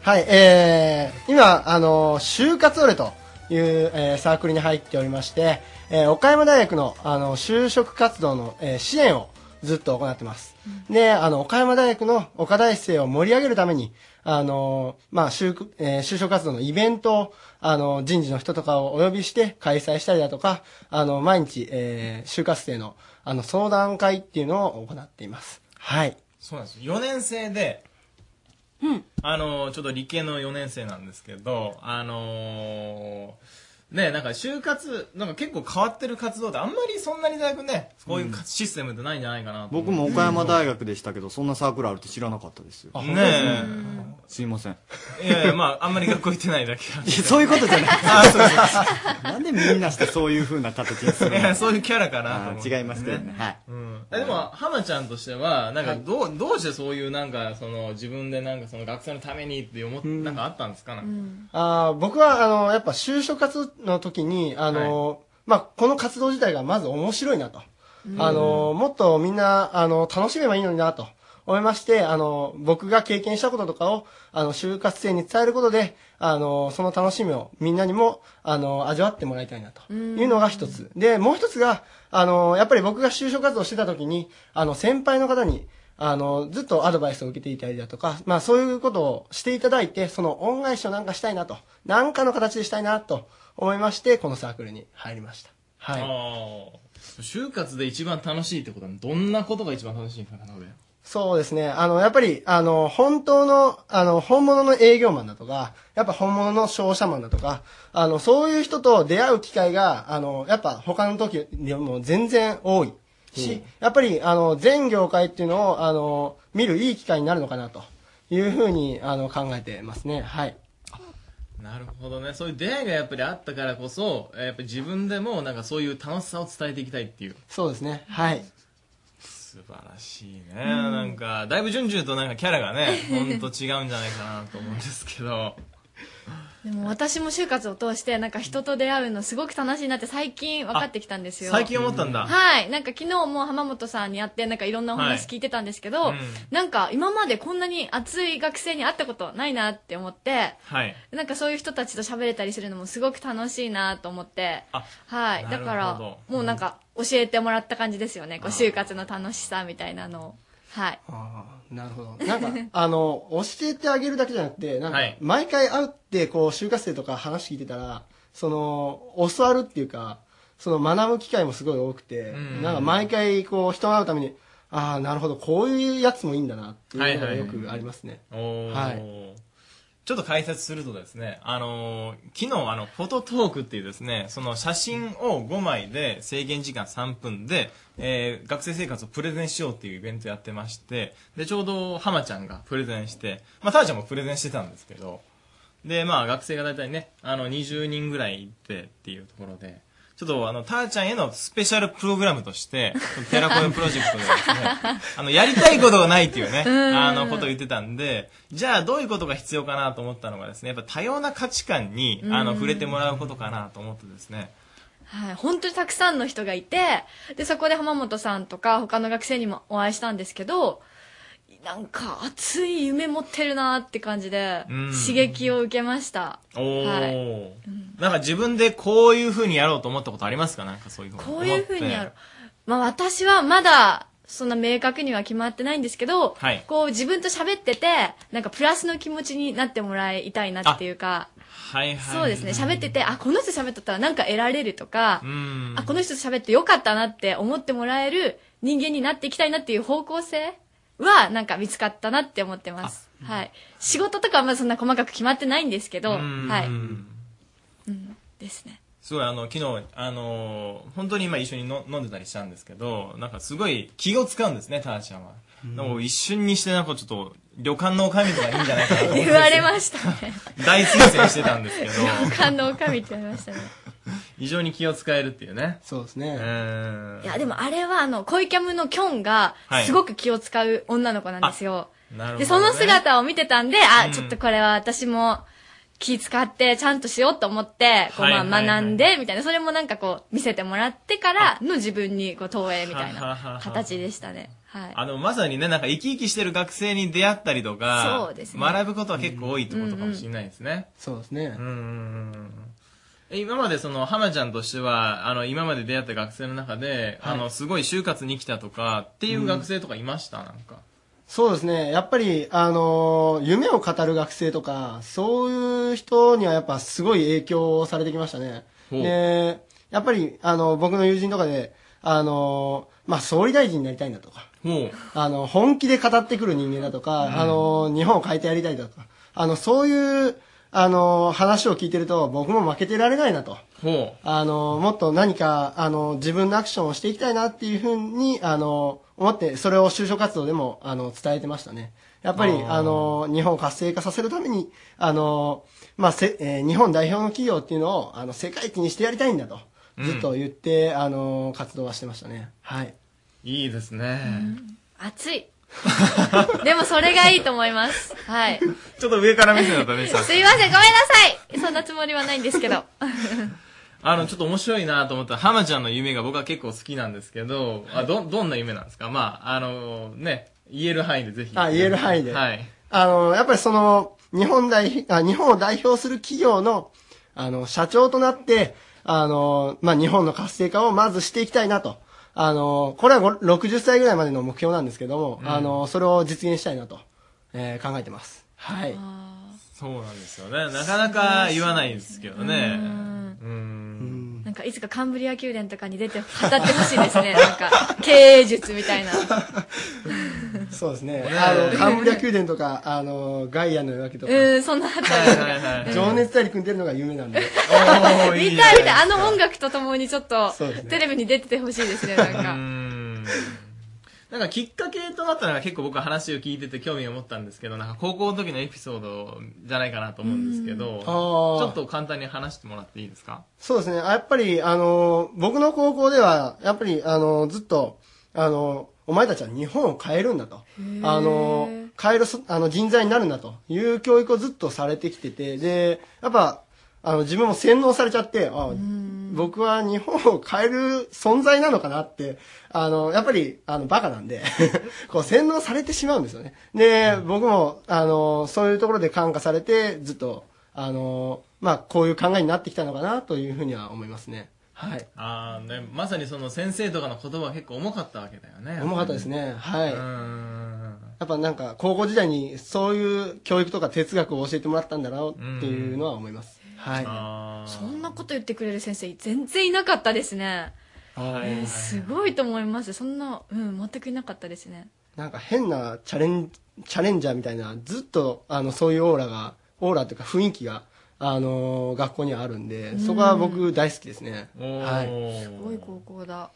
はい、えー、今、あの就活オレという、えーサークルに入っておりまして、えー岡山大学の、あの、就職活動の、えー支援をずっと行ってます。で、あの、岡山大学の岡大生を盛り上げるために、あの、まあ、就,、えー就職活動のイベントを、あの、人事の人とかをお呼びして開催したりだとか、あの、毎日、えー就活生の、あの、相談会っていうのを行っています。はい。そうなんですよ。4年生で、あの、ちょっと理系の4年生なんですけど、あのね、なんか就活、なんか結構変わってる活動ってあんまりそんなに大学ね、こういうかシステムってないんじゃないかなと僕も岡山大学でしたけど、そんなサークルあるって知らなかったですよ。あねえすいません。いやいや、まあ、あんまり学校行ってないだけなんでいやそういうことじゃない。あそうそうなんでみんなしてそういう風な形にするの？いや、そういうキャラかなと思って、あ違いますけどね。はい。うん。えでも、浜ちゃんとしては、なんか、どう、どうしてそういう、なんか、その、自分でなんか、その、学生のためにって思っ、なんかあったんですか？なんか。あー僕は、あの、やっぱ就職活動の時に、あの、まあ、この活動自体がまず面白いなと。うん。あの、もっとみんな、あの、楽しめばいいのになと。思いまして、あの、僕が経験したこととかを、あの、就活生に伝えることで、あの、その楽しみをみんなにも、あの、味わってもらいたいなと。いうのが一つ。で、もう一つが、あの、やっぱり僕が就職活動してた時に、あの、先輩の方に、あの、ずっとアドバイスを受けていたりだとか、まあそういうことをしていただいて、その恩返しをなんかしたいなと、なんかの形でしたいなと思いまして、このサークルに入りました。はい。あ。就活で一番楽しいってことは、どんなことが一番楽しいかな、俺。そうですね。あの、やっぱり、あの、本当の、あの、本物の営業マンだとか、やっぱ本物の商社マンだとか、あの、そういう人と出会う機会が、あの、やっぱ他の時よりも全然多いし、やっぱり、あの、全業界っていうのを、あの、見るいい機会になるのかなというふうに、あの、考えてますね。はい。なるほどね。そういう出会いがやっぱりあったからこそ、やっぱり自分でもなんかそういう楽しさを伝えていきたいっていう。そうですね。はい。素晴らしいね。なんか、だいぶ順々となんかキャラがね、ほんと違うんじゃないかなと思うんですけど。でも私も就活を通してなんか人と出会うのすごく楽しいなって最近分かってきたんですよ。最近思ったんだ。はい。なんか昨日も浜本さんに会ってなんかいろんなお話聞いてたんですけど、はいうん。なんか今までこんなに熱い学生に会ったことないなって思ってはい。なんかそういう人たちと喋れたりするのもすごく楽しいなと思ってはい。だからもうなんか教えてもらった感じですよね。こう就活の楽しさみたいなのをはい。なるほど。なんか、あの、教えてあげるだけじゃなくて、なんかはい、毎回会って、こう、就活生とか話聞いてたら、その、教わるっていうか、その、学ぶ機会もすごい多くて、ん。なんか、毎回、こう、人が会うために、ああ、なるほど、こういうやつもいいんだな、っていうのがよくありますね。おー。はいちょっと解説するとですね、あのー昨日あの、フォトトークっていうですね、その写真を5枚で制限時間3分で、えー学生生活をプレゼンしようっていうイベントやってまして、で、ちょうど浜ちゃんがプレゼンして、まあ、ターちゃんもプレゼンしてたんですけど、で、まあ、学生が大体ね、あの、20人ぐらいいてっていうところで、ちょっとあの、ターちゃんへのスペシャルプログラムとして、テラコメプロジェクトでですね、あの、やりたいことがないっていうね、うん。あの、ことを言ってたんで、じゃあどういうことが必要かなと思ったのがですね、やっぱ多様な価値観に、あの、うん触れてもらうことかなと思ってですね、はい、本当にたくさんの人がいて、で、そこで浜本さんとか他の学生にもお会いしたんですけど、なんか熱い夢持ってるなって感じで、うん。刺激を受けました。おー、はい。なんか自分でこういう風にやろうと思ったことありますか？なんかそういうふうに。こういうふう。にやる。まあ私はまだ、そんな明確には決まってないんですけど、はい。こう自分と喋ってて、なんかプラスの気持ちになってもらいたいなっていうか、はいはい。そうですね、喋ってて、あ、この人喋っとったらなんか得られるとか、うん。あ、この人と喋ってよかったなって思ってもらえる人間になっていきたいなっていう方向性は、なんか見つかったなって思ってます。はい。仕事とかはまだそんな細かく決まってないんですけど、うんはい。うん。ですね。すごいあの、昨日、あのー本当に今一緒にの飲んでたりしたんですけど、なんかすごい気を使うんですね、ターちゃんは。でも一瞬にしてなんかちょっと、旅館の女将とかいいんじゃないかなと思って。言われましたね。大推薦してたんですけど、旅館の女将って言われましたね。非常に気を使えるっていうね。そうですね。うんいや、でもあれはあの、恋キャムのキョンがはい、すごく気を使う女の子なんですよ。で、なるほど、ね。その姿を見てたんで、あ、うんちょっとこれは私も気使ってちゃんとしようと思って、こう、まあ、学んで、みたいな、それもなんかこう、見せてもらってからの自分に、こう、投影みたいな形でしたね。はい。あの、まさにね、なんか生き生きしてる学生に出会ったりとか、そうですね学ぶことは結構多いってことかもしれないですね。そうですね。うん今までその、浜ちゃんとしては、あの、今まで出会った学生の中で、はいあの、すごい就活に来たとか、っていう学生とかいました、なんか。そうですね。やっぱり、あのー夢を語る学生とか、そういう人にはやっぱすごい影響されてきましたね。で、やっぱり、あの、僕の友人とかで、あのーまあ、総理大臣になりたいんだとか。あの、本気で語ってくる人間だとか、あの、日本を変えてやりたいだとか、あの、そういう、あの、話を聞いてると、僕も負けてられないなと。ほあの、もっと何か、あの、自分のアクションをしていきたいなっていうふうに、あの、思って、それを就職活動でも、あの、伝えてましたね。やっぱり、あの、日本を活性化させるために、あの、まあ、せ、えー日本代表の企業っていうのを、あの、世界一にしてやりたいんだと、うんずっと言って、あの、活動はしてましたね。はい。いいですね。熱い。でもそれがいいと思います。はい。ちょっと上から目線だったね、さすいません、ごめんなさいそんなつもりはないんですけど。あの、ちょっと面白いなと思った浜ちゃんの夢が僕は結構好きなんですけど、あ、ど、どんな夢なんですか？まあ、あの、ね、言える範囲でぜひ。あ、言える範囲で。はい。あの、やっぱりその、日本代、あ日本を代表する企業の、あの、社長となって、あの、まあ、日本の活性化をまずしていきたいなと。あの、これはご60歳ぐらいまでの目標なんですけども、うんあの、それを実現したいなと、えー考えてます。はい。そうなんですよね。なかなか言わないんですけどね。うんかいつかカンブリア宮殿とかに出て、語ってほしいですね。なんか、経営術みたいな。そうですね。ねあの、カンブリア宮殿とか、あの、ガイアの夜明けとか。うん、そんなあたりはいはいはい情熱大陸に出るのが夢なんで。見たい見たい。あの音楽とともにちょっとねテレビに出ててほしいですね、なんか。なんかきっかけとなったのが結構僕は話を聞いてて興味を持ったんですけど、なんか高校の時のエピソードじゃないかなと思うんですけど、ちょっと簡単に話してもらっていいですか？そうですね。やっぱり、あの、僕の高校では、やっぱり、あの、ずっと、あの、お前たちは日本を変えるんだと。あの、変えるそあの人材になるんだという教育をずっとされてきてて、で、やっぱ、あの、自分も洗脳されちゃって、あ僕は日本を変える存在なのかなって、あの、やっぱり、あの、バカなんで、こう、洗脳されてしまうんですよね。で、僕も、あの、そういうところで感化されて、ずっと、あの、まあ、こういう考えになってきたのかなというふうには思いますね。はい。ああね、まさにその先生とかの言葉は結構重かったわけだよね。重かったですね。はい。うんやっぱなんか、高校時代にそういう教育とか哲学を教えてもらったんだろうっていうのは思います。はい。そんなこと言ってくれる先生全然いなかったですね。はいえーすごいと思います。そんな、うん、全くいなかったですね。なんか変なチャレン、チャレンジャーみたいな、ずっと、あの、そういうオーラが、オーラというか雰囲気が、あのー学校にはあるんで、そこは僕大好きですね。はい。すごい高校だ。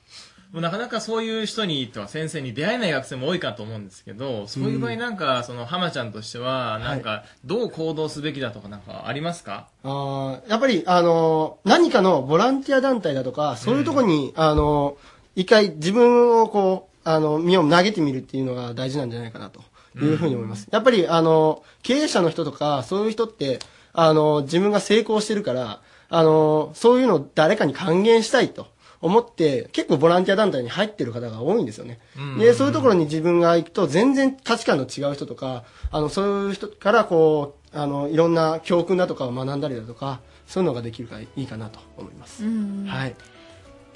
もうなかなかそういう人にとか先生に出会えない学生も多いかと思うんですけど、そういう場合なんか、その浜ちゃんとしては、なんか、どう行動すべきだとかなんかありますか？あーやっぱり、あのー何かのボランティア団体だとか、そういうところに、あのー一回自分をこう、あの、身を投げてみるっていうのが大事なんじゃないかなというふうに思います。やっぱり、あの、経営者の人とか、そういう人って、あの、自分が成功してるから、あの、そういうのを誰かに還元したいと思って、結構ボランティア団体に入ってる方が多いんですよね。うんで、そういうところに自分が行くと、全然価値観の違う人とか、あの、そういう人からこう、あの、いろんな教訓だとかを学んだりだとか、そういうのができるからいいかなと思います。うんはい。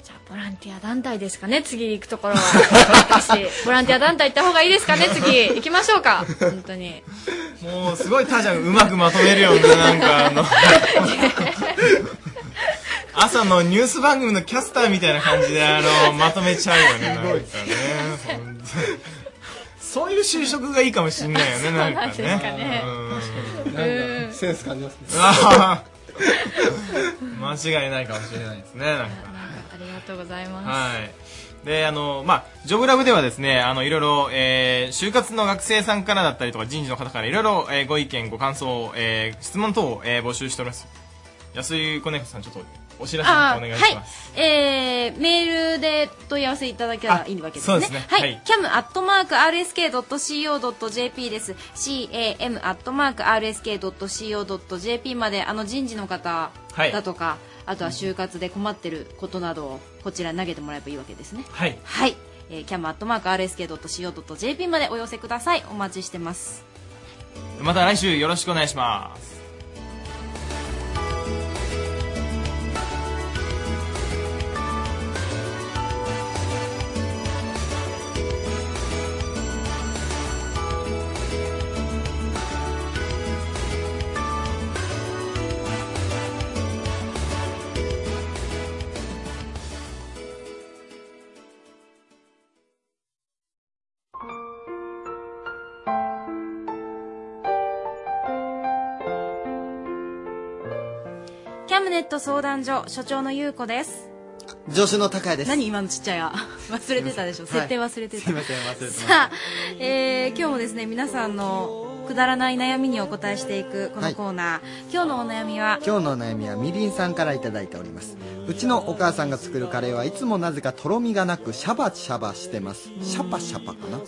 じゃあ、ボランティア団体ですかね、次行くところは。私、ボランティア団体行った方がいいですかね、次。行きましょうか。本当に。もうすごいターちゃんがうまくまとめるよね、なんかあの、朝のニュース番組のキャスターみたいな感じで、あの、まとめちゃうよね、なんかね。そういう就職がいいかもしんないよね、なんかね。センス感じますね。間違いないかもしれないですね、なんか。ありがとうございます。はい。で、あの、まあ、ジョブラブではですね、あの、いろいろ、えー、就活の学生さんからだったりとか、人事の方からいろいろ、えー、ご意見、ご感想、えー、質問等を、えー、募集しております。安井子猫さん、ちょっと、お知らせあお願いしはいます。。えー、メールで問い合わせいただけたらいいわけですね。ですねははいい。cam.rsk.co.jp です。cam.rsk.co.jp まで、あの人事の方はいだとか、あとは就活で困ってることなどをこちらに投げてもらえばいいわけですね。はい。はい。えー、cam.rsk.co.jp までお寄せください。お待ちしてます。また来週よろしくお願いします。ネット相談所所長の優子です。助手の高谷です。何今のちっちゃいあ 忘れてたでしょ、はい。設定忘れてた、すいません忘れてました。さあ、えー、今日もですね皆さんのくだらない悩みにお答えしていくこのコーナー、今日のお悩みは？今日のお悩みはみりんさんからいただいております。うちのお母さんが作るカレーはいつもなぜかとろみがなくシャバシャバしてます。シャパシャパかな？う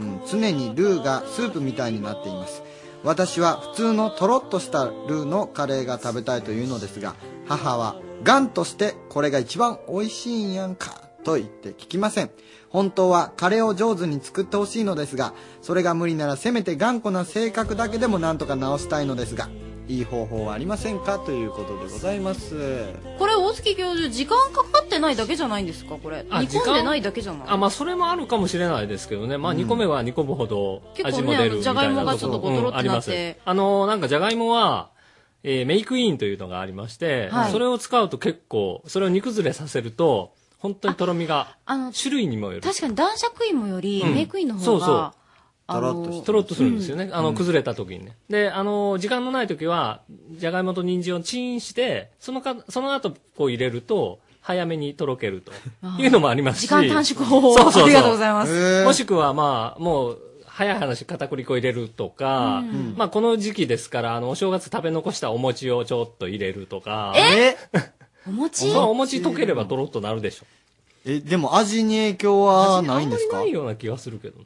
ん常にルーがスープみたいになっています私は普通のとろっとしたルーのカレーが食べたいというのですが母はガンとしてこれが一番美味しいんやんかと言って聞きません。本当はカレーを上手に作ってほしいのですがそれが無理ならせめて頑固な性格だけでもなんとか直したいのですがいい方法はありませんか？ということでございます。これ大月教授時間かかってないだけじゃないんですか？これ。あ煮込んでないだけじゃない？あまあそれもあるかもしれないですけどね、まあ、煮込めば煮込むほど味も出るみたいなあのじゃがいもがちょっとっとありますなってあのなんかじゃがいもは、えーメイクインというのがありまして、はい。それを使うと結構それを煮崩れさせると本当にとろみがあの種類にもよる。確かに男爵芋よりうん。メイクインの方が、そうそうあのとろっとするんですよね、あのうん崩れた時にね。であの時間のない時はじゃがいもと人参をチンしてそのかその後こう入れると早めにとろけると。いうのもありますし。時間短縮法。そうそうそう。ありがとうございます。もしくはまあもう早い話片栗粉入れるとか、うん。まあこの時期ですからあのお正月食べ残したお餅をちょっと入れるとか。お餅？まあお餅溶ければとろっとなるでしょ。えでも味に影響はないんですか？ないような気がするけどな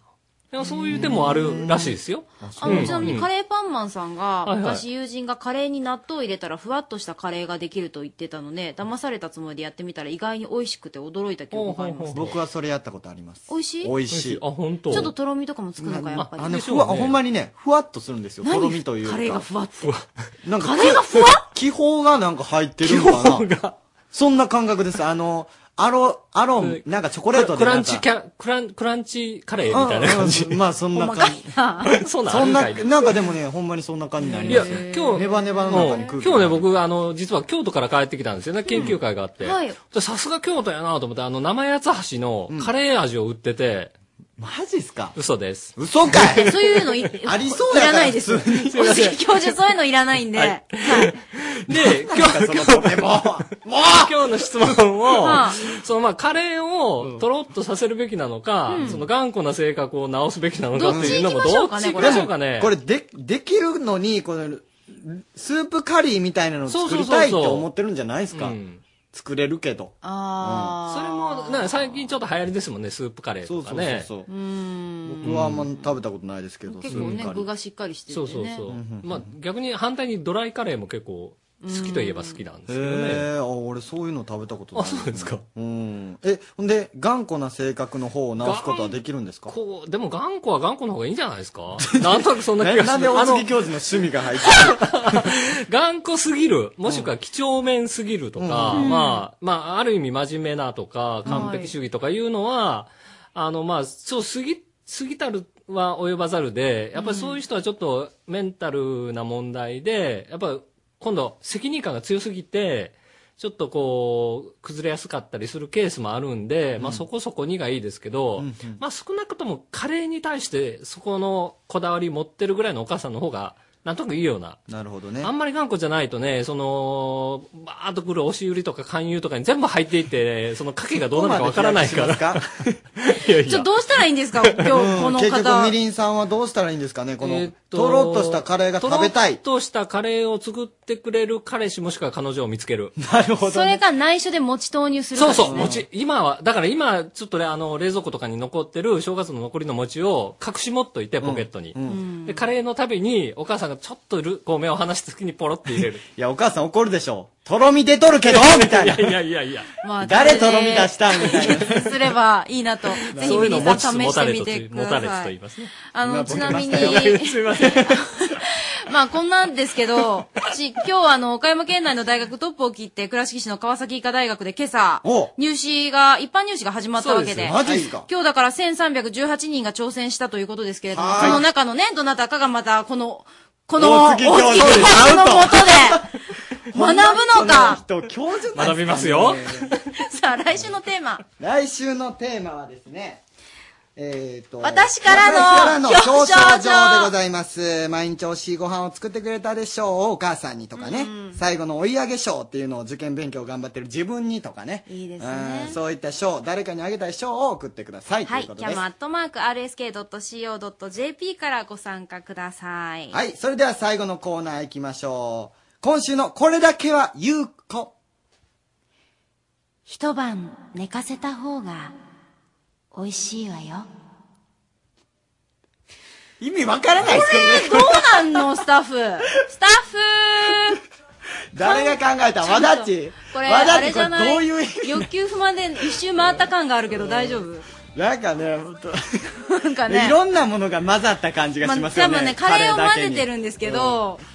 いやそういう手もあるらしいですよ。あの、ちなみにカレーパンマンさんが、はいはい昔友人がカレーに納豆を入れたらふわっとしたカレーができると言ってたので、騙されたつもりでやってみたら意外に美味しくて驚いた記憶があります。僕はそれやったことあります。美味しい？美味しい。あ、本ちょっととろみとかもつくのか、やっぱり。あの、ふわ、ほんまにね、ふわっとするんですよ。何？とろみというか。カレーがふわって。なんか、カレーがふわ気泡がなんか入ってるのかな。そんな感覚です。あの、アロ、アロン、なんかチョコレートでクラなんか。ンチキャ、クラン、クランチカレーみたいな感じ。まあそんな感じ。そうなんそんな、なんかでもね、ほんまにそんな感じになりいやますよ。、今日、ネバネバの中に今日ね、僕、あの、実は京都から帰ってきたんですよね、研究会があって。うんはいでさすが京都やなと思って、あの、生八つ橋のカレー味を売ってて。マジっすか？嘘です。嘘かい！そういうのい ありそういやから。らないです。普通におし教授そういうのいらないんで。はい。で、今日、今日、今日の質問をはあ、そのまあ、カレーをとろっとさせるべきなのか、うん。その頑固な性格を直すべきなのかっていうのも、どっちしょうかねましょうかね。これで、できるのに、この、スープカリーみたいなのを作りそうそうそうそうたいって思ってるんじゃないですか？作れるけど。あそれも、なんか最近ちょっと流行りですもんね、スープカレーとかね。そうそうそううん。僕はあんま食べたことないですけど、結構ねスープカ、リー具がしっかりしててそうね。そうそう。まあ、逆に反対にドライカレーも結構好きといえば好きなんですけどね。へえ、あ、俺そういうの食べたことない。あそうですか。うん。え、ほんで、頑固な性格の方を直すことはできるんですか？こう、でも頑固は頑固の方がいいんじゃないですか？なんとなくそんな気がする。ななんで大あの月教授の趣味が入って 頑固すぎる、もしくは几帳面すぎるとか、うんまあ、まあ、ある意味真面目なとか、完璧主義とかいうのは、あの、まあ、そう、過ぎ、過ぎたるは及ばざるで、やっぱりそういう人はちょっとメンタルな問題で、やっぱ今度責任感が強すぎて、ちょっとこう、崩れやすかったりするケースもあるんで、まあそこそこにがいいですけど、まあ少なくともカレーに対してそこのこだわり持ってるぐらいのお母さんの方が、なんとなくいいような。なるほどね。あんまり頑固じゃないとね、その、バーッとくる押し売りとか勧誘とかに全部入っていって、その賭けがどうなるかわからないから。いやいやちょ、どうしたらいいんですか？今日、この結局、方み。りんさんはどうしたらいいんですかねこの、えーっとろっとしたカレーが食べたい。とろっとしたカレーを作ってくれる彼氏もしくは彼女を見つける。なるほそれか内緒で餅投入するかですねそうそう、餅。今は、だから今、ちょっとね、あの、冷蔵庫とかに残ってる正月の残りの餅を隠し持っといて、ポケットに。で、カレーのたびに、お母さんがちょっとる、こう目を離した時にポロって入れる。いや、お母さん怒るでしょ。とろみ出とるけどみたいな。いやいやいやいや。まあ誰とろみ出したんみたいな。すればいいなと。ぜひそういうのを皆さん試してみてくだ持たれつさいと言い。ますね。あの、ちなみに、すみません。まあこんなんですけど、私今日はあの、岡山県内の大学トップを切って、倉敷市の川崎医科大学で今朝、入試が、一般入試が始まったわけで、マジですか今日だから1318人が挑戦したということですけれども、はいその中のね、どなたかがまた、この、この、大月教授大月教授のもとで、学ぶのか人、教授学びますよ。さあ、来週のテーマ。来週のテーマはですね、えっ、と、私からの表表彰彰状状でございます。毎日美味しいご飯を作ってくれたでしょう、お母さんにとかね。最後の追い上げ賞っていうのを受験勉強頑張ってる自分にとかね。いいですうんそういった賞、誰かにあげたい賞を送ってください、はい、ということです。キャムアットマーク RSK.CO.JP からご参加ください。はい、それでは最後のコーナー行きましょう。今週のこれだけは言う子。一晩寝かせた方が美味しいわよ。意味わからないですけどね。どうなんのスタッフ スタッフ誰が考えた？わだっちこれ、わだっちこれどういう意味？欲求不満で一周回った感があるけど大丈夫？なんかね、ほんとなんかね。いろんなものが混ざった感じがしますよね。多分ね、カレーを混ぜてるんんですけど、うん。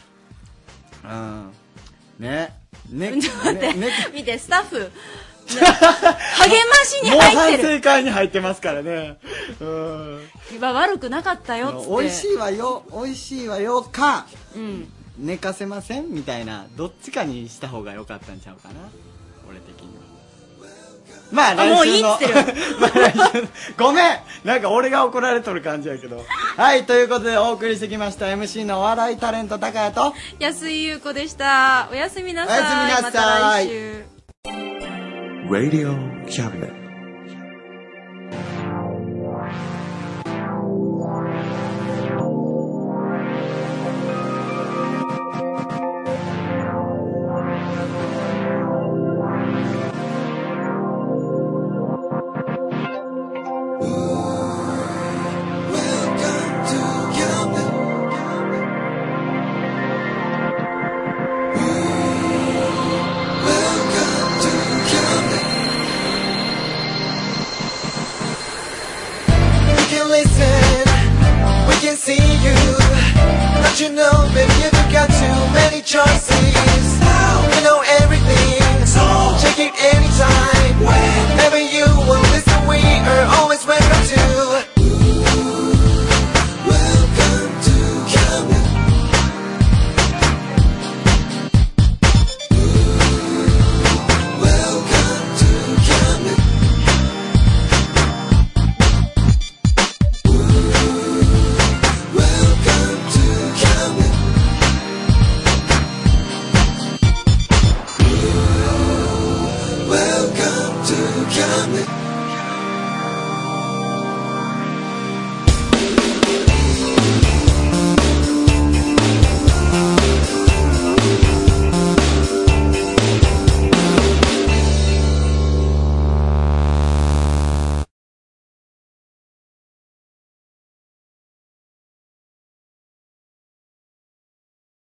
ね。ね。ちょっと待って、ね見て、スタッフ、ね 励ましにもう入ってる。反省会に入ってますからね。うん。今悪くなかったよっつって。美味しいわよ、美味しいわよか、うん。寝かせません？みたいな、どっちかにした方が良かったんちゃうかな。まああ来週の。もういいっつってる まあ来ごめんなんか俺が怒られとる感じやけど。はい、ということでお送りしてきました MC のお笑いタレント高谷と、安井優子でした。おやすみなさい。おやすみなさいまた来週。Radio Cabinet.